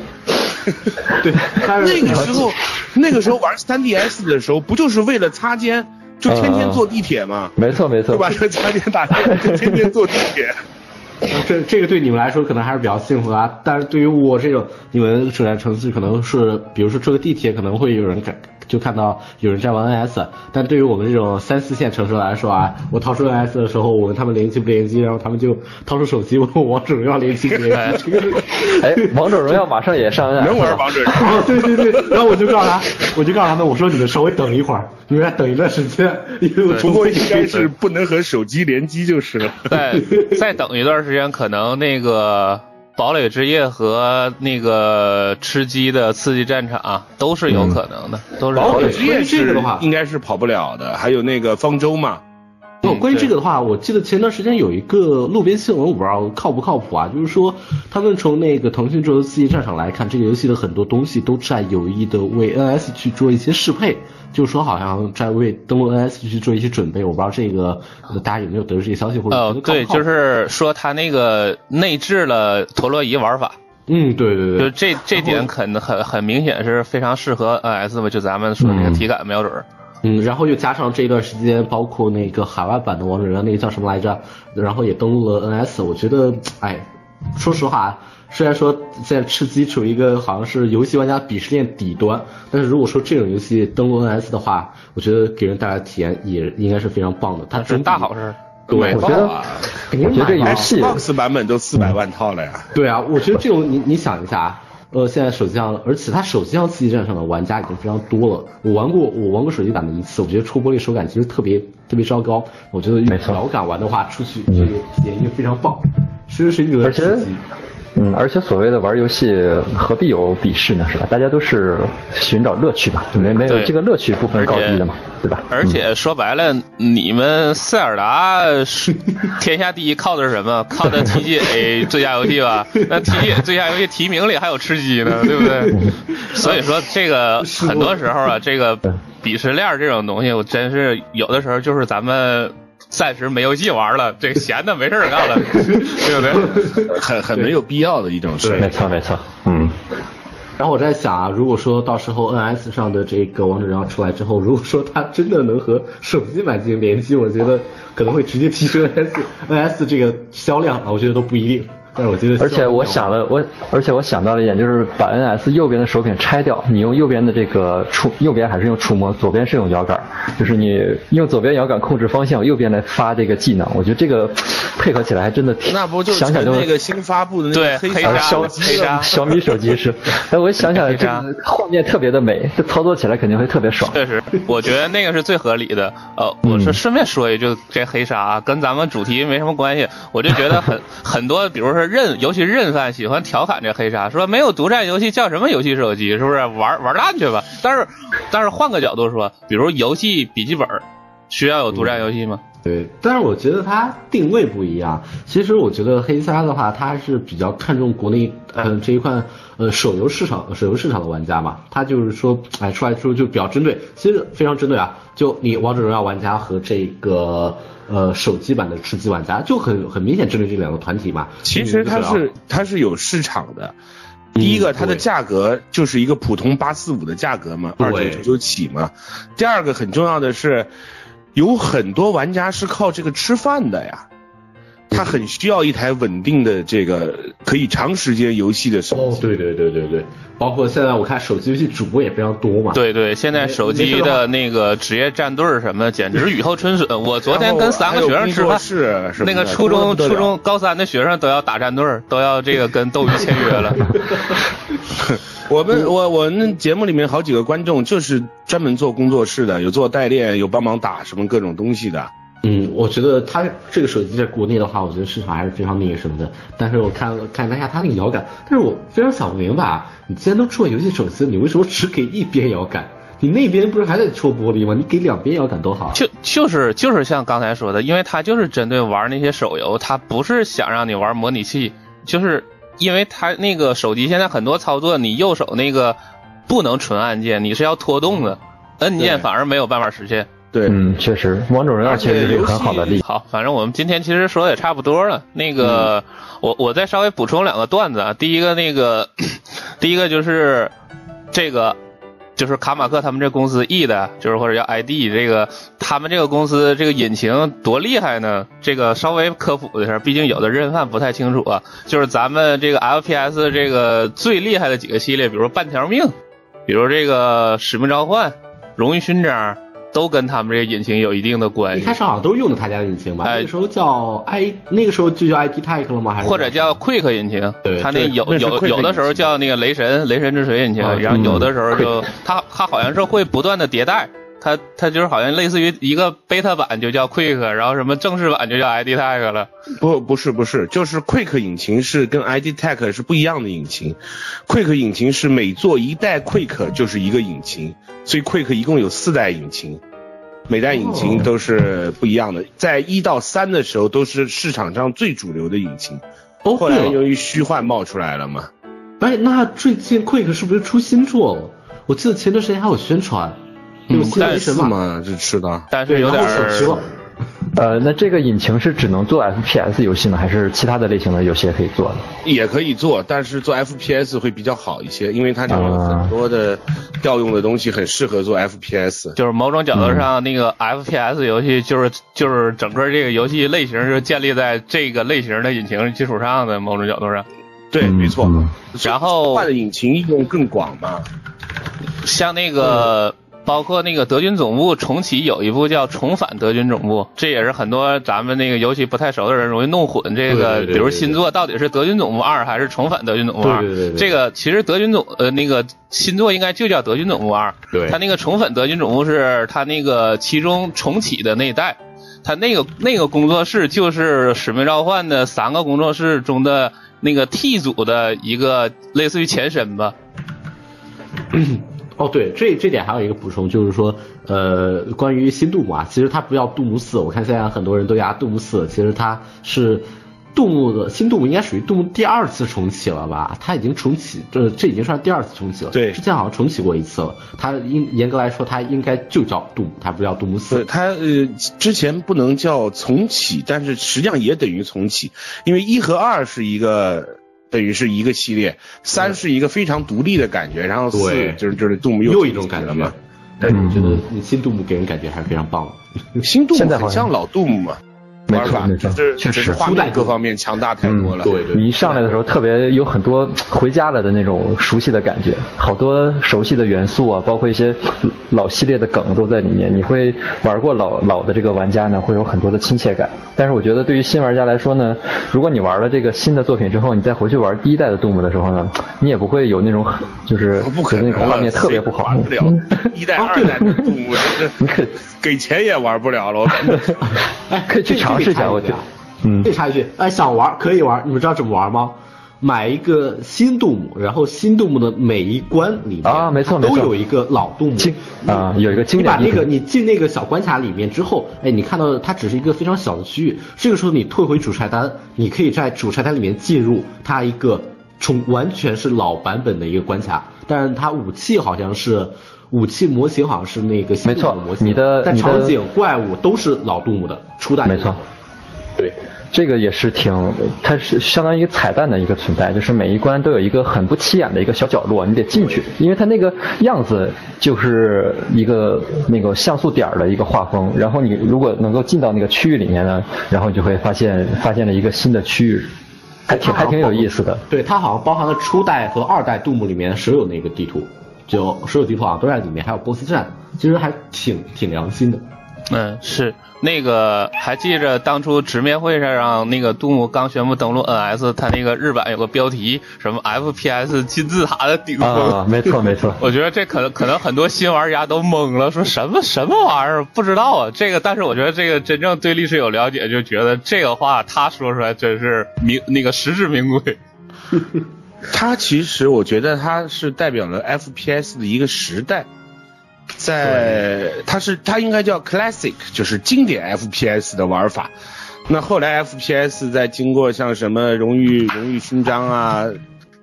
对，那个时候，那个时候玩 3DS 的时候，不就是为了擦肩，就天天坐地铁吗？没错没错就，把这个擦肩打开，就天天坐地铁。这这个对你们来说可能还是比较幸福啊，但是对于我这种你们所在城市，可能是比如说坐个地铁，可能会有人看就看到有人在玩 NS，但对于我们这种三四线城市来说啊，我掏出 NS 的时候，我问他们联机不联机，然后他们就掏出手机问我王者荣耀联机不联机，这个是哎，王者荣耀马上也上 NS 能玩王者荣耀？哦，对对对，然后我就告诉他，我就告诉他们，我说你们稍微等一会儿，你们要等一段时间，因为我不过应该是不能和手机联机就是了。再 再等一段时间，可能那个堡垒之夜和那个吃鸡的刺激战场都是有可能的，都是有堡垒之夜这个的话应该是跑不了的，还有那个方舟嘛，哦，关于这个的话，我记得前段时间有一个路边新闻，我不知道靠不靠谱啊，就是说他们从那个腾讯做的刺激战场来看，这个游戏的很多东西都在有意的为 NS 去做一些适配，就说好像在为登陆 NS 去做一些准备。我不知道这个、呃大家有没有得知这个消息，或者哦觉得，靠不对，就是说他那个内置了陀螺仪玩法，嗯，对对对，就这这点很很很明显是非常适合 NS 吧，就咱们说那个嗯体感瞄准儿。嗯，然后又加上这一段时间，包括那个海外版的王者荣耀那个叫什么来着，然后也登录了 NS，我觉得，哎，说实话，虽然说现在吃鸡处于一个好像是游戏玩家鄙视链底端，但是如果说这种游戏登陆 NS 的话，我觉得给人带来体验也应该是非常棒的，它是大好事儿。对我觉得！肯定我觉得这游戏 Xbox 版本都四百万套了呀。对啊，我觉得这种你你想一下啊，呃，现在手机上，而且它手机上刺激战上的玩家已经非常多了。我玩过，我玩过手机版的一次，我觉得触玻璃手感其实特别特别糟糕。我觉得用没错摇杆玩的话，出去这个体验应该非常棒，随时随地都在而且刺激。嗯，而且所谓的玩游戏何必有鄙视呢，是吧？大家都是寻找乐趣嘛，没没有对这个乐趣不分高低的嘛，对吧？而且说白了，你们塞尔达是天下第一靠的是什么？靠的 TGA 最佳游戏吧？那 TGA 最佳游戏提名里还有吃鸡呢，对不对？所以说这个很多时候啊，这个鄙视链这种东西，我真是有的时候就是咱们暂时没游戏玩了，这闲的没事儿干了，对不对？很很没有必要的一种事。没错没错，嗯，然后我在想啊，如果说到时候 NS 上的这个王者荣耀出来之后，如果说它真的能和手机版进行联机，我觉得可能会直接提升 NS NS 这个销量啊，我觉得都不一定。但是我觉得，而且我想了，我而且我想到了一点，就是把 NS 右边的手柄拆掉，你用右边的这个触，右边还是用触摸，左边是用摇杆，就是你用左边摇杆控制方向，右边来发这个技能。我觉得这个配合起来还真的挺，那不就想想就那个新发布的那对个黑黑鲨鲨黑鲨小米手机是，哎，我想想这个画面特别的美，这操作起来肯定会特别爽。确实，我觉得那个是最合理的。呃，我是顺便说一句，这黑鲨啊跟咱们主题没什么关系。我就觉得很 很多，比如说任，尤其任范喜欢调侃这黑鲨，说没有独占游戏叫什么游戏手机，是不是玩玩烂去吧？但是但是换个角度说，比如游戏笔记本需要有独占游戏吗？对，但是我觉得它定位不一样。其实我觉得黑鲨的话，它是比较看重国内呃这一块呃手游市场手游市场的玩家嘛。他就是说，哎，出来之后就比较针对，其实非常针对啊。就你王者荣耀玩家和这个呃手机版的吃鸡玩家，就很很明显针对这两个团体嘛。其实它是它是有市场的。第一个，它的价格就是一个普通八四五的价格嘛，二九九九起嘛。第二个很重要的是，有很多玩家是靠这个吃饭的呀，他很需要一台稳定的这个可以长时间游戏的手哦，机。对对对对对，包括现在我看手机游戏主播也非常多嘛。对对，现在手机的那个职业战队什么，简直雨后春笋。我昨天跟三个学生吃饭，是那个初中、初中、高三的学生都要打战队，都要这个跟斗鱼签约了。我们我我们节目里面好几个观众就是专门做工作室的，有做代练，有帮忙打什么各种东西的。嗯，我觉得它这个手机在国内的话，我觉得市场还是非常那个什么的。但是我看看了一下它那个摇杆，但是我非常想不明白啊，你既然都出了游戏手机，你为什么只给一边摇杆？你那边不是还在戳玻璃吗？你给两边摇杆多好。就就是就是像刚才说的，因为它就是针对玩那些手游，它不是想让你玩模拟器，就是因为它那个手机现在很多操作，你右手那个不能纯按键，你是要拖动的，摁键反而没有办法实现。对，嗯，确实，王者荣耀确实是一个很好的例子。好，反正我们今天其实说的也差不多了。那个，我我再稍微补充两个段子啊。第一个，那个，第一个就是这个，就是卡马克他们这公司 E 的，就是或者叫 ID 这个，他们这个公司这个引擎多厉害呢？这个稍微科普一下，毕竟有的认饭不太清楚啊。就是咱们这个 FPS 这个最厉害的几个系列，比如半条命，比如这个使命召唤、荣誉勋章。都跟他们这个引擎有一定的关系。一开始好像都是用的他家的引擎吧？哎、那个时候叫 i，那个时候就叫 i t Tech 了吗？还是或者叫 Quick 引擎？对，它那有有有的时候叫那个雷神雷神之锤引擎，啊、然后有的时候就它它好像是会不断的迭代。它它就是好像类似于一个 beta 版就叫 Quick，然后什么正式版就叫 ID Tech 了。不不是不是，就是 Quick 引擎是跟 ID Tech 是不一样的引擎。Quick 引擎是每做一代 Quick 就是一个引擎，所以 Quick 一共有四代引擎。每代引擎都是不一样的，在一到三的时候都是市场上最主流的引擎，哦，后来由于虚幻冒出来了嘛。哎，那最近 Quick 是不是出新作了？我记得前段时间还有宣传，有嗯，新雷神嘛？嘛，这吃的。但是有点儿。呃，那这个引擎是只能做 FPS 游戏呢，还是其他的类型的游戏也可以做呢？也可以做，但是做 FPS 会比较好一些，因为它里面很多的调用的东西，很适合做 FPS。就是某种角度上，那个 FPS 游戏就是就是整个这个游戏类型是建立在这个类型的引擎基础上的，某种角度上。对，嗯没错。嗯然后换的引擎应用更广嘛。像那个，包括那个德军总部重启有一部叫《重返德军总部》，这也是很多咱们那个尤其不太熟的人容易弄混。这个，比如新作到底是德军总部二还是重返德军总部二？这个其实德军总呃那个新作应该就叫德军总部二。对它那个重返德军总部是他那个其中重启的那一代。他那个那个工作室就是《使命召唤》的三个工作室中的那个 T 组的一个类似于前身吧。哦，对，这这点还有一个补充，就是说，呃，关于新杜牧啊，其实它不叫杜牧四，我看现在很多人都叫它杜牧四，其实它是杜牧的新杜牧应该属于杜牧第二次重启了吧？它已经重启，这这已经算第二次重启了。对之前好像重启过一次了。它应严格来说，它应该就叫杜牧，它不叫杜牧对，四。它呃之前不能叫重启，但是实际上也等于重启，因为一和二是一个等于是一个系列，三是一个非常独立的感觉，然后四就是就是杜牧又重一种感觉嘛。。对，我觉得新杜牧给人感觉还是非常棒的。新杜牧很像老杜牧嘛，没玩法错没错就是确实是画面各方面强大太多了。对对你一上来的时候，特别有很多回家了的那种熟悉的感觉，好多熟悉的元素啊，包括一些老系列的梗都在里面。你会玩过老老的这个玩家呢，会有很多的亲切感。但是我觉得对于新玩家来说呢，如果你玩了这个新的作品之后，你再回去玩第一代的动物的时候呢，你也不会有那种就是不可能觉得那个画面特别不好玩。不了嗯。一代、二代的动物，你可给钱也玩不了了。我感觉哎，可以去尝试一下我觉得嗯。可以插一句，哎，想玩可以玩，你们知道怎么玩吗？买一个新杜牧，然后新杜牧的每一关里面啊没错没错。有一个老杜牧经啊有一个经你把那个你进那个小关卡里面之后，哎，你看到它只是一个非常小的区域，这个时候你退回主菜单，你可以在主菜单里面进入它一个从完全是老版本的一个关卡，但是它武器好像是。武器模型好像是那个没错模型，你的但场景怪物都是老杜牧的初代。没错，对，这个也是挺，它是相当于一个彩蛋的一个存在，就是每一关都有一个很不起眼的一个小角落，你得进去，因为它那个样子就是一个那个像素点儿的一个画风，然后你如果能够进到那个区域里面呢，然后你就会发现发现了一个新的区域，还挺还挺有意思的。对，它好像包含了初代和二代杜牧里面所有那个地图，就所有地图好像都在里面，还有 BOSS 战，其实还挺挺良心的。嗯，是那个还记着当初直面会上让那个杜牧刚宣布登陆 NS，他那个日版有个标题什么 FPS 金字塔的顶峰。啊，没错没错，我觉得这可能可能很多新玩家都懵了，说什么什么玩意儿不知道啊。这个，但是我觉得这个真正对历史有了解，就觉得这个话他说出来真是名那个实至名归。它其实我觉得它是代表了 FPS 的一个时代，在它是它应该叫 Classic，就是经典 FPS 的玩法。那后来 FPS 在经过像什么荣誉荣誉勋章啊，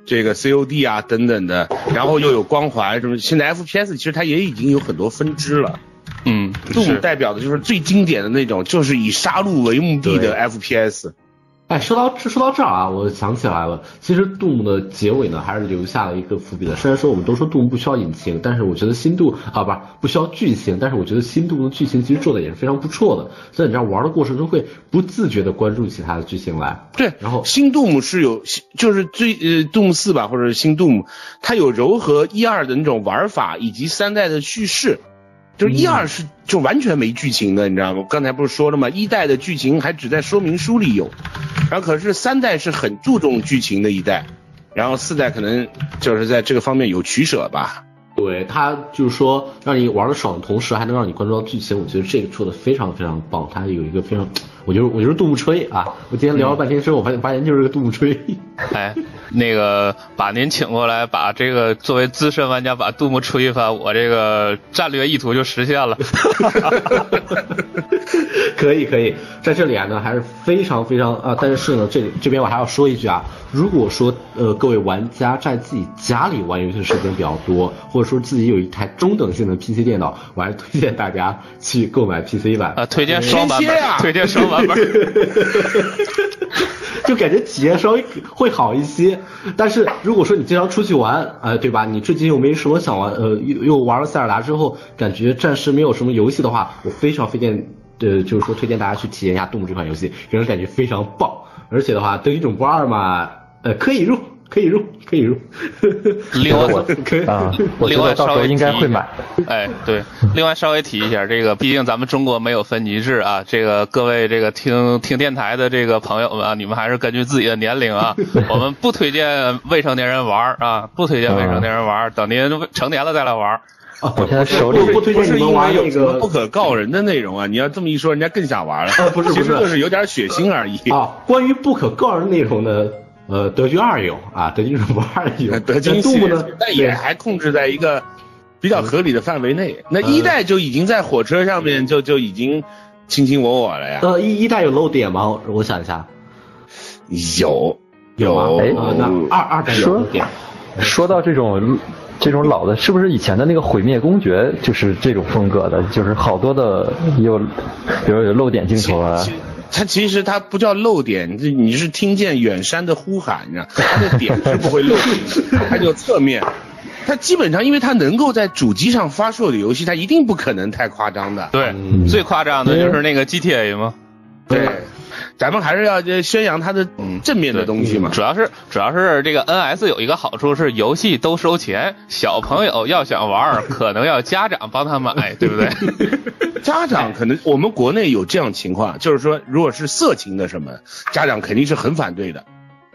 这个 COD 啊等等的，然后又有光环什么，现在 FPS 其实它也已经有很多分支了。嗯，是代表的就是最经典的那种，就是以杀戮为目的的 FPS。哎，说到这说到这儿啊，我想起来了，其实杜牧的结尾呢，还是留下了一个伏笔的。虽然说我们都说杜牧不需要引擎，但是我觉得新杜啊不是不需要剧情，但是我觉得新杜牧的剧情其实做的也是非常不错的。所以你知道玩的过程中会不自觉的关注起他的剧情来。对，然后新杜牧是有，就是最呃杜牧四吧，或者是新杜牧，它有柔和一二的那种玩法，以及三代的叙事。就是一二是就完全没剧情的，你知道吗？刚才不是说了吗？一代的剧情还只在说明书里有，然后可是三代是很注重剧情的一代，然后四代可能就是在这个方面有取舍吧。对它就是说让你玩的爽的同时，还能让你关注到剧情，我觉得这个做的非常非常棒。它有一个非常，我觉得我觉得杜牧吹啊，我今天聊了半天之后，我发现发现就是个杜牧吹。哎，那个把您请过来，把这个作为资深玩家把杜牧吹一番，我这个战略意图就实现了。可以可以，在这里啊呢还是非常非常啊，但是呢这这边我还要说一句啊，如果说呃各位玩家在自己家里玩游戏的时间比较多，或者说自己有一台中等性的 PC 电脑，我还是推荐大家去购买 PC 版啊，推荐双版本，啊推荐双版本。就感觉体验稍微会好一些。但是如果说你经常出去玩，呃，对吧？你最近又没什么想玩，呃，又又玩了塞尔达之后，感觉暂时没有什么游戏的话，我非常推荐，呃，就是说推荐大家去体验一下《动物》这款游戏，给人感觉非常棒。而且的话，德语种不二嘛，呃，可以入，可以入，可以入。另 外我可以啊，我觉 另外稍微得到时候应该会买。哎，对，另外稍微提一下，这个毕竟咱们中国没有分级制啊，这个各位这个听听电台的这个朋友们啊，你们还是根据自己的年龄啊，我们不推荐未成年人玩儿啊，不推荐未成年人玩儿，等您成年了再来玩儿。啊，我现在手里不不是你们玩那为有什么个不可告人的内容啊！你要这么一说，人家更想玩了。呃不是不是其实就是有点血腥而已。啊，关于不可告人内容呢，呃，德军二有啊，德军不二有，德军杜牧呢，但也还控制在一个比较合理的范围内。那一代就已经在火车上面就就已经卿卿我我了呀。呃一一代有漏点吗？我想一下，有有吗？哎呃，那二二代有漏点。说到这种这种老的，是不是以前的那个毁灭公爵就是这种风格的？就是好多的有，比如有漏点镜头啊。它其实它不叫漏点，这你是听见远山的呼喊，你知道，它的点是不会漏的，它就侧面。它基本上，因为它能够在主机上发售的游戏，它一定不可能太夸张的。对，嗯最夸张的就是那个 GTA 嘛。对，咱们还是要呃宣扬它的正面的东西嘛。主要是主要是这个 NS 有一个好处是游戏都收钱，小朋友要想玩儿，可能要家长帮他买，对不对？家长可能我们国内有这样情况，就是说，如果是色情的什么，家长肯定是很反对的，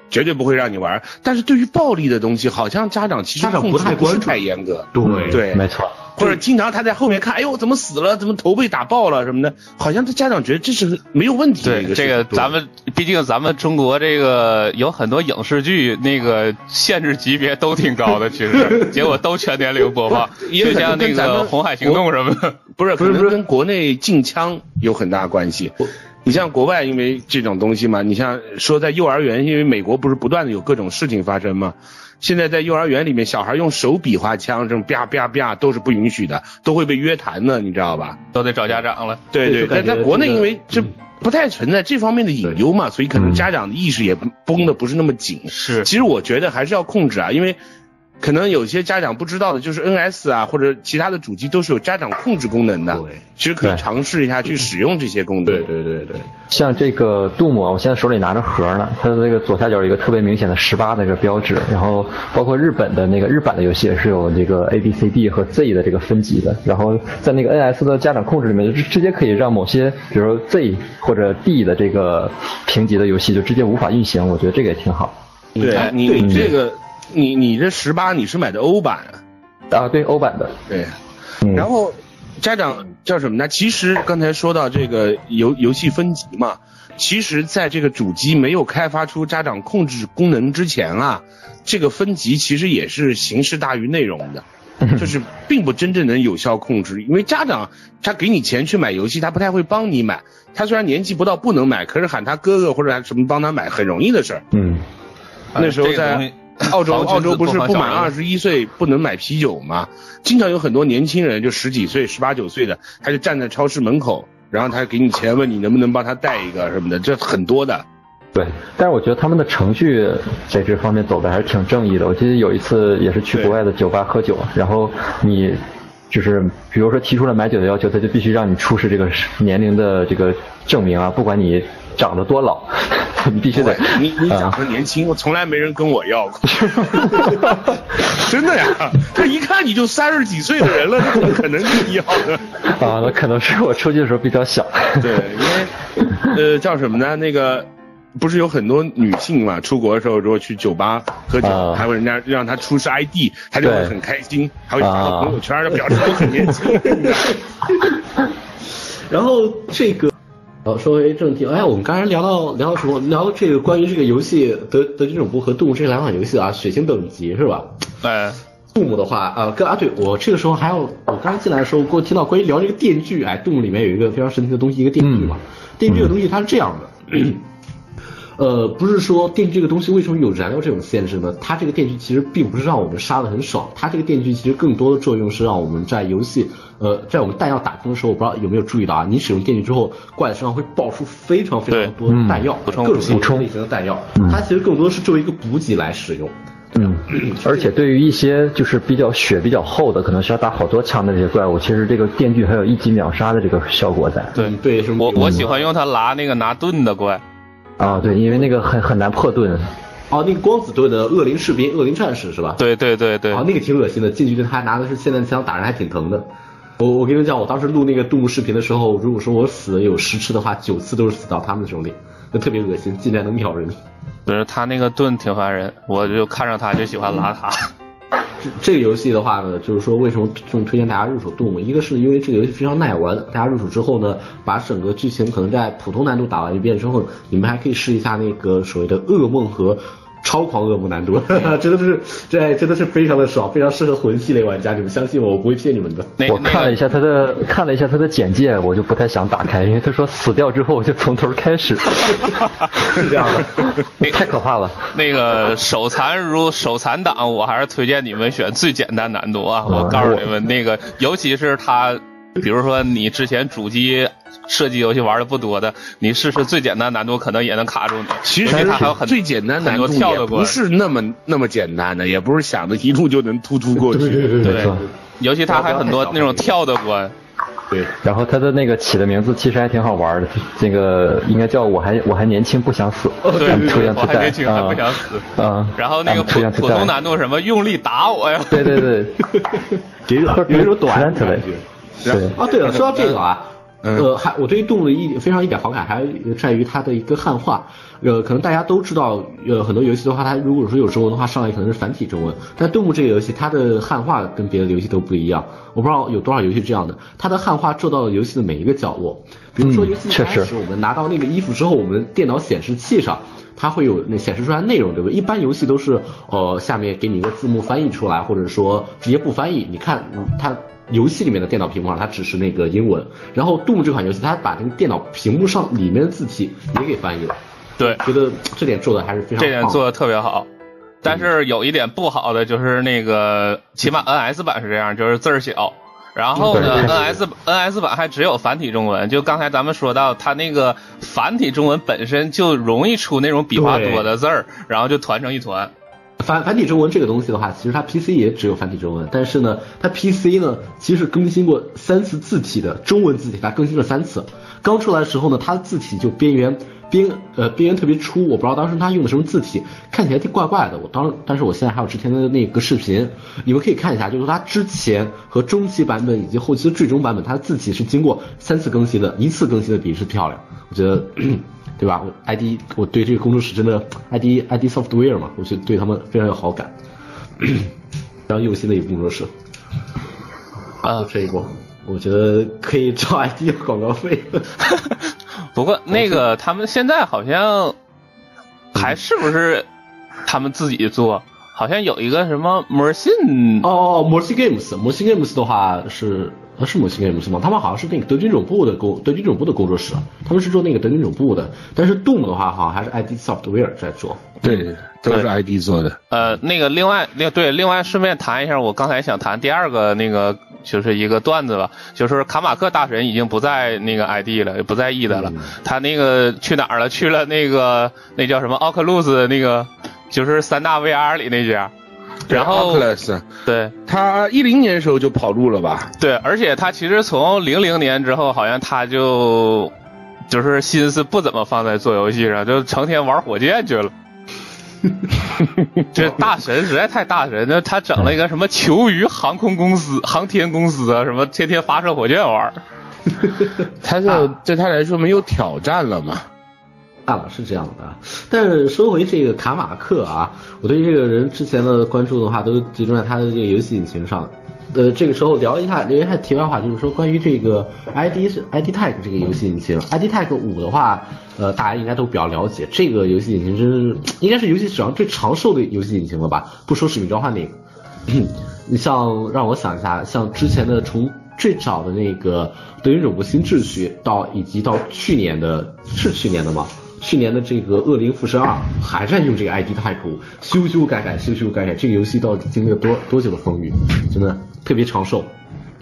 绝对不会让你玩。但是对于暴力的东西，好像家长其实控制不是不太关注太严格。对对，没错，或者经常他在后面看，哎呦怎么死了，怎么头被打爆了什么的，好像他家长觉得这是没有问题的一对。这个咱们毕竟咱们中国这个有很多影视剧，那个限制级别都挺高的，其实 结果都全年龄播放，就像那个《红海行动》什么的。不是，可不是不是能跟国内禁枪有很大关系。你像国外，因为这种东西嘛，你像说在幼儿园，因为美国不是不断的有各种事情发生嘛，现在在幼儿园里面，小孩用手比划枪，这种啪啪啪都是不允许的，都会被约谈的，你知道吧？都得找家长了。对对，但在国内因为这不太存在这方面的隐忧嘛，所以可能家长的意识也绷的不是那么紧。是其实我觉得还是要控制啊，因为可能有些家长不知道的，就是 NS 啊或者其他的主机都是有家长控制功能的。对其实可以尝试一下去使用这些功能。对对对对，像这个杜牧，我现在手里拿着盒呢，它的那个左下角有一个特别明显的十八的这个标志，然后包括日本的那个日版的游戏也是有这个 A B C D 和 Z 的这个分级的，然后在那个 NS 的家长控制里面，就直接可以让某些比如说 Z 或者 D 的这个评级的游戏就直接无法运行，我觉得这个也挺好。对哎你对你这个你你这十八你是买的欧版啊？啊，对欧版的，对，嗯，然后家长叫什么呢？其实刚才说到这个游游戏分级嘛，其实在这个主机没有开发出家长控制功能之前啊，这个分级其实也是形式大于内容的。就是并不真正能有效控制，因为家长他给你钱去买游戏，他不太会帮你买。他虽然年纪不到不能买，可是喊他哥哥或者什么帮他买很容易的事儿。嗯，那时候在澳洲，澳洲不是不满二十一岁不能买啤酒吗？经常有很多年轻人，就十几岁、十八九岁的，他就站在超市门口，然后他给你钱，问你能不能帮他带一个什么的，这很多的。对，但是我觉得他们的程序在这方面走的还是挺正义的。我记得有一次也是去国外的酒吧喝酒，然后你就是比如说提出了买酒的要求，他就必须让你出示这个年龄的这个证明啊，不管你长得多老，你 必须得你你啊长得年轻，我从来没人跟我要过，真的呀！他一看你就三十几岁的人了，这怎么可能跟你要呢？啊，那可能是我出去的时候比较小。对，因为呃叫什么呢？那个不是有很多女性嘛，出国的时候如果去酒吧喝酒，啊还会人家让她出示 ID，她就会很开心，还会发朋友圈，表示我很年轻。然后这个好，说回正题，哎，我们刚才聊到聊到什么？聊到这个关于这个游戏德德军总部和动物这两款游戏啊，血腥等级是吧？哎，动物的话，啊，跟啊，对我这个时候还有，我刚才进来的时候，给我听到关于聊这个电锯，哎，动物里面有一个非常神奇的东西，一个电锯嘛。电锯这个东西它是这样的，呃，不是说电锯这个东西为什么有燃料这种限制呢？它这个电锯其实并不是让我们杀的很爽，它这个电锯其实更多的作用是让我们在游戏，呃，在我们弹药打空的时候，我不知道有没有注意到啊，你使用电锯之后，怪身上会爆出非常非常多的弹药，补充各种补充类型的弹药，它其实更多是作为一个补给来使用。嗯，而且对于一些就是比较血比较厚的，可能需要打好多枪的这些怪物，其实这个电锯还有一击秒杀的这个效果在。对嗯对，什么我我喜欢用它拿那个拿盾的怪。啊，对，因为那个很很难破盾。哦，那个光子盾的恶灵士兵、恶灵战士是吧？对对对对哦，，那个挺恶心的，近距离他拿的是霰弹枪，打人还挺疼的。我我跟你们讲，我当时录那个动物视频的时候，如果说我死了有十次的话，九次都是死到他们的手里，那特别恶心，竟然能秒人。不是他那个盾挺烦人，我就看着他就喜欢拉他。这这个游戏的话呢，就是说为什么这么推荐大家入手杜牧？一个是因为这个游戏非常耐玩，大家入手之后呢，把整个剧情可能在普通难度打完一遍之后，你们还可以试一下那个所谓的噩梦和。超狂噩梦难度，真的是，这真的是非常的爽，非常适合魂系列玩家。你们相信我，我不会骗你们的。我看了一下他的看了一下他的简介，我就不太想打开，因为他说死掉之后就从头开始，是这样的。太可怕了。那个手残如手残党，我还是推荐你们选最简单难度啊！我告诉你们，那个尤其是他，比如说你之前主机射击游戏玩的不多的，你试试最简单难度，可能也能卡住你。其实它还有很最简单难度跳也得过不是那么那么简单的，也不是想着一路就能突突过去。对,对。尤其它还很多那种跳的关。对，然后他的那个起的名字其实还挺好玩的，这个应该叫我还我还年轻不想死，对我还年轻还不想啊死。啊，然后那个普普通难度什么用力打我呀？对对对，有一种有一种短的感觉。对，啊，对了，说到这个啊，嗯呃，还我对于动物的一非常一点好感，还在于它的一个汉化。呃，可能大家都知道，呃，很多游戏的话，它如果说有中文的话，上来可能是繁体中文。但动物这个游戏，它的汉化跟别的游戏都不一样。我不知道有多少游戏这样的，它的汉化做到了游戏的每一个角落。比如说，嗯游戏开始我们拿到那个衣服之后，我们电脑显示器上它会有那显示出来内容，对不对？一般游戏都是呃下面给你一个字幕翻译出来，或者说直接不翻译。你看嗯它游戏里面的电脑屏幕上它只是那个英文，然后 Doom 这款游戏它把那个电脑屏幕上里面的字体也给翻译了，对，觉得这点做的还是非常棒这点做的特别好。但是有一点不好的就是那个，起码 NS 版是这样，就是字儿小。然后呢，NS NS 版还只有繁体中文。就刚才咱们说到，它那个繁体中文本身就容易出那种笔画多的字儿，然后就团成一团。繁繁体中文这个东西的话，其实它 PC 也只有繁体中文，但是呢，它 PC 呢其实更新过三次字体的中文字体，它更新了三次。刚出来的时候呢，它的字体就边缘边呃边缘特别粗，我不知道当时它用的什么字体，看起来挺怪怪的。我当但是我现在还有之前的那个视频，你们可以看一下，就是它之前和中期版本以及后期的最终版本，它的字体是经过三次更新的，一次更新的比是漂亮，我觉得。对吧？我 ID 我对这个工作室真的 ID ID Software 嘛，我就对他们非常有好感，非常用心的一个工作室。啊这一波，我觉得可以找 ID 要广告费。不过那个他们现在好像还是不是他们自己做？好像有一个什么魔信哦哦，魔系 Games，魔系 Games 的话是呃是魔系 Games 吗？他们好像是那个德军总部的工德军总部的工作室，他们是做那个德军总部的。但是 Doom 的话，好像还是 ID Software 在做。对，都是 ID 做的。呃，那个另外，另对，另外顺便谈一下，我刚才想谈第二个那个，就是一个段子吧，就是卡马克大神已经不在那个 ID 了，也不在 E 的了，他那个去哪儿了？去了那个那叫什么奥克路斯那个，就是三大 VR 里那家。然后对他一零年时候就跑路了吧？对，而且他其实从零零年之后，好像他就就是心思不怎么放在做游戏上，就成天玩火箭去了。这大神实在太大神，那他整了一个什么球鱼航空公司、航天公司啊，什么天天发射火箭玩。他就对他来说没有挑战了嘛？淡了，是这样的。但是说回这个卡马克啊，我对这个人之前的关注的话，都集中在他的这个游戏引擎上。呃，这个时候聊一下，聊一下题外话，就是说关于这个 ID 是 ID Tech 这个游戏引擎，ID Tech 五的话，呃，大家应该都比较了解。这个游戏引擎真是应该是游戏史上最长寿的游戏引擎了吧？不说使命召唤那个，你像让我想一下，像之前的从最早的那个德云永不新秩序，到以及到去年的，是去年的吗？去年的这个恶灵附身二还在用这个 ID 五，修修改改，修修改改，这个游戏到底经历了多多久的风雨？真的特别长寿。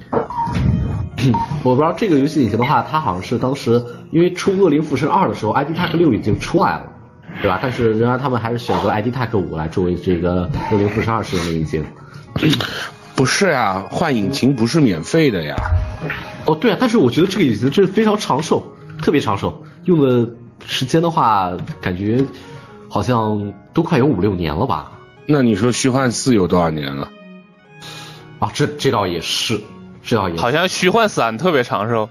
我不知道这个游戏引擎的话，它好像是当时因为出恶灵附身二的时候，ID Tech 六已经出来了，对吧？但是仍然他们还是选择 ID Tech 五来作为这个恶灵附身二使用的引擎。不是啊，换引擎不是免费的呀。哦，对啊，但是我觉得这个引擎真是非常长寿，特别长寿，用的时间的话，感觉好像都快有五六年了吧？那你说虚幻四有多少年了？啊，这这倒也是，这倒也是好像虚幻三特别长寿。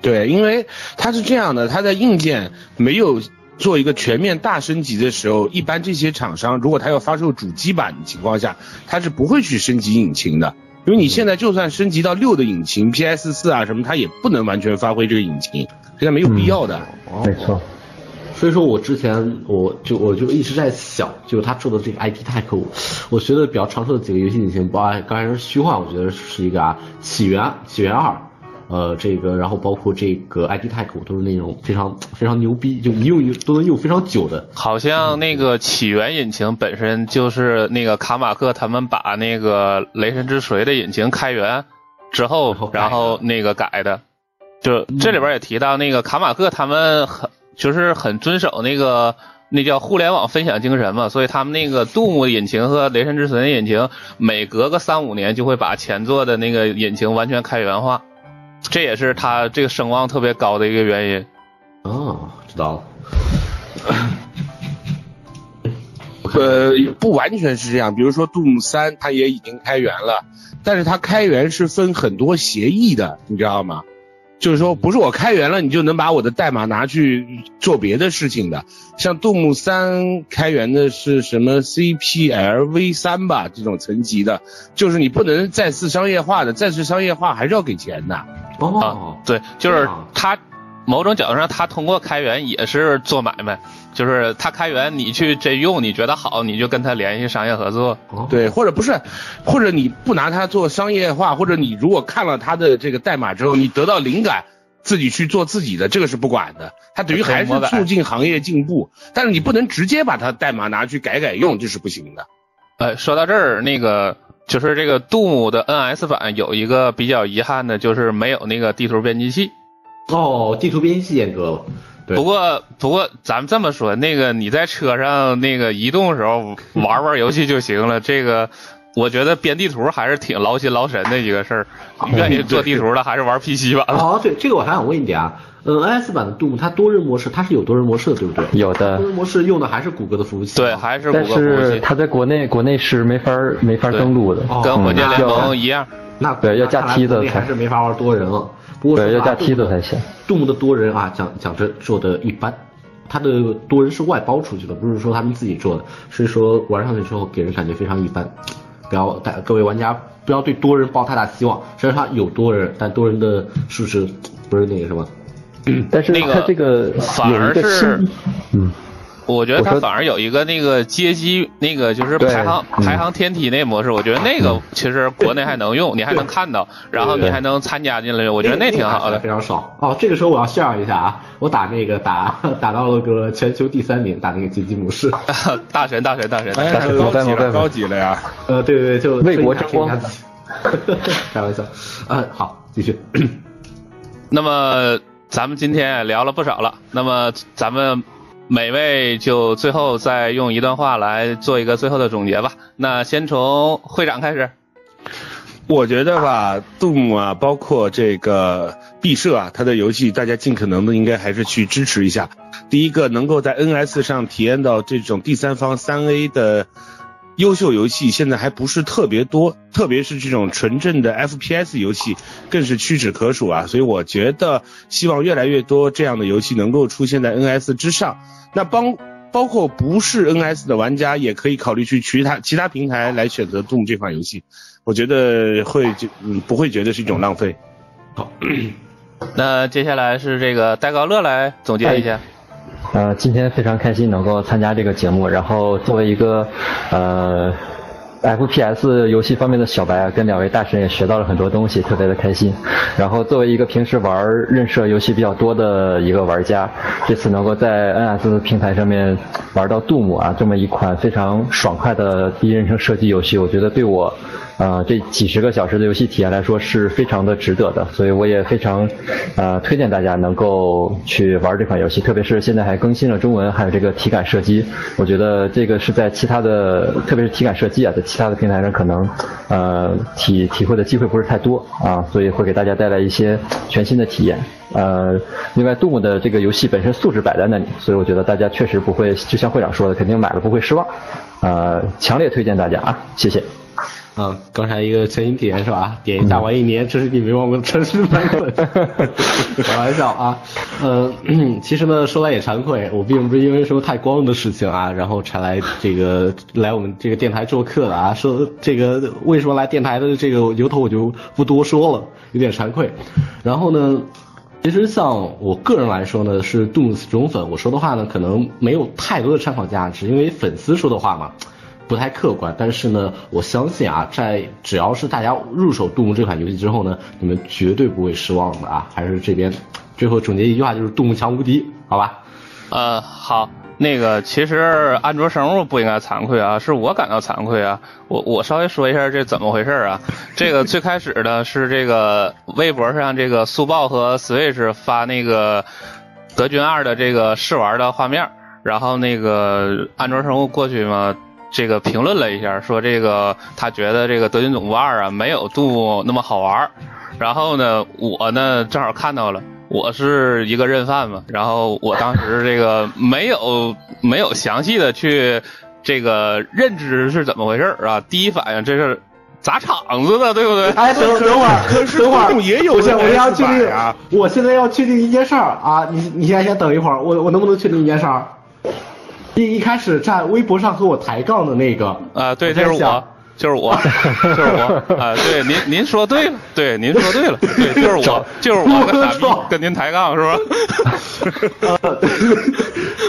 对，因为它是这样的，它在硬件没有做一个全面大升级的时候，一般这些厂商如果它要发售主机版的情况下，它是不会去升级引擎的。因为你现在就算升级到六的引擎，PS 四啊什么，它也不能完全发挥这个引擎，现在没有必要的。没错。所以说我之前我就我就一直在想，就是他做的这个 ID Tech 五，我觉得比较常说的几个游戏引擎，包括刚才说虚幻，我觉得是一个啊，起源起源二，呃，这个然后包括这个 ID Tech 五都是那种非常非常牛逼，就一用都能用非常久的。好像那个起源引擎本身就是那个卡马克他们把那个雷神之锤的引擎开源之后，然后那个改的。就这里边也提到那个卡马克他们很就是很遵守那个那叫互联网分享精神嘛，所以他们那个杜牧的引擎和雷神之锤的引擎每隔个三五年就会把前作的那个引擎完全开源化，这也是他这个声望特别高的一个原因。哦，知道了。呃，不完全是这样，比如说 Doom 三它也已经开源了，但是它开源是分很多协议的，你知道吗？就是说，不是我开源了，你就能把我的代码拿去做别的事情的。像杜牧三开源的是什么 CPLV 三吧，这种层级的，就是你不能再次商业化的，再次商业化还是要给钱的。哦，对，就是他某种角度上，他通过开源也是做买卖，就是他开源，你去真用，你觉得好，你就跟他联系商业合作。对，或者不是，或者你不拿它做商业化，或者你如果看了他的这个代码之后，你得到灵感，自己去做自己的，这个是不管的。它等于还是促进行业进步，但是你不能直接把它代码拿去改改用，这是不行的。呃，说到这儿，那个就是这个杜牧的 NS 版有一个比较遗憾的，就是没有那个地图编辑器。哦，地图编辑器阉割了。对不过不过咱们这么说，那个你在车上那个移动的时候玩玩游戏就行了。这个我觉得编地图还是挺劳心劳神的一个事儿。愿意做地图的还是玩 PC 版的。哦，对，这个我还想问一点啊，嗯，NS 版的 Doom 它多人模式它是有多人模式的，对不对？有的多人模式用的还是谷歌的服务器。对，。还是谷但歌服务器，是它在国内国内是没法没法登录的，哦跟火箭联嗯盟一样。那对要加梯子还是没法玩多人了。不过对，要加说实话梯子才行。杜牧的多人啊，讲讲真做的一般，他的多人是外包出去的，不是说他们自己做的，所以说玩上去之后给人感觉非常一般。不要大各位玩家不要对多人抱太大希望，虽然它有多人，但多人的数值不是那个什么。但是那个它这个反有一个而是，嗯，我觉得它反而有一个那个街机，那个就是排行嗯排行天梯那模式，我觉得那个其实国内还能用，你还能看到，然后你还能参加进来，我觉得那挺好的非。常爽哦。这个时候我要炫耀一下啊，我打那个打 打到了个全球第三名，打那个街机模式。大神大神大神，哎，但是高级了，呀！呃，对对对，就为国争光吹一下开玩笑。呃，好，继续。那么咱们今天也聊了不少了，那么咱们每位就最后再用一段话来做一个最后的总结吧。那先从会长开始。我觉得吧，Doom 啊，包括这个毕设啊，它的游戏大家尽可能的应该还是去支持一下。第一个，能够在 NS 上体验到这种第三方三 A 的优秀游戏现在还不是特别多，特别是这种纯正的 FPS 游戏更是屈指可数啊。所以我觉得希望越来越多这样的游戏能够出现在 NS 之上。那帮包括不是 NS 的玩家也可以考虑去其他其他平台来选择 Doom 这款游戏，我觉得会就嗯不会觉得是一种浪费。好，那接下来是这个戴高乐来总结一下。呃，今天非常开心能够参加这个节目，然后作为一个呃 FPS 游戏方面的小白啊，跟两位大神也学到了很多东西，特别的开心。然后作为一个平时玩认射游戏比较多的一个玩家，这次能够在 NS 平台上面玩到杜姆啊这么一款非常爽快的第一人称射击游戏，我觉得对我。呃，这几十个小时的游戏体验来说是非常的值得的，所以我也非常呃推荐大家能够去玩这款游戏，特别是现在还更新了中文，还有这个体感射击，我觉得这个是在其他的，特别是体感射击啊，在其他的平台上可能呃体体会的机会不是太多啊，所以会给大家带来一些全新的体验。呃，另外杜牧的这个游戏本身素质摆在那里，所以我觉得大家确实不会，就像会长说的，肯定买了不会失望。呃，强烈推荐大家啊，谢谢。嗯，刚才一个全新体验是吧？点一下玩一年，这是你没玩过的城市版本。开玩笑啊，呃，其实呢，说来也惭愧，我并不是因为什么太光荣的事情啊，然后才来这个来我们这个电台做客的啊。说这个为什么来电台的这个由头我就不多说了，有点惭愧。然后呢，其实像我个人来说呢，是杜姆斯忠粉，我说的话呢，可能没有太多的参考价值，因为粉丝说的话嘛。不太客观，但是呢，我相信啊，在只要是大家入手杜牧这款游戏之后呢，你们绝对不会失望的啊！还是这边最后总结一句话，就是杜牧强无敌，好吧？呃，好，那个其实安卓生物不应该惭愧啊，是我感到惭愧啊。我我稍微说一下这怎么回事啊？这个最开始呢是这个微博上这个速报和 Switch 发那个德军二的这个试玩的画面，然后那个安卓生物过去嘛。这个评论了一下，说这个他觉得这个德军总部二啊没有杜那么好玩然后呢，我呢正好看到了，我是一个认犯嘛，然后我当时这个没有 没有详细的去这个认知是怎么回事啊，第一反应这是砸场子的，对不对？哎，等等会儿，可是等会儿也有我现我要确定啊，我现在要确定一件事儿啊，你你现在先等一会儿，我我能不能确定一件事儿？一一开始在微博上和我抬杠的那个啊，对，就是我，就是我，就是我啊，对，您您说对了，对，您说对了，对，就是我，就是我 跟傻逼跟您抬杠是吧？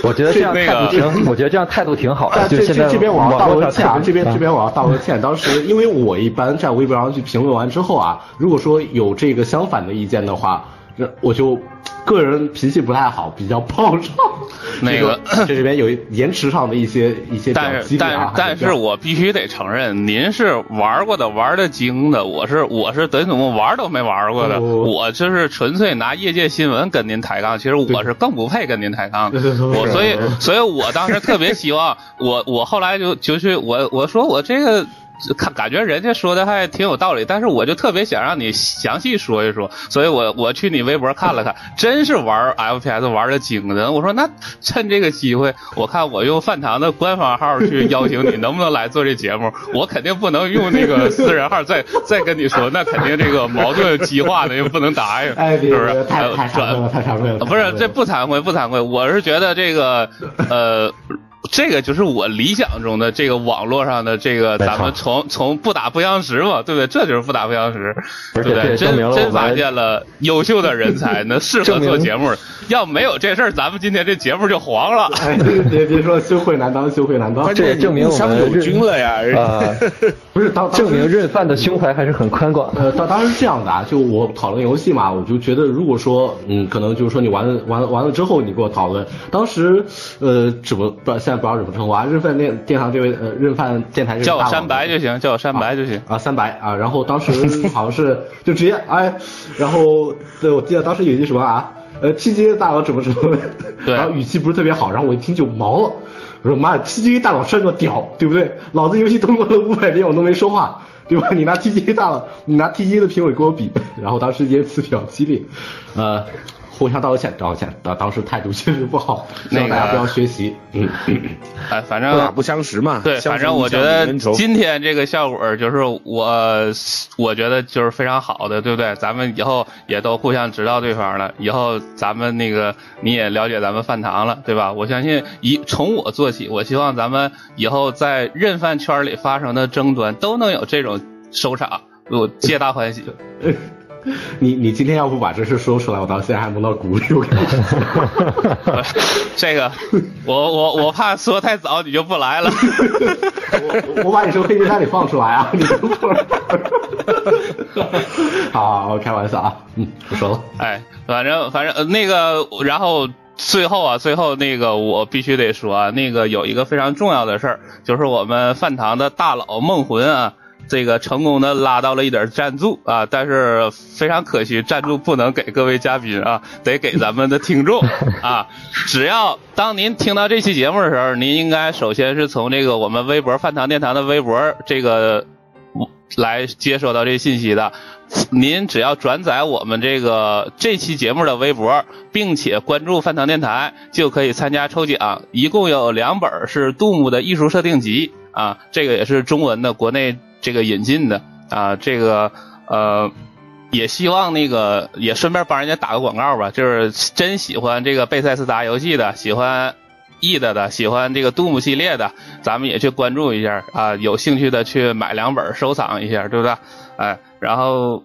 我觉得这样态度挺，我觉得这样态度挺好的。这这这边我要道个歉啊，这边这边我要道个歉。当时因为我一般在微博上去评论完之后啊，如果说有这个相反的意见的话，这我就。个人脾气不太好，比较暴躁。那个这里边有延迟上的一些一些但是但但是我必须得承认，您是玩过的，玩的精的，我是我是等于怎么玩都没玩过的，我就是纯粹拿业界新闻跟您抬杠。其实我是更不配跟您抬杠的。我所以所以我当时特别希望，我我后来就就去我我说我这个。看，感觉人家说的还挺有道理，但是我就特别想让你详细说一说，所以我我去你微博看了看，真是玩 FPS 玩的精的。我说那趁这个机会，我看我用饭堂的官方号去邀请你，能不能来做这节目？我肯定不能用那个私人号再再跟你说，那肯定这个矛盾激化的又不能答应，是不是？太太惭愧了，太惭愧了。不是，这不惭愧，不惭愧。我是觉得这个，呃。这个就是我理想中的这个网络上的这个，咱们从从不打不相识嘛，对不对？这就是不打不相识，对不对？真真发现了优秀的人才，那适合做节目。要没有这事儿，咱们今天这节目就黄了。别别说羞愧难当，羞愧难当。这也证明我们友军了呀！啊，不是当证明任范的胸怀还是很宽广。呃，当当时这样的啊，就我讨论游戏嘛，我就觉得如果说嗯，可能就是说你玩了完了完了之后，你给我讨论。当时呃，怎么不现在不知道怎么称呼啊？认犯电电台这位呃，认饭电台叫我山白就行，叫我山白就行啊，三白啊。然后当时好像是就直接哎，然后对我记得当时有一句什么啊？呃，TGA 大佬怎么怎么，然后语气不是特别好，然后我一听就毛了，我说妈呀，TGA 大佬算个屌，对不对？老子游戏通过了五百遍我都没说话，对吧？你拿 TGA 大佬，你拿 TGA 的评委跟我比，然后当时言辞比较激烈，呃，互相道个歉，道个歉，当当时态度确实不好，希那个望大家不要学习。嗯，哎，反正不打不相识嘛。对，反正我觉得今天这个效果就是我，我觉得就是非常好的，对不对？咱们以后也都互相知道对方了，以后咱们那个你也了解咱们饭堂了，对吧？我相信以从我做起，我希望咱们以后在认饭圈里发生的争端都能有这种收场，我皆大欢喜。你你今天要不把这事说出来，我到现在还蒙到鼓里，我跟你说。这个，我我我怕说太早你就不来了。我我把你从黑名单里放出来啊！你等会儿。好好，我开玩笑啊，嗯，不说了。哎，反正反正呃那个，然后最后啊，最后那个我必须得说啊，那个有一个非常重要的事儿，就是我们饭堂的大佬梦魂啊，这个成功的拉到了一点赞助啊，但是非常可惜，赞助不能给各位嘉宾啊，得给咱们的听众啊。只要当您听到这期节目的时候，您应该首先是从这个我们微博饭堂电台的微博这个来接收到这信息的。您只要转载我们这个这期节目的微博，并且关注饭堂电台，就可以参加抽奖。一共有两本是杜牧的艺术设定集啊，这个也是中文的，国内这个引进的啊，这个呃。也希望那个也顺便帮人家打个广告吧，就是真喜欢这个贝塞斯达游戏的，喜欢 E 的的，喜欢这个杜牧系列的，咱们也去关注一下啊，有兴趣的去买两本收藏一下，对不对？哎，然后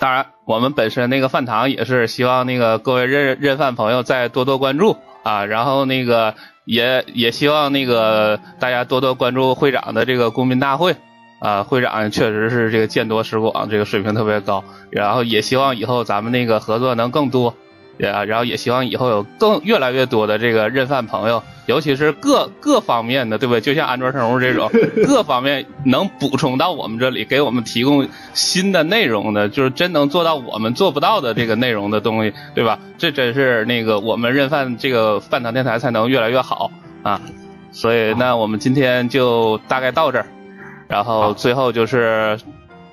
当然我们本身那个饭堂也是希望那个各位认认饭朋友再多多关注啊，然后那个也也希望那个大家多多关注会长的这个公民大会。啊，会长确实是这个见多识广，这个水平特别高。然后也希望以后咱们那个合作能更多，啊，然后也希望以后有更越来越多的这个认饭朋友，尤其是各各方面的，对不对？就像安卓生物这种 各方面能补充到我们这里，给我们提供新的内容的，就是真能做到我们做不到的这个内容的东西，对吧？这真是那个我们认饭这个饭堂电台才能越来越好啊。所以那我们今天就大概到这儿。然后最后就是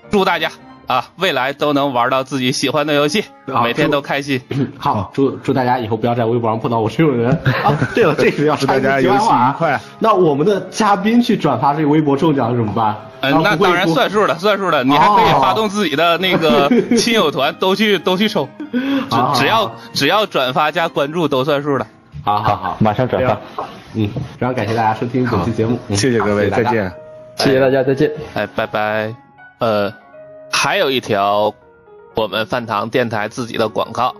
祝大家啊，未来都能玩到自己喜欢的游戏，啊每天都开心。好，祝祝大家以后不要在微博上碰到我这种人 啊！对了，这个要祝大家游戏愉快。那我们的嘉宾去转发这个微博中奖怎么办？嗯，那当然算数了，算数了。你还可以哦发动自己的那个 亲友团，都去都去抽，只只要只要转发加关注都算数了。好好好，马上转发。嗯，非常感谢大家收听本期节目，嗯谢谢各位，再见。谢谢大家，再见。哎，拜拜。呃，还有一条我们饭堂电台自己的广告。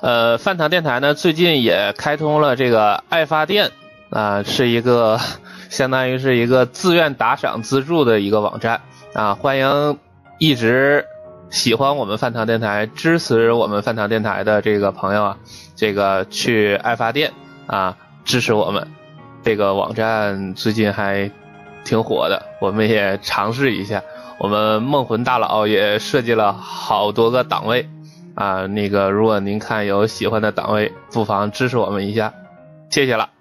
呃，饭堂电台呢最近也开通了这个爱发电啊、是一个 相当于是一个自愿打赏资助的一个网站啊，欢迎一直喜欢我们饭堂电台、支持我们饭堂电台的这个朋友啊，这个去爱发电啊支持我们。这个网站最近还挺火的，我们也尝试一下。我们梦魂大佬也设计了好多个档位啊，那个如果您看有喜欢的档位，不妨支持我们一下，谢谢了。